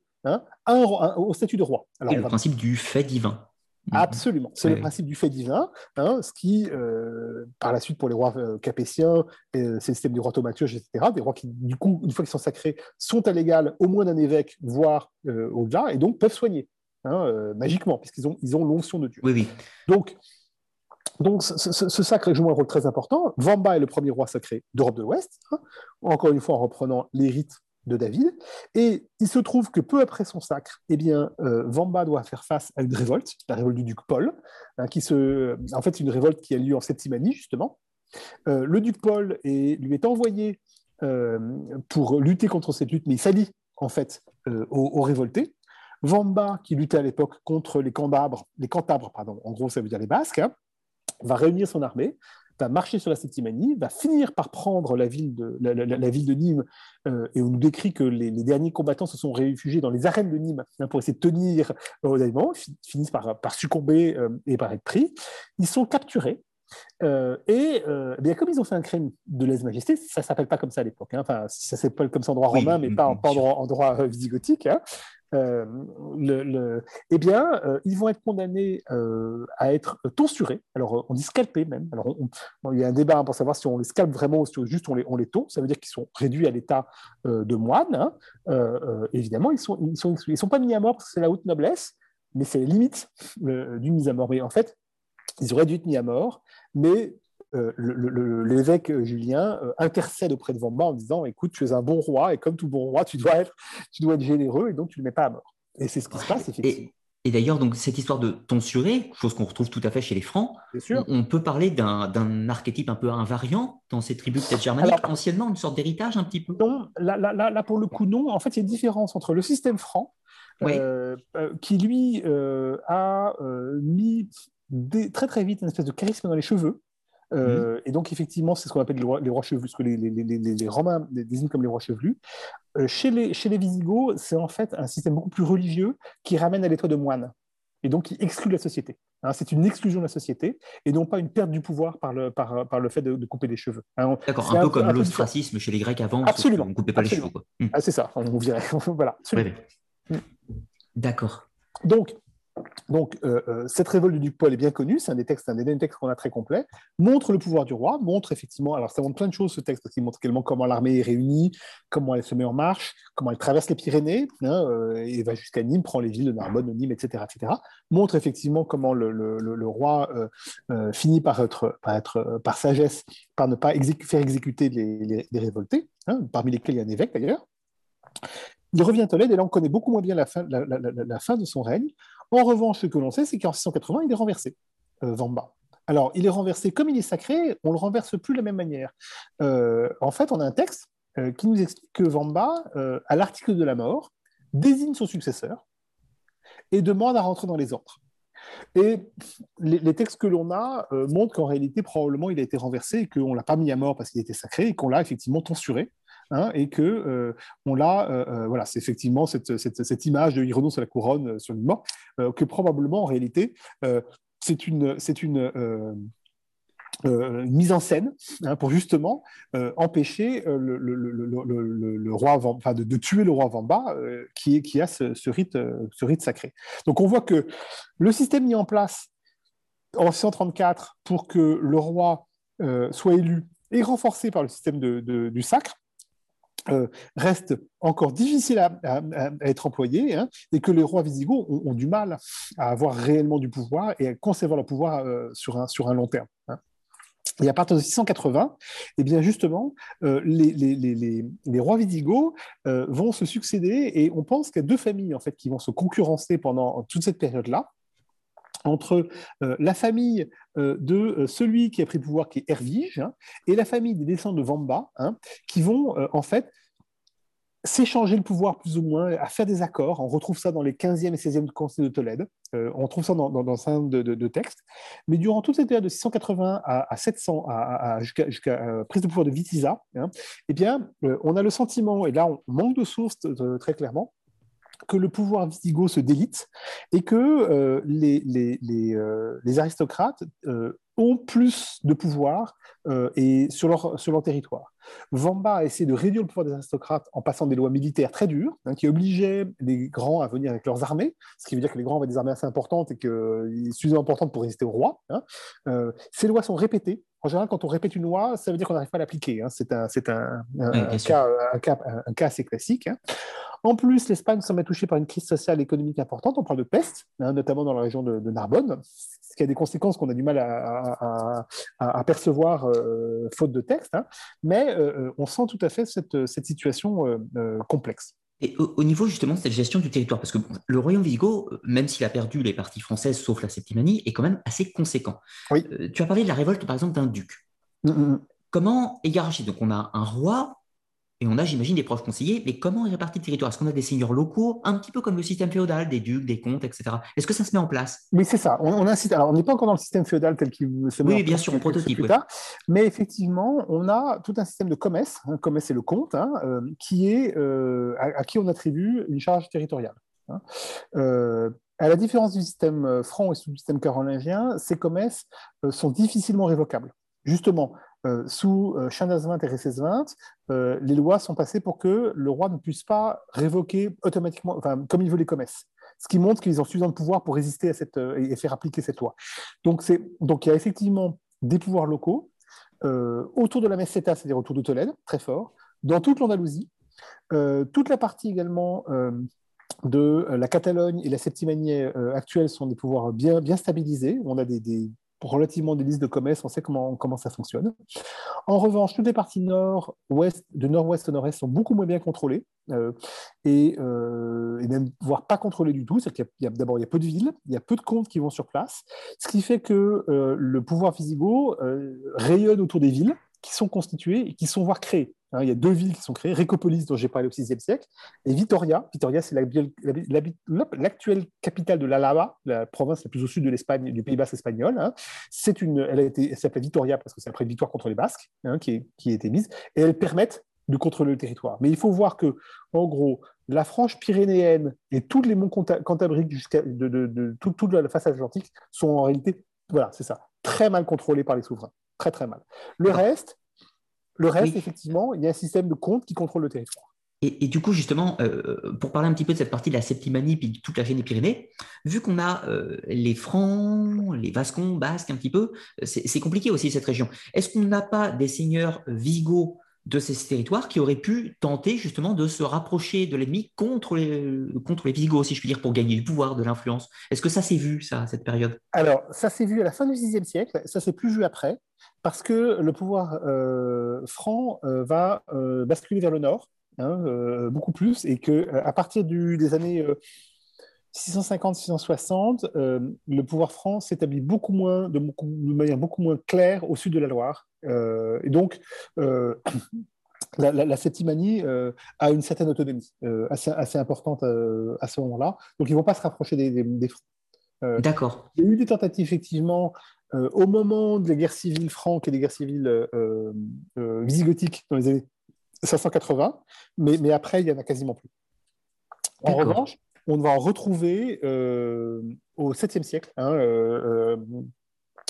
au statut de roi. Alors, Et le principe du fait divin. Mhm. Absolument. C'est le principe du fait divin, hein, ce qui, euh, par la suite, pour les rois euh, capétiens, euh, c'est le système du roi thaumaturge, etc., des rois qui, du coup, une fois qu'ils sont sacrés, sont à l'égal au moins d'un évêque, voire au-delà, et donc peuvent soigner, hein, magiquement, puisqu'ils ont ils ont l'onction de Dieu. Oui, oui. Donc, donc ce, sacre joue un rôle très important. Vamba est le premier roi sacré d'Europe de l'Ouest, hein, encore une fois en reprenant les rites de David. Et il se trouve que peu après son sacre, eh bien, euh, Vamba doit faire face à une révolte, la révolte du duc Paul, hein, qui se, en fait, une révolte qui a lieu en Septimanie, justement. Euh, le duc Paul est, lui est envoyé euh, pour lutter contre cette lutte, mais il s'allie, en fait, aux, révoltés. Vamba, qui luttait à l'époque contre les Cantabres, les Cantabres, pardon, en gros, ça veut dire les Basques, hein, va réunir son armée, va marcher sur la Septimanie, va finir par prendre la ville de, la, ville de Nîmes, euh, et on nous décrit que les, derniers combattants se sont réfugiés dans les arènes de Nîmes hein, pour essayer de tenir aux Allemands, finissent par, par succomber euh, et par être pris. Ils sont capturés. Euh, et bien comme ils ont fait un crime de lèse-majesté, ça ne s'appelle pas comme ça à l'époque. Hein. Enfin, ça s'appelle comme ça en droit romain, mais pas, en, droit, visigothique. Hein. Euh, eh bien, euh, ils vont être condamnés euh, à être tonsurés. Alors, on dit scalpés même. Alors, il y a un débat pour savoir si on les scalpe vraiment ou si juste on les, on. Ça veut dire qu'ils sont réduits à l'état de moines. Hein. évidemment, ils ne sont, ils sont, pas mis à mort c'est la haute noblesse, mais c'est les limites d'une mise à mort. Mais en fait, ils auraient dû être mis à mort, mais l'évêque Julien euh, intercède auprès de Vamba en disant Écoute, tu es un bon roi, et comme tout bon roi, tu dois être, tu dois être généreux, et donc tu ne le mets pas à mort. Et c'est ce qui se passe, effectivement. Et, d'ailleurs, donc cette histoire de tonsuré, chose qu'on retrouve tout à fait chez les Francs, On, peut parler d'un archétype un peu invariant dans ces tribus peut-être germaniques, anciennement, une sorte d'héritage un petit peu? Non, là, là, là, pour le coup, non. En fait, il y a une différence entre le système franc, euh, qui lui a mis très très vite une espèce de charisme dans les cheveux, Mhm. Et donc, effectivement, c'est ce qu'on appelle les rois, les rois chevelus, ce que les, les, les, les Romains désignent comme les rois chevelus. chez, les, chez les Visigoths, c'est en fait un système beaucoup plus religieux qui ramène à l'état de moine et donc qui exclut la société. Hein, c'est une exclusion de la société et non pas une perte du pouvoir par le, par, par le fait de, couper les cheveux. Hein, D'accord, un, peu comme l'ostracisme chez les Grecs avant, absolument, on ne coupait pas les cheveux. Hmm. Ah, c'est ça, on virait. voilà. Hmm. D'accord. Donc, donc, euh, euh, cette révolte du duc Paul est bien connue, c'est un des textes, un des textes qu'on a très complet, montre le pouvoir du roi, montre effectivement, alors ça montre plein de choses ce texte, parce qu'il montre également comment l'armée est réunie, comment elle se met en marche, comment elle traverse les Pyrénées, hein, euh, et va jusqu'à Nîmes, prend les villes de Narbonne, Nîmes, etc., etc. Montre effectivement comment le, roi finit par être, par être, par sagesse, par ne pas faire exécuter les, révoltés, hein, parmi lesquels il y a un évêque d'ailleurs. Il revient à Tolède et là on connaît beaucoup moins bien la fin, la fin de son règne. En revanche, ce que l'on sait, c'est qu'en 680, il est renversé, euh, Vamba. Alors, il est renversé comme il est sacré, on ne le renverse plus de la même manière. Euh, en fait, on a un texte euh, qui nous explique que Vamba, à l'article de la mort, désigne son successeur et demande à rentrer dans les ordres. Et les, textes que l'on a montrent qu'en réalité, probablement, il a été renversé et qu'on ne l'a pas mis à mort parce qu'il était sacré et qu'on l'a effectivement tonsuré Hein, et que euh, on l'a, euh, euh, voilà, c'est effectivement cette, cette, image de il renonce à la couronne sur le mort, que probablement en réalité c'est une, une mise en scène hein, pour justement empêcher le, le, le, roi, de, tuer le roi Vamba qui, qui a ce, ce, rite, ce rite sacré. Donc on voit que le système mis en place en 634 pour que le roi soit élu est renforcé par le système de, du sacre euh, reste encore difficile à, être employé hein, et que les rois visigoths ont, du mal à avoir réellement du pouvoir et à conserver leur pouvoir euh, sur, un, sur un long terme. Hein. Et à partir de 680, eh bien justement, euh, les, les, les, les, rois visigoths vont se succéder et on pense qu'il y a deux familles en fait qui vont se concurrencer pendant toute cette période-là entre la famille de celui qui a pris le pouvoir, qui est Hervige, hein, et la famille des descendants de Vamba, hein, qui vont en fait s'échanger le pouvoir plus ou moins, à faire des accords. On retrouve ça dans les 15e et 16e conseils de Tolède. on trouve ça dans, dans, un de, textes. Mais durant toute cette période de 680 à, 700, jusqu'à jusqu'à prise de pouvoir de Vitiza, hein, eh bien, on a le sentiment, et là on manque de sources très clairement, que le pouvoir visigoth se délite et que euh, les, les, les, euh, les, aristocrates euh, ont plus de pouvoir et sur, leur, sur leur territoire. Vamba a essayé de réduire le pouvoir des aristocrates en passant des lois militaires très dures, hein, qui obligeaient les grands à venir avec leurs armées, ce qui veut dire que les grands avaient des armées assez importantes et que, suffisamment importantes pour résister au roi. Hein. ces lois sont répétées. En général, quand on répète une loi, ça veut dire qu'on n'arrive pas à l'appliquer. Hein. C'est un, cas, un, cas, un, cas, assez classique. En plus, l'Espagne semble touchée par une crise sociale et économique importante. On parle de peste, hein, notamment dans la région de, Narbonne, ce qui a des conséquences qu'on a du mal à, percevoir euh, faute de texte. Hein. Mais euh, on sent tout à fait cette, situation euh, complexe. Et au, niveau justement de cette gestion du territoire, parce que le royaume visigoth, même s'il a perdu les parties françaises, sauf la Septimanie, est quand même assez conséquent. tu as parlé de la révolte, par exemple, d'un duc. Mm, mm, mm. Comment hiérarchie Donc on a un roi et on a, j'imagine, des proches conseillers, mais comment est réparti le territoire? Est-ce qu'on a des seigneurs locaux, un petit peu comme le système féodal, des ducs, des comtes, etc. Est-ce que ça se met en place? Oui, c'est ça. On, a Alors, on n'est pas encore dans le système féodal tel qu'il se met Oui, bien sûr, on prototype. Mais effectivement, on a tout un système de commerce. Hein, commerce, c'est le comte, hein, euh, qui est, euh, à, qui on attribue une charge territoriale. Hein. Euh, à la différence du système franc et du système carolingien, ces commerces sont difficilement révocables. Justement, euh, sous euh, Chandas 20 et 20, euh, les lois sont passées pour que le roi ne puisse pas révoquer automatiquement, enfin, comme il veut les commerces. Ce qui montre qu'ils ont suffisamment de pouvoir pour résister à cette, et faire appliquer cette loi. Donc, donc il y a effectivement des pouvoirs locaux autour de la Meseta, c'est-à-dire autour de Tolède, très fort, dans toute l'Andalousie, toute la partie également de la Catalogne et la Septimanie actuelle sont des pouvoirs bien, bien stabilisés. On a des, relativement des listes de commerce, on sait comment, comment ça fonctionne. En revanche, toutes les parties nord, ouest, de nord-ouest au nord-est sont beaucoup moins bien contrôlées, euh, et, euh, et, même voire pas contrôlées du tout. C'est-à-dire qu'il y a, d'abord il y a peu de villes, il y a peu de comptes qui vont sur place, ce qui fait que euh, le pouvoir visigoth rayonne autour des villes, qui sont constituées et qui sont voire créées. Hein, il y a deux villes qui sont créées, Récopolis, dont j'ai parlé au VIe siècle, et Vitoria. Vitoria, c'est l'actuelle capitale de l'Alava, la province la plus au sud de l'Espagne, du Pays Basque espagnol. Hein. C'est une, elle, a été, s'appelait Vitoria parce que c'est après une victoire contre les Basques hein, qui, a été mise, et elles permettent de contrôler le territoire. Mais il faut voir que, en gros, la frange pyrénéenne et tous les monts cantabriques jusqu'à de, de, toute la face atlantique sont en réalité, voilà, c'est ça, très mal contrôlés par les souverains, très très mal. Le reste, le reste, effectivement, il y a un système de compte qui contrôle le territoire. Et, du coup, justement, euh, pour parler un petit peu de cette partie de la Septimanie puis de toute la chaîne des Pyrénées, vu qu'on a euh, les Francs, les Vascons, Basques un petit peu, c'est compliqué aussi cette région. Est-ce qu'on n'a pas des seigneurs visigoths de ces territoires qui auraient pu tenter justement de se rapprocher de l'ennemi contre les, contre les Visigoths, si je puis dire, pour gagner du pouvoir, de l'influence? Est-ce que ça s'est vu, ça, cette période? Alors, ça s'est vu à la fin du VIe siècle, ça s'est plus vu après, parce que le pouvoir euh, franc euh, va euh, basculer vers le nord, hein, beaucoup plus, et que à partir du, des années 650-660, euh, le pouvoir franc s'établit beaucoup moins, de, manière beaucoup moins claire au sud de la Loire. Euh, et donc, euh, la, la, Septimanie a une certaine autonomie assez, importante à ce moment-là. Donc, ils ne vont pas se rapprocher des, des, francs. D'accord. Il y a eu des tentatives, effectivement, au moment des guerres civiles franques et des guerres civiles visigothiques dans les années 580, mais, mais après, il n'y en a quasiment plus. En revanche, on va en retrouver euh, au 7e siècle, hein, euh, euh,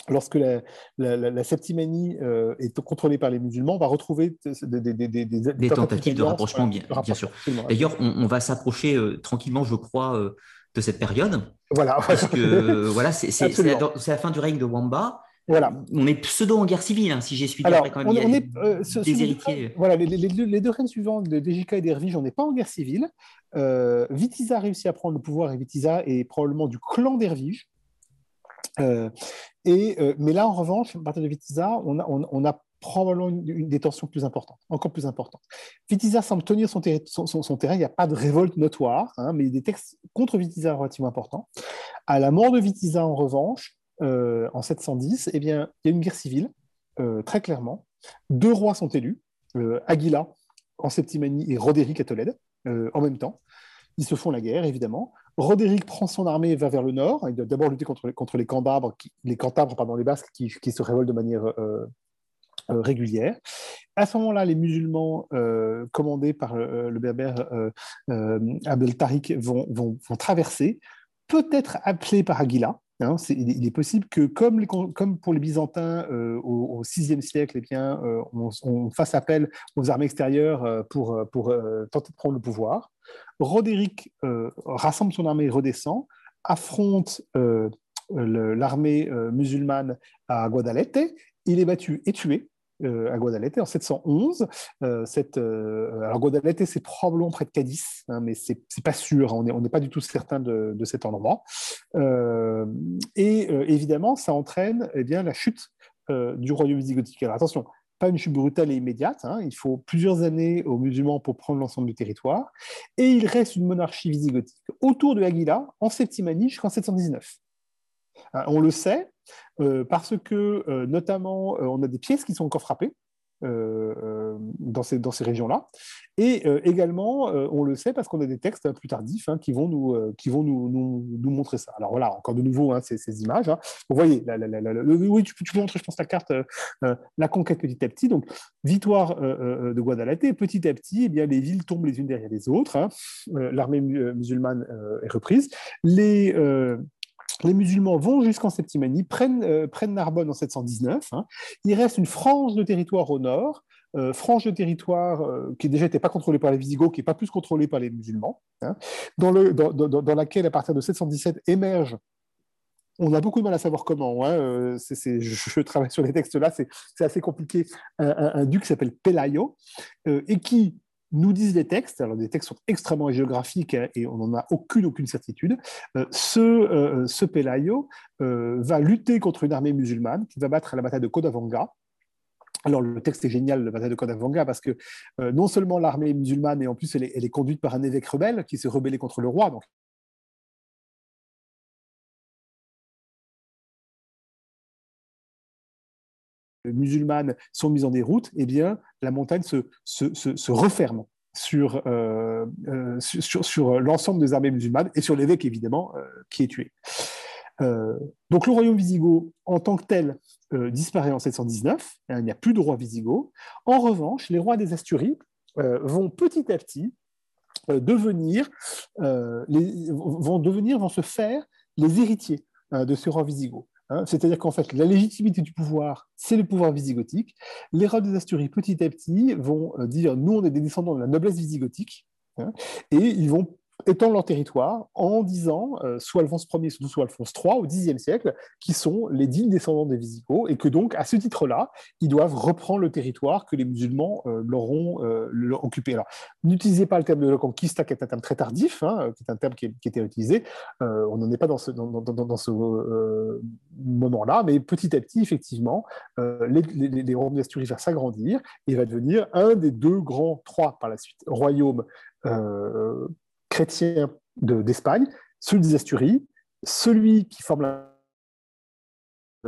lorsque la, la, septimanie est contrôlée par les musulmans, on va retrouver des, tentatives de rapprochement, bien, sûr. D'ailleurs, on, va s'approcher tranquillement, je crois, de cette période. Voilà. Parce que voilà, c'est la, fin du règne de Wamba. Voilà. On est pseudo en guerre civile, hein, si j'ai suivi Alors, quand même. On, est, euh, des héritiers. Voilà, les, deux règnes suivants de Dejika et d'Hervige, on n'est pas en guerre civile. Euh, Vitiza a réussi à prendre le pouvoir et Vitiza est probablement du clan d'Hervige. Euh, et, mais là, en revanche, à partir de Vitiza, on a, on, a probablement une, des tensions plus importantes, encore plus importantes. Vitiza semble tenir son, terrain, il n'y a pas de révolte notoire, hein, mais des textes contre Vitiza relativement importants. À la mort de Vitiza, en revanche, euh, en 710, eh bien, il y a une guerre civile, euh, très clairement. Deux rois sont élus, euh, Aguila en Septimanie et Roderick à Tolède, en même temps. Ils se font la guerre, évidemment. Roderick prend son armée et va vers le nord. Il doit d'abord lutter contre, les Cantabres, les Basques, qui, se révoltent de manière régulière. À ce moment-là, les musulmans commandés par le berbère Abdel Tariq vont, vont, vont, traverser, peut-être appelés par Aguila, Hein, il, est possible que, comme, comme pour les Byzantins euh, au, VIe siècle, eh bien, euh, on, fasse appel aux armées extérieures euh, pour, pour tenter de prendre le pouvoir. Roderick rassemble son armée redescend, affronte l'armée musulmane à Guadalete, il est battu et tué. Euh, à Guadalete en 711. Euh, cette, euh, alors Guadalete, c'est probablement près de Cadiz, hein, mais c'est pas sûr, hein, on n'est pas du tout certain de, cet endroit. et évidemment, ça entraîne eh bien, la chute du royaume visigothique. Alors attention, pas une chute brutale et immédiate. Hein, il faut plusieurs années aux musulmans pour prendre l'ensemble du territoire. Et il reste une monarchie visigothique autour de Aguila en Septimanie jusqu'en 719. on le sait, parce que euh, notamment euh, on a des pièces qui sont encore frappées dans ces, dans ces régions-là. Et également, on le sait parce qu'on a des textes plus tardifs hein, qui vont, nous, qui vont nous, nous, montrer ça. Alors voilà, encore de nouveau, hein, ces, images. Hein. Vous voyez, oui, tu, peux montrer, je pense, la carte, la conquête petit à petit. Donc, victoire de Guadalete, petit à petit, eh bien, les villes tombent les unes derrière les autres. L'armée musulmane est reprise. Les les musulmans vont jusqu'en Septimanie, prennent, euh, prennent, Narbonne en 719. Hein. Il reste une frange de territoire au nord, euh, frange de territoire euh, qui déjà n'était pas contrôlée par les Visigoths, qui n'est pas plus contrôlée par les musulmans, hein, dans, le, dans, laquelle, à partir de 717, émerge on a beaucoup de mal à savoir comment. Hein, je, travaille sur les textes là, c'est assez compliqué. Un, duc qui s'appelle Pelayo et qui nous disent les textes, alors des textes sont extrêmement géographiques et on n'en a aucune, aucune certitude, euh, ce, euh, ce Pelayo euh, va lutter contre une armée musulmane qui va battre à la bataille de Kodavanga. Alors le texte est génial, la bataille de Kodavanga, parce que non seulement l'armée musulmane, et en plus elle est, elle est, conduite par un évêque rebelle qui s'est rebellé contre le roi, donc musulmanes sont mises en déroute, eh bien, la montagne se, referme sur, sur, sur, l'ensemble des armées musulmanes et sur l'évêque, évidemment, qui est tué. donc le royaume wisigoth, en tant que tel, disparaît en 719. Hein, il n'y a plus de roi wisigoth. En revanche, les rois des Asturies vont petit à petit devenir, les, vont devenir, vont se faire les héritiers de ce roi wisigoth. Hein, c'est-à-dire qu'en fait, la légitimité du pouvoir, c'est le pouvoir visigothique. Les rois des Asturies, petit à petit, vont euh, dire nous, on est des descendants de la noblesse visigothique, hein, et ils vont étendent leur territoire en disant, euh, soit Alphonse Ier, soit Alphonse III, au Xe siècle, qui sont les dignes descendants des Visigoths, et que donc, à ce titre-là, ils doivent reprendre le territoire que les musulmans euh, leur ont euh, occupé. Alors, n'utilisez pas le terme de la conquista, qui est un terme très tardif, hein, qui est un terme qui, qui était utilisé. on n'en est pas dans ce, dans, ce moment-là, mais petit à petit, effectivement, les, royaumes d'Asturie vont s'agrandir et va devenir un des deux grands, trois par la suite, royaumes chrétien d'Espagne, celui des Asturies, celui qui forme la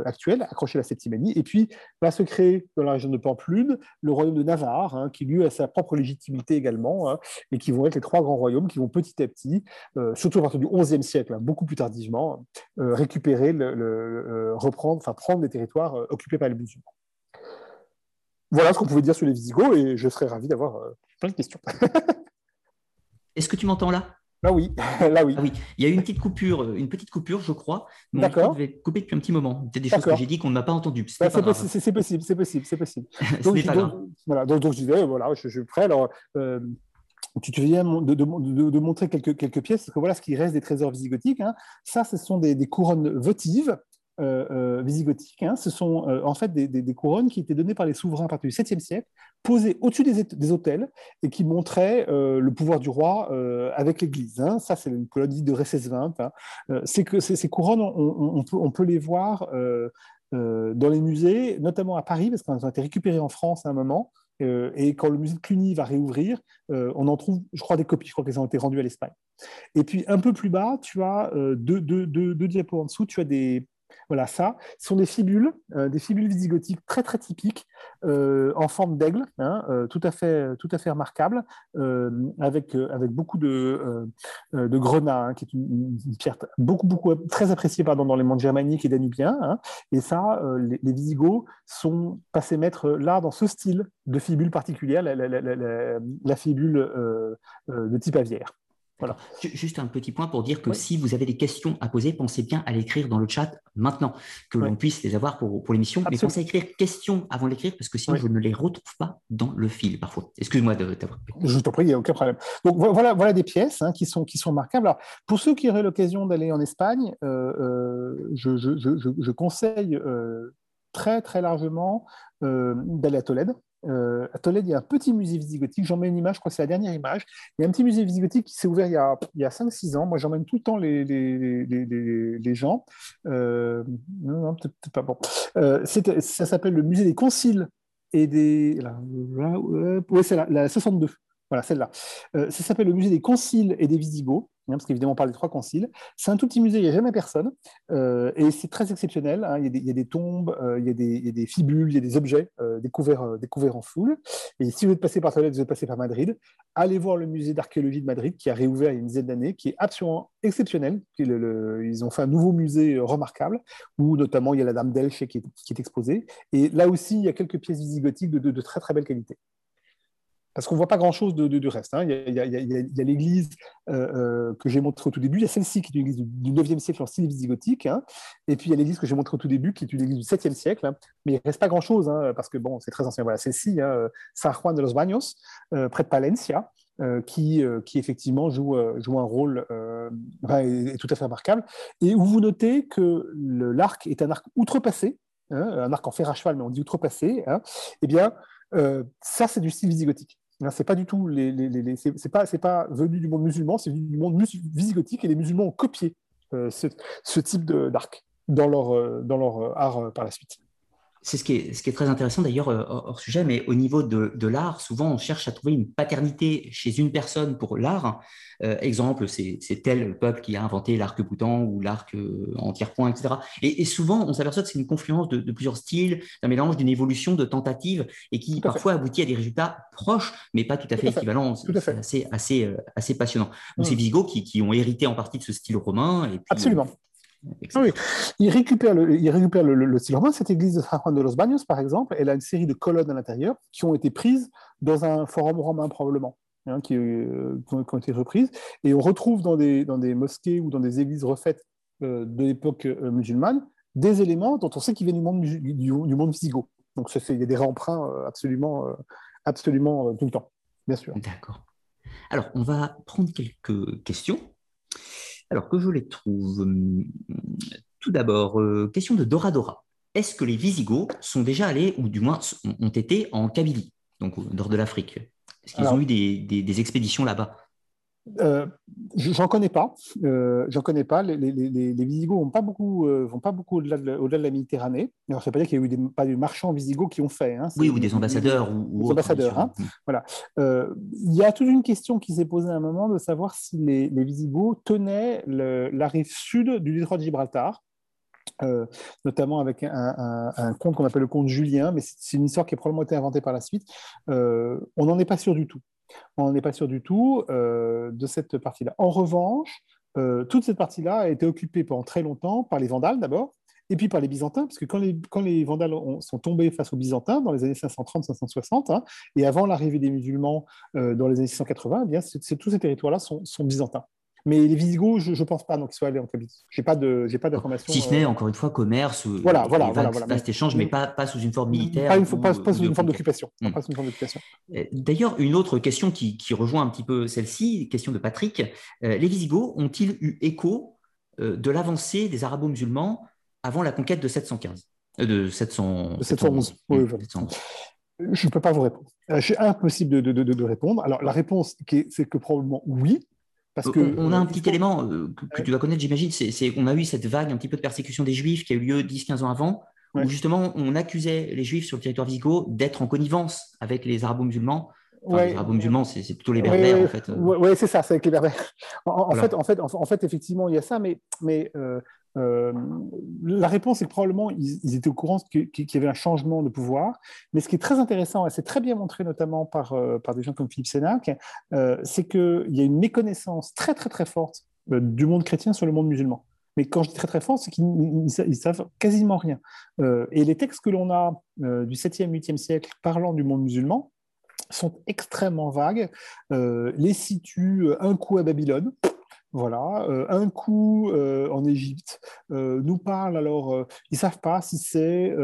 actuelle, accroché à la Septimanie, et puis va se créer dans la région de Pamplune le royaume de Navarre, hein, qui lui a sa propre légitimité également, hein, et qui vont être les trois grands royaumes qui vont petit à petit, euh, surtout à partir du XIe siècle, hein, beaucoup plus tardivement, euh, récupérer, euh, reprendre, enfin prendre des territoires occupés par les musulmans. Voilà ce qu'on pouvait dire sur les Visigoths, et je serais ravi d'avoir plein de questions. Est-ce que tu m'entends là? Là oui, là oui. Ah oui. Il y a eu une petite coupure, euh, une petite coupure, je crois. D'accord. Je vais couper depuis un petit moment. C'est des choses que j'ai dit qu'on ne m'a pas entendues. Bah, c'est possible, c'est possible, c'est possible, c'est possible. donc, voilà, donc, je disais, voilà, je, suis prêt. Alors, euh, tu te viens de, de, montrer quelques, quelques pièces, parce que voilà ce qui reste des trésors visigothiques. Hein. Ça, ce sont des, des couronnes votives euh, euh, visigothiques. Hein. Ce sont euh, en fait des, couronnes qui étaient données par les souverains à partir du 7e siècle, posées au-dessus des, des, hôtels et qui montraient le pouvoir du roi avec l'Église. Hein. Ça, c'est une colonne de Recès-20. Hein. ces, couronnes, on, peut, les voir dans les musées, notamment à Paris, parce qu'elles ont été récupérées en France à un moment. et quand le musée de Cluny va réouvrir, on en trouve, je crois, des copies. Je crois qu'elles ont été rendues à l'Espagne. Et puis un peu plus bas, tu as deux, deux, deux diapos en dessous, tu as des, voilà, ça, ce sont des fibules, euh, des fibules visigothiques très très typiques, euh, en forme d'aigle, hein, euh, tout, à fait, tout à fait remarquable, avec, avec beaucoup de, de grenat, hein, qui est une, pierre beaucoup, beaucoup, très appréciée pardon, dans les mondes germaniques et danubiens. Hein. et ça, les, Visigoths sont passés maîtres là dans ce style de fibule particulière, la, la fibule de type aviaire. Voilà. Juste un petit point pour dire que si vous avez des questions à poser, pensez bien à l'écrire dans le chat maintenant, que l'on puisse les avoir pour, pour l'émission. Mais pensez à écrire questions avant d'écrire, parce que sinon je ne les retrouve pas dans le fil parfois. Excuse-moi de t'avoir. Je t'en prie, il n'y a aucun problème. Donc voilà, voilà des pièces hein, qui, sont, qui sont remarquables. Alors, pour ceux qui auraient l'occasion d'aller en Espagne, euh, euh, je, je, je, je, conseille euh, très très largement d'aller à Tolède. Euh, à Tolède, il y a un petit musée visigothique. J'emmène une image, je crois que c'est la dernière image. Il y a un petit musée visigothique qui s'est ouvert il y a, a 5-6 ans. Moi, j'emmène tout le temps les, les, les, gens. Euh, non, non peut-être pas bon. Euh, ça s'appelle le musée des conciles et des. Là, oui, c'est la, la 62. Voilà, celle-là. ça s'appelle le musée des conciles et des Visigoths. Hein, parce qu'évidemment on parle des trois conciles. C'est un tout petit musée, il n'y a jamais personne, euh, et c'est très exceptionnel. Hein. il, y a des, tombes, euh, il, y a des, fibules, il y a des objets euh, découverts, en foule. Et si vous êtes passé par Tolède, vous êtes passé par Madrid, allez voir le musée d'archéologie de Madrid qui a réouvert il y a une dizaine d'années, qui est absolument exceptionnel. ils ont fait un nouveau musée remarquable, où notamment il y a la Dame d'Elche qui, est, exposée. Et là aussi, il y a quelques pièces visigothiques de, de très très belle qualité parce qu'on ne voit pas grand-chose de, du reste. Hein. Il y a, l'église euh, euh, que j'ai montrée au tout début, il y a celle-ci qui est une église du, 9e siècle en style visigothique, hein. et puis il y a l'église que j'ai montrée au tout début qui est une église du 7e siècle, hein. mais il ne reste pas grand-chose, parce que bon, c'est très ancien. Voilà, celle-ci, San Juan de los Baños, euh, près de Palencia, qui, qui, effectivement joue, joue un rôle tout à fait remarquable, et où vous notez que l'arc est un arc outrepassé, un arc en fer à cheval, mais on dit outrepassé, eh bien, ça, c'est du style visigothique. C'est pas du tout les, les, les c'est pas c'est pas venu du monde musulman, c'est venu du monde visigothique et les musulmans ont copié euh, ce, ce, type d'arc dans leur euh, dans leur euh, art par la suite. C'est ce, qui est, ce qui est très intéressant d'ailleurs euh, hors sujet, mais au niveau de, de l'art, souvent on cherche à trouver une paternité chez une personne pour l'art. Euh, exemple, c'est tel peuple qui a inventé l'arc-boutant ou l'arc euh, en tiers-point, etc. Et, et, souvent, on s'aperçoit que c'est une confluence de, de plusieurs styles, d'un mélange, d'une évolution, de tentatives, et qui parfois aboutit à des résultats proches, mais pas tout à fait équivalents. C'est assez, assez, assez passionnant. Donc, c'est mm. Visigoth qui, qui, ont hérité en partie de ce style romain. Et puis, Absolument. Ah oui. Il récupère le, il récupère le, style romain. Cette église de San Juan de los Baños, par exemple, elle a une série de colonnes à l'intérieur qui ont été prises dans un forum romain, probablement, hein, qui, euh, qui, ont, été reprises. Et on retrouve dans des, dans des mosquées ou dans des églises refaites euh, de l'époque euh, musulmane des éléments dont on sait qu'ils viennent du monde, du, monde visigoth. Donc, il y a des emprunts absolument, absolument tout le temps, bien sûr. D'accord. Alors, on va prendre quelques questions. Alors que je les trouve. Hum, tout d'abord, euh, question de Dora Dora. Est-ce que les Visigoths sont déjà allés, ou du moins ont été en Kabylie, donc au nord de l'Afrique? Est-ce qu'ils ont eu des expéditions là-bas? Euh, j'en connais pas. Euh, j'en connais pas. Les, les, les, Visigoths vont pas beaucoup, euh, vont pas beaucoup au-delà de, au de, la Méditerranée. Alors, sais pas dire qu'il y a eu des, pas des marchands Visigoths qui ont fait. Hein, oui, ou des ambassadeurs. Ou, des ambassadeurs. Hein, voilà. Il y a toute une question qui s'est posée à un moment de savoir si les, Visigoths tenaient la rive sud du détroit de Gibraltar. notamment avec un, un, conte qu'on appelle le conte Julien, mais c'est une histoire qui a probablement été inventée par la suite. on n'en est pas sûr du tout. On n'est pas sûr du tout euh, de cette partie-là. En revanche, euh, toute cette partie-là a été occupée pendant très longtemps par les Vandales d'abord, et puis par les Byzantins, parce que quand les, Vandales sont tombés face aux Byzantins dans les années 530-560, hein, et avant l'arrivée des musulmans euh, dans les années 680, eh bien, tous ces territoires-là sont byzantins. Mais les Visigoths, je ne pense pas qu'ils soient allés en Kabylie. Je n'ai pas d'informations. Si ce n'est, euh, encore une fois, commerce, voilà, voilà, voilà, vaste échange, mais pas, pas, sous une forme militaire. Pas, pas, sous une forme d'occupation. Hmm. D'ailleurs, une autre question qui, qui rejoint un petit peu celle-ci, question de Patrick. Euh, les Visigoths ont-ils eu écho euh, de l'avancée des arabo-musulmans avant la conquête de 715 De 700, 711. Oui, Je ne peux pas vous répondre. C'est impossible de, de, de, répondre. Alors, la réponse, c'est que probablement oui, parce que, on, a un petit élément euh, que, tu vas connaître, j'imagine, c'est qu'on a eu cette vague un petit peu de persécution des Juifs qui a eu lieu 10-15 ans avant, où justement on accusait les Juifs sur le territoire visigoth d'être en connivence avec les Arabo-musulmans. Les Arabo-musulmans, c'est plutôt les Berbères, en fait. Oui, c'est ça, c'est avec les Berbères. En, fait, en, fait, en, fait, effectivement, il y a ça, mais, mais euh, euh, la réponse est que probablement ils, étaient au courant qu'il y avait un changement de pouvoir. Mais ce qui est très intéressant, et c'est très bien montré notamment par, euh, des gens comme Philippe Sénac, euh, c'est qu'il y a une méconnaissance très très très forte du monde chrétien sur le monde musulman. Mais quand je dis très très fort, c'est qu'ils ne savent quasiment rien. et les textes que l'on a du 7e, 8e siècle parlant du monde musulman sont extrêmement vagues, les situent un coup à Babylone, voilà, euh, un coup euh, en Égypte euh, nous parle alors, ils ne savent pas si c'est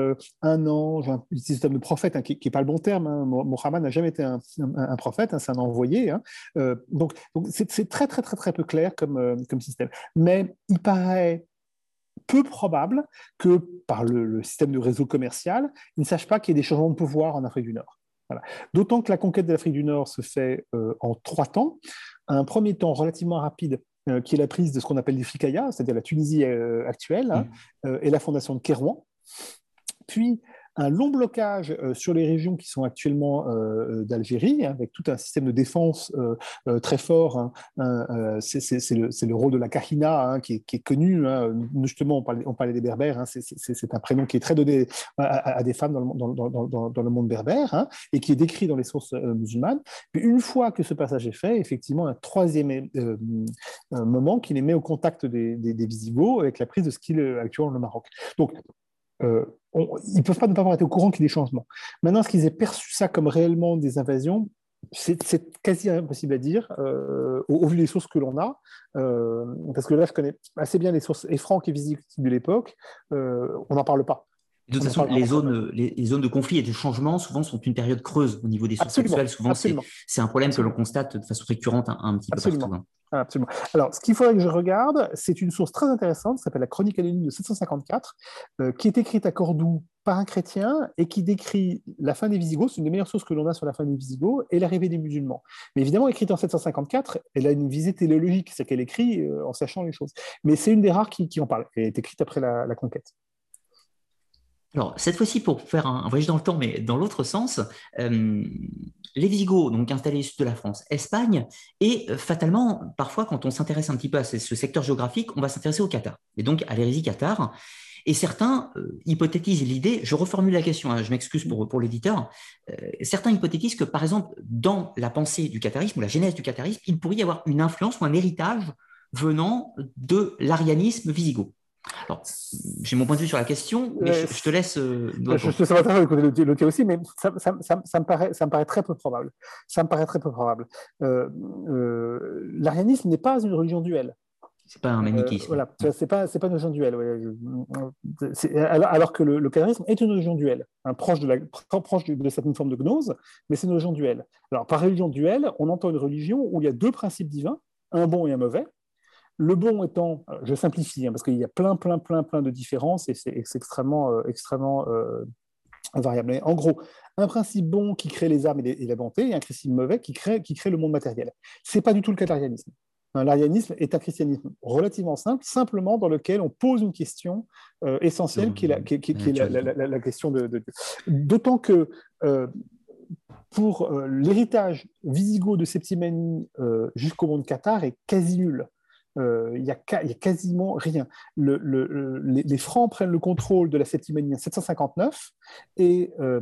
un ange, un terme de prophète, hein, qui n'est pas le bon terme. Hein, Mohammed n'a jamais été un, prophète, hein, c'est un envoyé. Hein. donc, c'est très très très très peu clair comme système. Mais il paraît peu probable que par le, système de réseau commercial, ils ne sachent pas qu'il y ait des changements de pouvoir en Afrique du Nord. D'autant que la conquête de l'Afrique du Nord se fait en trois temps. Un premier temps relativement rapide euh, qui est la prise de ce qu'on appelle l'Ifrikaya, c'est-à-dire la Tunisie euh, actuelle, hein, mm. euh, et la fondation de Kérouan. Puis un long blocage euh, sur les régions qui sont actuellement euh, euh, d'Algérie, hein, avec tout un système de défense très fort. Hein, c'est le, rôle de la Kahina hein, qui, est, connu. Justement, on parlait, des Berbères. c'est un prénom qui est très donné à, des femmes dans le, monde berbère et qui est décrit dans les sources musulmanes. Puis une fois que ce passage est fait, effectivement, un troisième moment qui les met au contact des, des, avec la prise de ce qui est actuellement le Maroc. Donc, euh, ils ne peuvent pas ne pas avoir été au courant qu'il y ait des changements. Maintenant, est-ce qu'ils aient perçu ça comme réellement des invasions? C'est quasi impossible à dire euh, au, vu des sources que l'on a, euh, parce que là, je connais assez bien les sources et Franck et visibles de l'époque, on n'en parle pas. De toute façon, les zones, les, zones de conflit et de changement, souvent, sont une période creuse au niveau des sources sexuelles. Souvent, c'est un problème que l'on constate de façon récurrente un, petit peu partout. Hein. Absolument. Alors, ce qu'il faudrait que je regarde, c'est une source très intéressante, qui s'appelle la Chronique anonyme de 754, euh, qui est écrite à Cordoue par un chrétien et qui décrit la fin des Visigoths, c'est une des meilleures sources que l'on a sur la fin des Visigoths, et l'arrivée des musulmans. Mais évidemment, écrite en 754, elle a une visée téléologique, c'est qu'elle écrit euh, en sachant les choses. Mais c'est une des rares qui, en parle. Elle est écrite après la conquête. Alors, cette fois-ci, pour faire un, voyage dans le temps, mais dans l'autre sens, euh, les Visigoths, donc installés au sud de la France, Espagne, et euh, fatalement, parfois, quand on s'intéresse un petit peu à ce, secteur géographique, on va s'intéresser au Qatar, et donc à l'hérésie Qatar. Et certains euh, hypothétisent l'idée, je reformule la question, hein, je m'excuse pour, pour l'éditeur, certains hypothétisent que, par exemple, dans la pensée du qatarisme ou la genèse du qatarisme, il pourrait y avoir une influence ou un héritage venant de l'arianisme visigoth. Alors, j'ai mon point de vue sur la question, mais je, te laisse. Euh, je, je, ça m'intéresse de le, aussi, mais ça, ça, ça, me paraît, ça me paraît très peu probable. Ça me paraît très peu probable. Euh, euh, L'arianisme n'est pas une religion duelle. C'est pas un manichéisme. voilà, c'est pas, c'est pas une religion duelle. Alors, alors, que le, le est une religion duelle, hein, proche, de, la, proche de, certaines formes de gnose, mais c'est une religion duelle. Alors, par religion duelle, on entend une religion où il y a deux principes divins, un bon et un mauvais, le bon étant, je simplifie, hein, parce qu'il y a plein, plein, plein, plein de différences et c'est extrêmement, euh, extrêmement euh, variable. en gros, un principe bon qui crée les armes et, la bonté, et un principe mauvais qui crée, qui crée le monde matériel. Ce n'est pas du tout le cas de l'arianisme. L'arianisme est un christianisme relativement simple, simplement dans lequel on pose une question euh, essentielle qui est la, question de. D'autant que pour l'héritage visigoth de Septimanie jusqu'au monde Qatar est quasi nul. Euh, il n'y a, quasiment rien. les, Francs prennent le contrôle de la Septimanie en 759 et euh,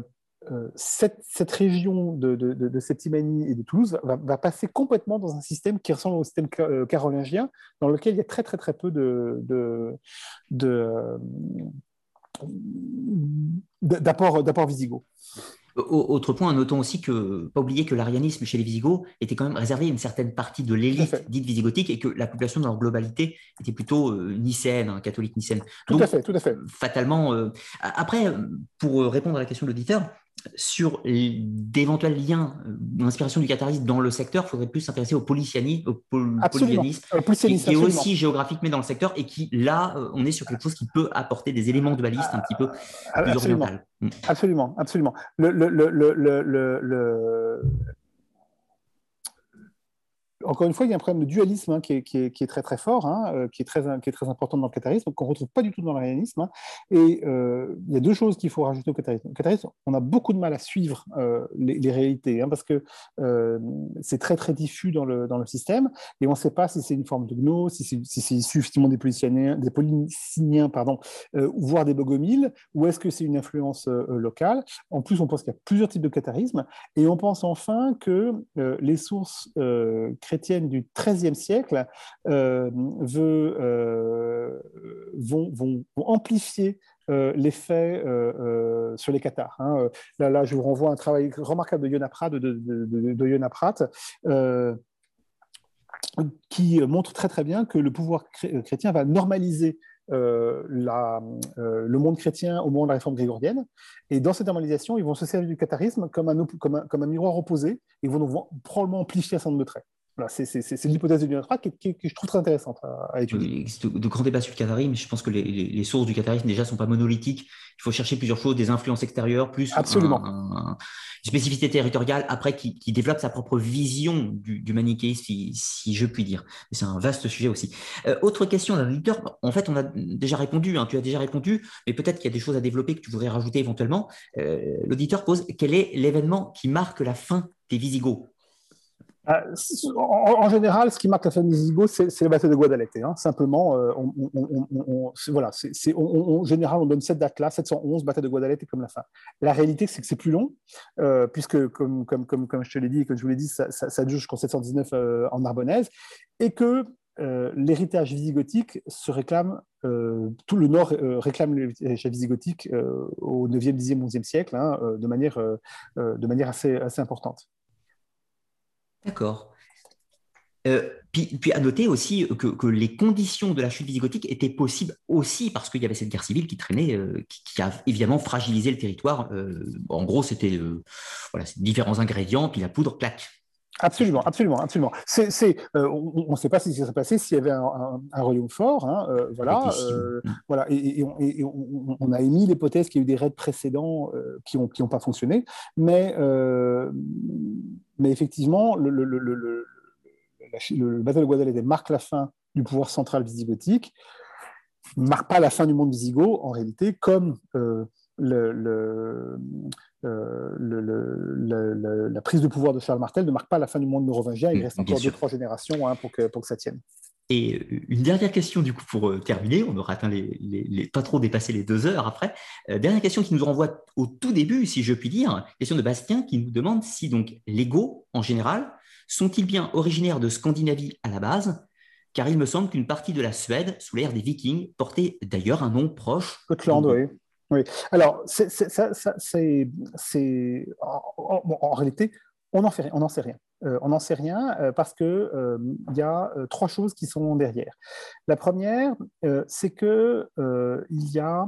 euh, cette, région de, Septimanie et de Toulouse va, passer complètement dans un système qui ressemble au système carolingien, dans lequel il y a très très très peu de, d'apport visigoth. Autre point, notons aussi que, pas oublier que l'arianisme chez les Visigoths était quand même réservé à une certaine partie de l'élite dite visigothique et que la population dans leur globalité était plutôt euh, nicéenne, hein, catholique nicéenne. Tout à fait, tout à fait. Fatalement. Euh, après, pour répondre à la question de l'auditeur, sur d'éventuels liens d'inspiration euh, du catharisme dans le secteur, il faudrait plus s'intéresser au polysianisme, au qui, est aussi géographique mais dans le secteur et qui, là, on est sur quelque chose qui peut apporter des éléments dualistes un petit peu plus absolument. Mm. Absolument, absolument. le, le, le, encore une fois, il y a un problème de dualisme hein, qui, est, très très fort, hein, euh, qui, est très, qui est très important dans le catharisme, qu'on ne retrouve pas du tout dans l'arianisme. Hein. Et euh, il y a deux choses qu'il faut rajouter au catharisme. Au catharisme, on a beaucoup de mal à suivre euh, les, réalités, parce que c'est très très diffus dans le, dans le système, et on ne sait pas si c'est une forme de gnose, si c'est si issu effectivement des Polycyniens, des pardon, voire des Bogomiles, ou est-ce que c'est une influence locale. En plus, on pense qu'il y a plusieurs types de catharisme, et on pense enfin que les sources chrétienne du XIIIe siècle euh, euh, vont, amplifier euh, l'effet sur les cathares. Hein. Là, je vous renvoie à un travail remarquable de Yona Prat, de, de, qui montre très très bien que le pouvoir chrétien va normaliser le monde chrétien au moment de la réforme grégorienne. Et dans cette normalisation, ils vont se servir du catharisme comme un, miroir opposé. Ils vont probablement amplifier un certain nombre de traits c'est l'hypothèse de Lunatra que, je trouve très intéressante à, étudier. Il existe de, grands débats sur le catharisme, mais je pense que les, sources du catharisme déjà sont pas monolithiques. Il faut chercher plusieurs choses, des influences extérieures, plus Absolument. une spécificité territoriale, après qui, développe sa propre vision du, manichéisme, si, je puis dire. C'est un vaste sujet aussi. Euh, autre question d'un auditeur, en fait, on a déjà répondu, hein, tu as déjà répondu, mais peut-être qu'il y a des choses à développer que tu voudrais rajouter éventuellement. Euh, l'auditeur pose quel est l'événement qui marque la fin des Visigoths? En, général, ce qui marque la famille Zigo, c'est la bataille de Guadalete. Hein. Simplement, euh, en général, on donne cette date-là, 711, bataille de Guadalete comme la fin. La réalité, c'est que c'est plus long, euh, puisque, comme, je te l'ai dit et comme je vous l'ai dit, ça, ça, dure jusqu'en 719 euh, en Narbonnaise, et que l'héritage visigothique se réclame, tout le Nord réclame l'héritage visigothique au 9e, 10e, 11e siècle, hein, de, manière, de manière assez, assez importante. D'accord. Euh, puis, puis, à noter aussi que, les conditions de la chute visigothique étaient possibles aussi parce qu'il y avait cette guerre civile qui traînait, euh, qui, a évidemment fragilisé le territoire. Euh, en gros, c'était voilà, différents ingrédients, puis la poudre, claque. Absolument, absolument, absolument. On ne sait pas ce qui s'est passé s'il y avait un, royaume fort, hein, voilà, voilà, et, on, a émis l'hypothèse qu'il y a eu des raids précédents qui n'ont qui ont pas fonctionné, mais mais effectivement, le, le, le, le bataille de Guadalete marque la fin du pouvoir central visigothique, ne marque pas la fin du monde visigoth, en réalité, comme euh, le, la prise de pouvoir de Charles Martel ne marque pas la fin du monde mérovingien. Il mm, reste encore deux, trois générations hein, pour, que, pour que ça tienne. Et une dernière question, du coup, pour terminer, on aura atteint les, les, pas trop dépassé les deux heures après. dernière question qui nous renvoie au tout début, si je puis dire, question de Bastien qui nous demande si donc les Go, en général, sont-ils bien originaires de Scandinavie à la base? Car il me semble qu'une partie de la Suède, sous l'ère des Vikings, portait d'ailleurs un nom proche. Gotland, oui. oui. Alors, c'est, en, en, réalité, on n'en sait rien. Euh, on n'en sait rien euh, parce qu'il euh, y a trois choses qui sont derrière. La première, c'est qu'il y a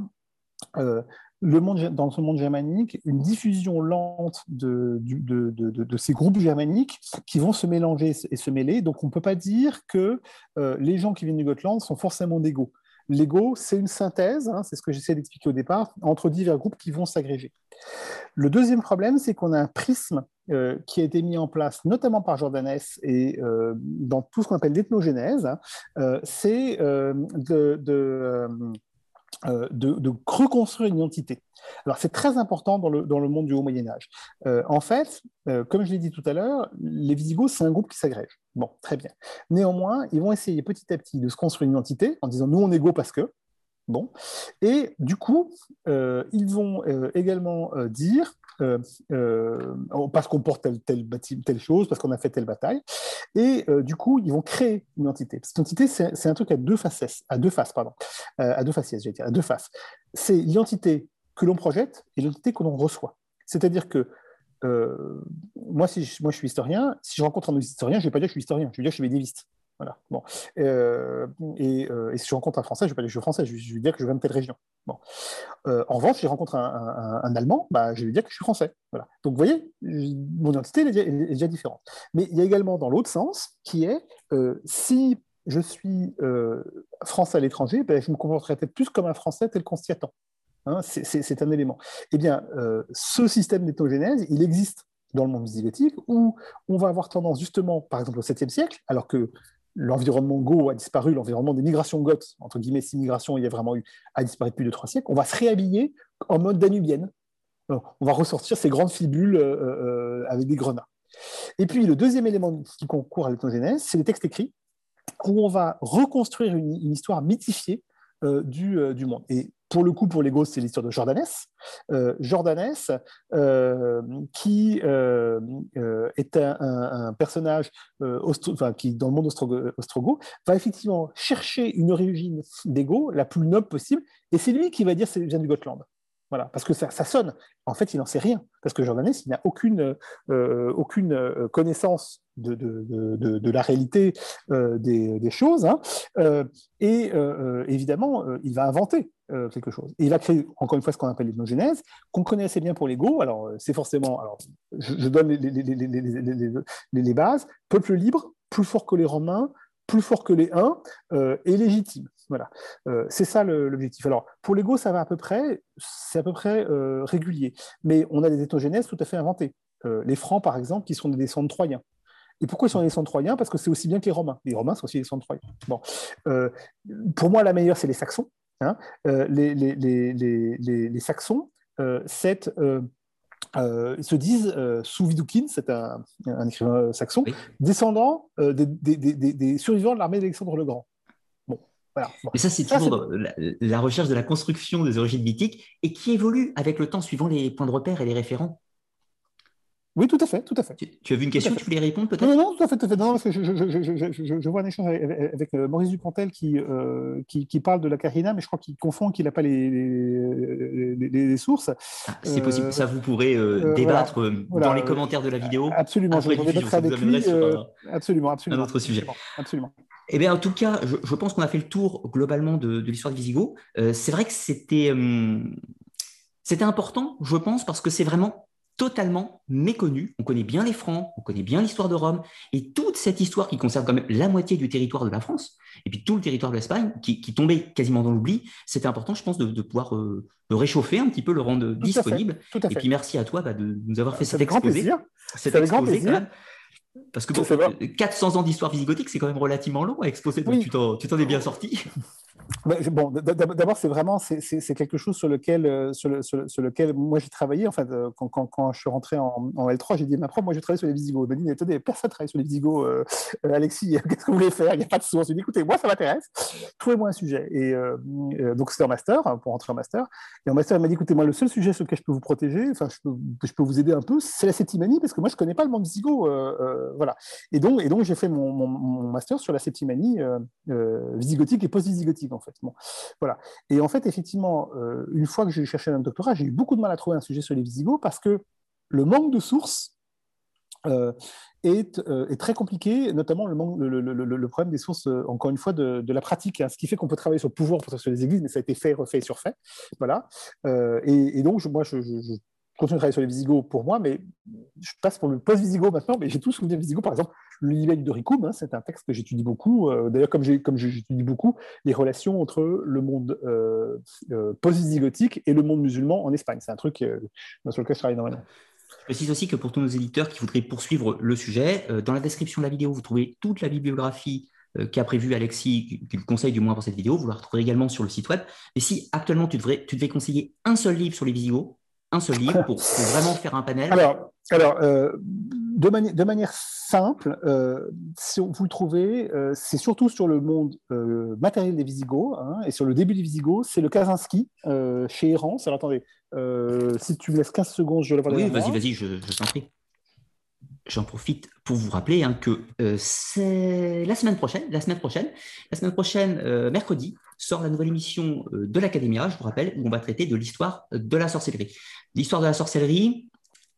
le monde, dans ce monde germanique une diffusion lente de, de, ces groupes germaniques qui vont se mélanger et se mêler. Donc on ne peut pas dire que euh, les gens qui viennent du Gotland sont forcément d'égaux. L'ego, c'est une synthèse, hein, c'est ce que j'essaie d'expliquer au départ, entre divers groupes qui vont s'agréger. Le deuxième problème, c'est qu'on a un prisme euh, qui a été mis en place notamment par Jordanès et euh, dans tout ce qu'on appelle l'ethnogénèse, hein, c'est de euh, de, reconstruire une identité. Alors c'est très important dans le, dans le, monde du Haut Moyen Âge. Euh, en fait, euh, comme je l'ai dit tout à l'heure, les Visigoths, c'est un groupe qui s'agrège. Bon, très bien. Néanmoins, ils vont essayer petit à petit de se construire une identité en disant nous on est go parce que. Bon. Et du coup, ils vont également dire euh, euh, parce qu'on porte telle, telle, chose, parce qu'on a fait telle bataille. Et euh, du coup, ils vont créer une entité. Cette entité, c'est un truc à deux faces, à deux faces, pardon, à deux faciès, je dire, à deux faces. C'est l'identité que l'on projette et l'identité que l'on reçoit. C'est-à-dire que moi, si je, moi, je suis historien, si je rencontre un historien, je ne vais pas dire que je suis historien, je vais dire que je suis médiéviste. Voilà. Bon. Euh, euh, et, si je rencontre un Français, je ne vais pas dire que je suis français, je vais, lui dire que je viens de telle région. Bon. Euh, en revanche, si je rencontre un, Allemand, bah, je vais lui dire que je suis français. Voilà. Donc, vous voyez, mon identité est, déjà différente. Mais il y a également dans l'autre sens, qui est si je suis français à l'étranger, ben, je me comporterai peut-être plus comme un Français tel qu'on s'y attend. Hein, c'est un élément. Eh bien, ce système d'éthogénèse, il existe dans le monde visigothique, où on va avoir tendance justement, par exemple au 7e siècle, alors que l'environnement Go a disparu, l'environnement des migrations goths, entre guillemets, six migrations, il y a vraiment eu, a disparu depuis deux, trois siècles, on va se réhabiller en mode danubienne. On va ressortir ces grandes fibules euh, euh, avec des grenats. Et puis, le deuxième élément qui concourt à l'ethnogenèse, c'est les textes écrits, où on va reconstruire une, histoire mythifiée euh, du, du, monde. Et pour le coup, pour les c'est l'histoire de Jordanès. Euh, Jordanès, euh, qui euh, est un, personnage qui, dans le monde ostrogoth, va effectivement chercher une origine d'ego la plus noble possible, et c'est lui qui va dire c'est vient du Gotland. Parce que ça, sonne. En fait, il n'en sait rien, parce que Jordanès, il n'a aucune, aucune connaissance de, de, de, la réalité des, des, choses, hein. et évidemment, il va inventer euh, quelque chose. Et il a créé, encore une fois, ce qu'on appelle l'ethnogénèse, qu'on connaît assez bien pour l'ego. Alors, euh, c'est forcément. Alors, je, donne les, les, les, bases. Peuple libre, plus fort que les Romains, plus fort que les Huns, euh, et légitime. Voilà. c'est ça l'objectif. Alors, pour l'ego, ça va à peu près, c'est à peu près régulier. Mais on a des ethnogénèses tout à fait inventées. les Francs, par exemple, qui sont des descendants de Troyens. Et pourquoi ils sont des descendants de Troyens? Parce que c'est aussi bien que les Romains. Les Romains sont aussi des descendants de Troyens. Bon. pour moi, la meilleure, c'est les Saxons. Hein, euh, les, Saxons euh, euh, se disent, sous Vidoukin, c'est un, un, écrivain saxon, descendant des, des, des, survivants de l'armée d'Alexandre le Grand. Bon, voilà. Mais ça, c'est toujours la, recherche de la construction des origines mythiques et qui évolue avec le temps suivant les points de repère et les référents. Oui, tout à fait, tout à fait. Tu, as vu une question, tu voulais répondre peut-être non, non, tout à fait, tout à fait. Non, parce que je, je, je, vois un échange avec, euh, Maurice Dupontel qui, euh, qui, qui, parle de la Carina, mais je crois qu'il confond, qu'il n'a pas les, les, les, sources. Ah, c'est possible, ça vous pourrez euh, débattre dans les commentaires de la vidéo. Absolument, je débattrai avec lui. Sur, absolument, absolument. Un autre sujet. Absolument. Eh bien, en tout cas, je, pense qu'on a fait le tour globalement de, de l'histoire de Visigoth. c'est vrai que c'était c'était important, je pense, parce que c'est vraiment totalement méconnu. On connaît bien les Francs, on connaît bien l'histoire de Rome, et toute cette histoire qui concerne quand même la moitié du territoire de la France, et puis tout le territoire de l'Espagne, qui, tombait quasiment dans l'oubli, c'était important, je pense, de, pouvoir euh, réchauffer un petit peu, le rendre disponible. et puis merci à toi bah, de nous avoir fait cet exposé. Cet exposé, quand même. Parce que 400 ans d'histoire visigothique, c'est quand même relativement long à exposer, donc tu t'en es bien sorti. bon, d'abord, c'est vraiment c'est quelque chose sur lequel, euh, sur, le, sur, lequel moi j'ai travaillé. En fait, euh, quand, quand, quand, je suis rentré en, L3, j'ai dit à ma prof, moi j'ai travaillé sur les visigoths. Elle m'a dit, attendez, personne ne travaille sur les visigoths. Euh, Alexis, qu'est-ce que vous voulez faire? Il n'y a pas de source. J'ai dit, écoutez, moi ça m'intéresse. Trouvez-moi un sujet. Et donc c'était en master, hein, pour rentrer en master. Et en master, elle m'a dit, écoutez, moi le seul sujet sur lequel je peux vous protéger, enfin je peux, je peux vous aider un peu, c'est la septimanie, parce que moi je ne connais pas le monde visigoth. Voilà. Et donc, j'ai fait mon, master sur la septimanie visigothique et post-visigothique en fait. Voilà. Et en fait, effectivement, euh, une fois que j'ai cherché un doctorat, j'ai eu beaucoup de mal à trouver un sujet sur les Visigoths parce que le manque de sources euh, est, euh, très compliqué, notamment le, problème des sources, encore une fois, de, la pratique, hein, ce qui fait qu'on peut travailler sur le pouvoir sur les églises, mais ça a été fait, refait, surfait. Voilà. Et, donc, moi, je, continue de travailler sur les Visigoths pour moi, mais je passe pour le post-Visigoth maintenant, mais j'ai tout souvenir Visigoth, par exemple, le Libelle de Ricum, hein, c'est un texte que j'étudie beaucoup. Euh, d'ailleurs, comme j'étudie beaucoup les relations entre le monde euh, euh, post-visigotique et le monde musulman en Espagne. C'est un truc sur lequel je travaille énormément. Je précise aussi que pour tous nos éditeurs qui voudraient poursuivre le sujet, dans la description de la vidéo, vous trouvez toute la bibliographie qu'a prévu Alexis, qu'il conseille du moins pour cette vidéo. Vous la retrouverez également sur le site web. Et si actuellement tu, devrais, tu devais conseiller un seul livre sur les Visigoths, un seul livre pour, vraiment faire un panel Alors, alors de, de, manière simple, euh, si vous le trouvez, euh, c'est surtout sur le monde euh, matériel des Visigoths hein, et sur le début des Visigoths, c'est le Kazinski chez Errance. Alors attendez, si tu me laisses 15 secondes, je le vois. Oui, vas-y, vas-y, je, je t'en prie. J'en profite pour vous rappeler hein, que c'est la semaine prochaine, la semaine prochaine, la semaine prochaine, mercredi, sort la nouvelle émission de l'Académia, je vous rappelle, où on va traiter de l'histoire de la sorcellerie. L'histoire de la sorcellerie,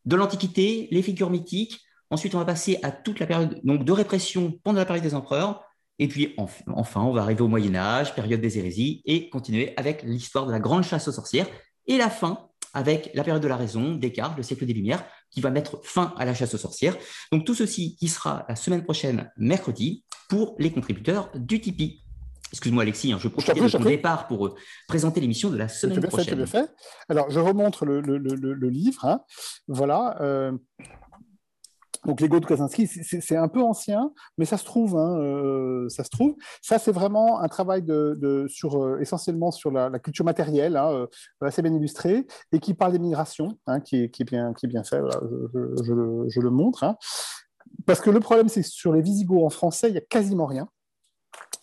de l'Antiquité, les figures mythiques, Ensuite, on va passer à toute la période de répression pendant la période des empereurs. Et puis enfin, on va arriver au Moyen Âge, période des hérésies, et continuer avec l'histoire de la grande chasse aux sorcières. Et la fin avec la période de la raison, Descartes, le siècle des Lumières, qui va mettre fin à la chasse aux sorcières. Donc tout ceci qui sera la semaine prochaine, mercredi, pour les contributeurs du Tipeee. Excuse-moi Alexis, hein, je profite de ton départ pour euh, présenter l'émission de la semaine prochaine. Fait, Alors je remontre le, livre. Hein. Voilà. Euh, donc l'ego de Kaczynski, c'est un peu ancien, mais ça se trouve, hein, euh, ça se trouve. Ça, c'est vraiment un travail de, sur, euh, essentiellement sur la, culture matérielle, hein, euh, assez bien illustré, et qui parle des migrations, hein, qui, est, bien, qui est bien fait. je, le, montre. Parce que le problème, c'est que sur les Visigoths en français, il n'y a quasiment rien.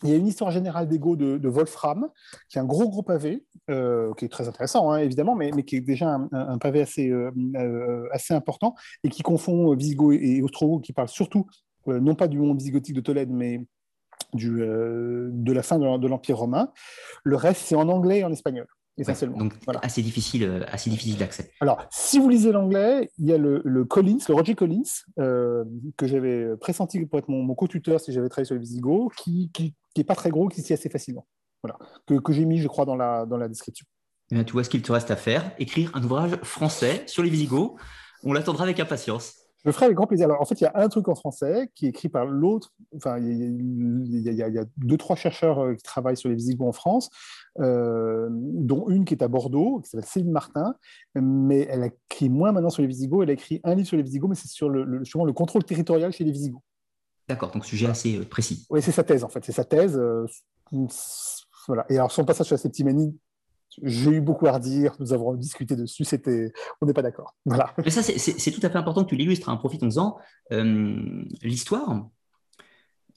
Il y a une histoire générale d'ego de, Wolfram, qui est un gros, gros pavé, euh, qui est très intéressant, hein, évidemment, mais, qui est déjà un, pavé assez, euh, euh, assez important et qui confond Visigoth et Ostrogoth, qui parlent surtout, non pas du monde visigothique de Tolède, mais du, de la fin de l'Empire romain. Le reste, c'est en anglais et en espagnol essentiellement. donc assez difficile, assez difficile d'accès. Alors, si vous lisez l'anglais, il y a le, Collins, le Roger Collins, que j'avais pressenti pour être mon, mon co-tuteur si j'avais travaillé sur le Visigoth, qui, qui, qui n'est pas très gros, qui s'y assez facilement. Voilà. Que, que j'ai mis, je crois, dans la, dans la description. Eh tu vois ce qu'il te reste à faire écrire un ouvrage français sur les Visigoths. On l'attendra avec impatience. Je ferai avec grand plaisir. Alors, en fait, il y a un truc en français qui est écrit par l'autre. Enfin, il y, a, deux, trois chercheurs euh, qui travaillent sur les Visigoths en France, euh, dont une qui est à Bordeaux, qui s'appelle Céline Martin, mais elle écrit moins maintenant sur les Visigoths. Elle a écrit un livre sur les Visigoths, mais c'est sur le, le, le contrôle territorial chez les Visigoths. D'accord, donc sujet assez euh, précis. Oui, c'est sa thèse en fait, c'est sa thèse. Euh, voilà. Et alors son passage sur la septimanie, j'ai eu beaucoup à redire, nous avons discuté dessus, c'était, on n'est pas d'accord. Voilà. Mais ça, c'est tout à fait important que tu l'illustres. Hein. Profitons-en. Euh, l'histoire,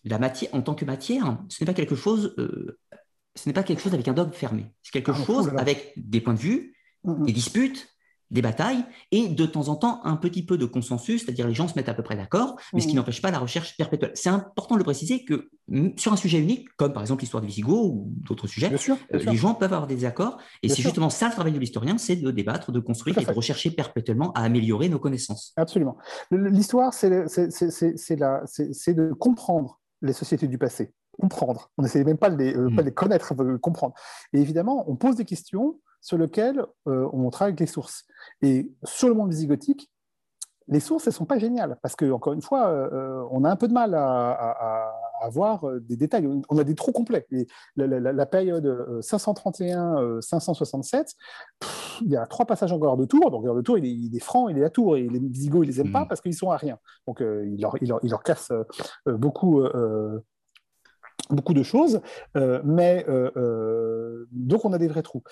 la matière, en tant que matière, ce n'est pas quelque chose, ce n'est pas quelque chose avec un dogme fermé. C'est quelque ah, chose avec des points de vue, des disputes, des batailles et de temps en temps un petit peu de consensus, c'est-à-dire les gens se mettent à peu près d'accord, mais ce qui mmh. n'empêche pas la recherche perpétuelle. C'est important de le préciser que sur un sujet unique, comme par exemple l'histoire des Visigoths ou d'autres sujets, euh, les gens peuvent avoir des accords et c'est justement ça le travail de l'historien, c'est de débattre, de construire et de rechercher perpétuellement à améliorer nos connaissances. Absolument. L'histoire, c'est de comprendre les sociétés du passé comprendre. On n'essaie même pas de les, euh, pas mmh. de les connaître, de les comprendre. Et évidemment, on pose des questions sur lequel euh, on travaille avec les sources. Et sur le monde visigothique, les sources, elles ne sont pas géniales, parce que, encore une fois, euh, on a un peu de mal à, avoir des détails. On a des trous complets. Et la, période 531-567, il y a trois passages en guerre de Tours. Donc, guerre de Tours, il est, franc, il est à Tours, et les Visigoths, ils les aiment pas mm. parce qu'ils sont à rien. Donc, il, leur, il, leur, casse beaucoup beaucoup de choses, euh, mais euh, euh, donc on a des vrais trous.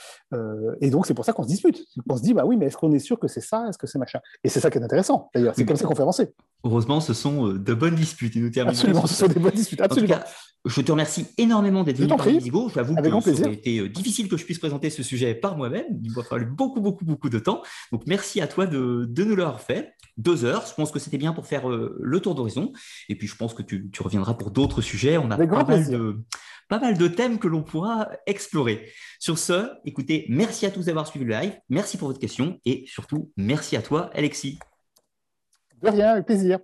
et donc c'est pour ça qu'on se dispute. On se dit, bah oui, mais est-ce qu'on est sûr que c'est ça? Est-ce que c'est machin? Et c'est ça qui est intéressant, d'ailleurs. C'est comme ça qu'on fait avancer. Heureusement, ce sont de bonnes disputes. nous absolument, ce sont des bonnes disputes, absolument. je te remercie énormément d'être venu parmi Visigo. J'avoue que ça a été difficile que je puisse présenter ce sujet par moi-même. Il m'a fallu beaucoup, beaucoup, beaucoup de temps. Donc merci à toi de, de nous l'avoir fait. Deux heures, je pense que c'était bien pour faire le tour d'horizon. Et puis je pense que tu, tu reviendras pour d'autres sujets. On a pas mal pas mal de thèmes que l'on pourra explorer. Sur ce, écoutez, merci à tous d'avoir suivi le live, merci pour votre question et surtout, merci à toi, Alexis. De rien, avec plaisir.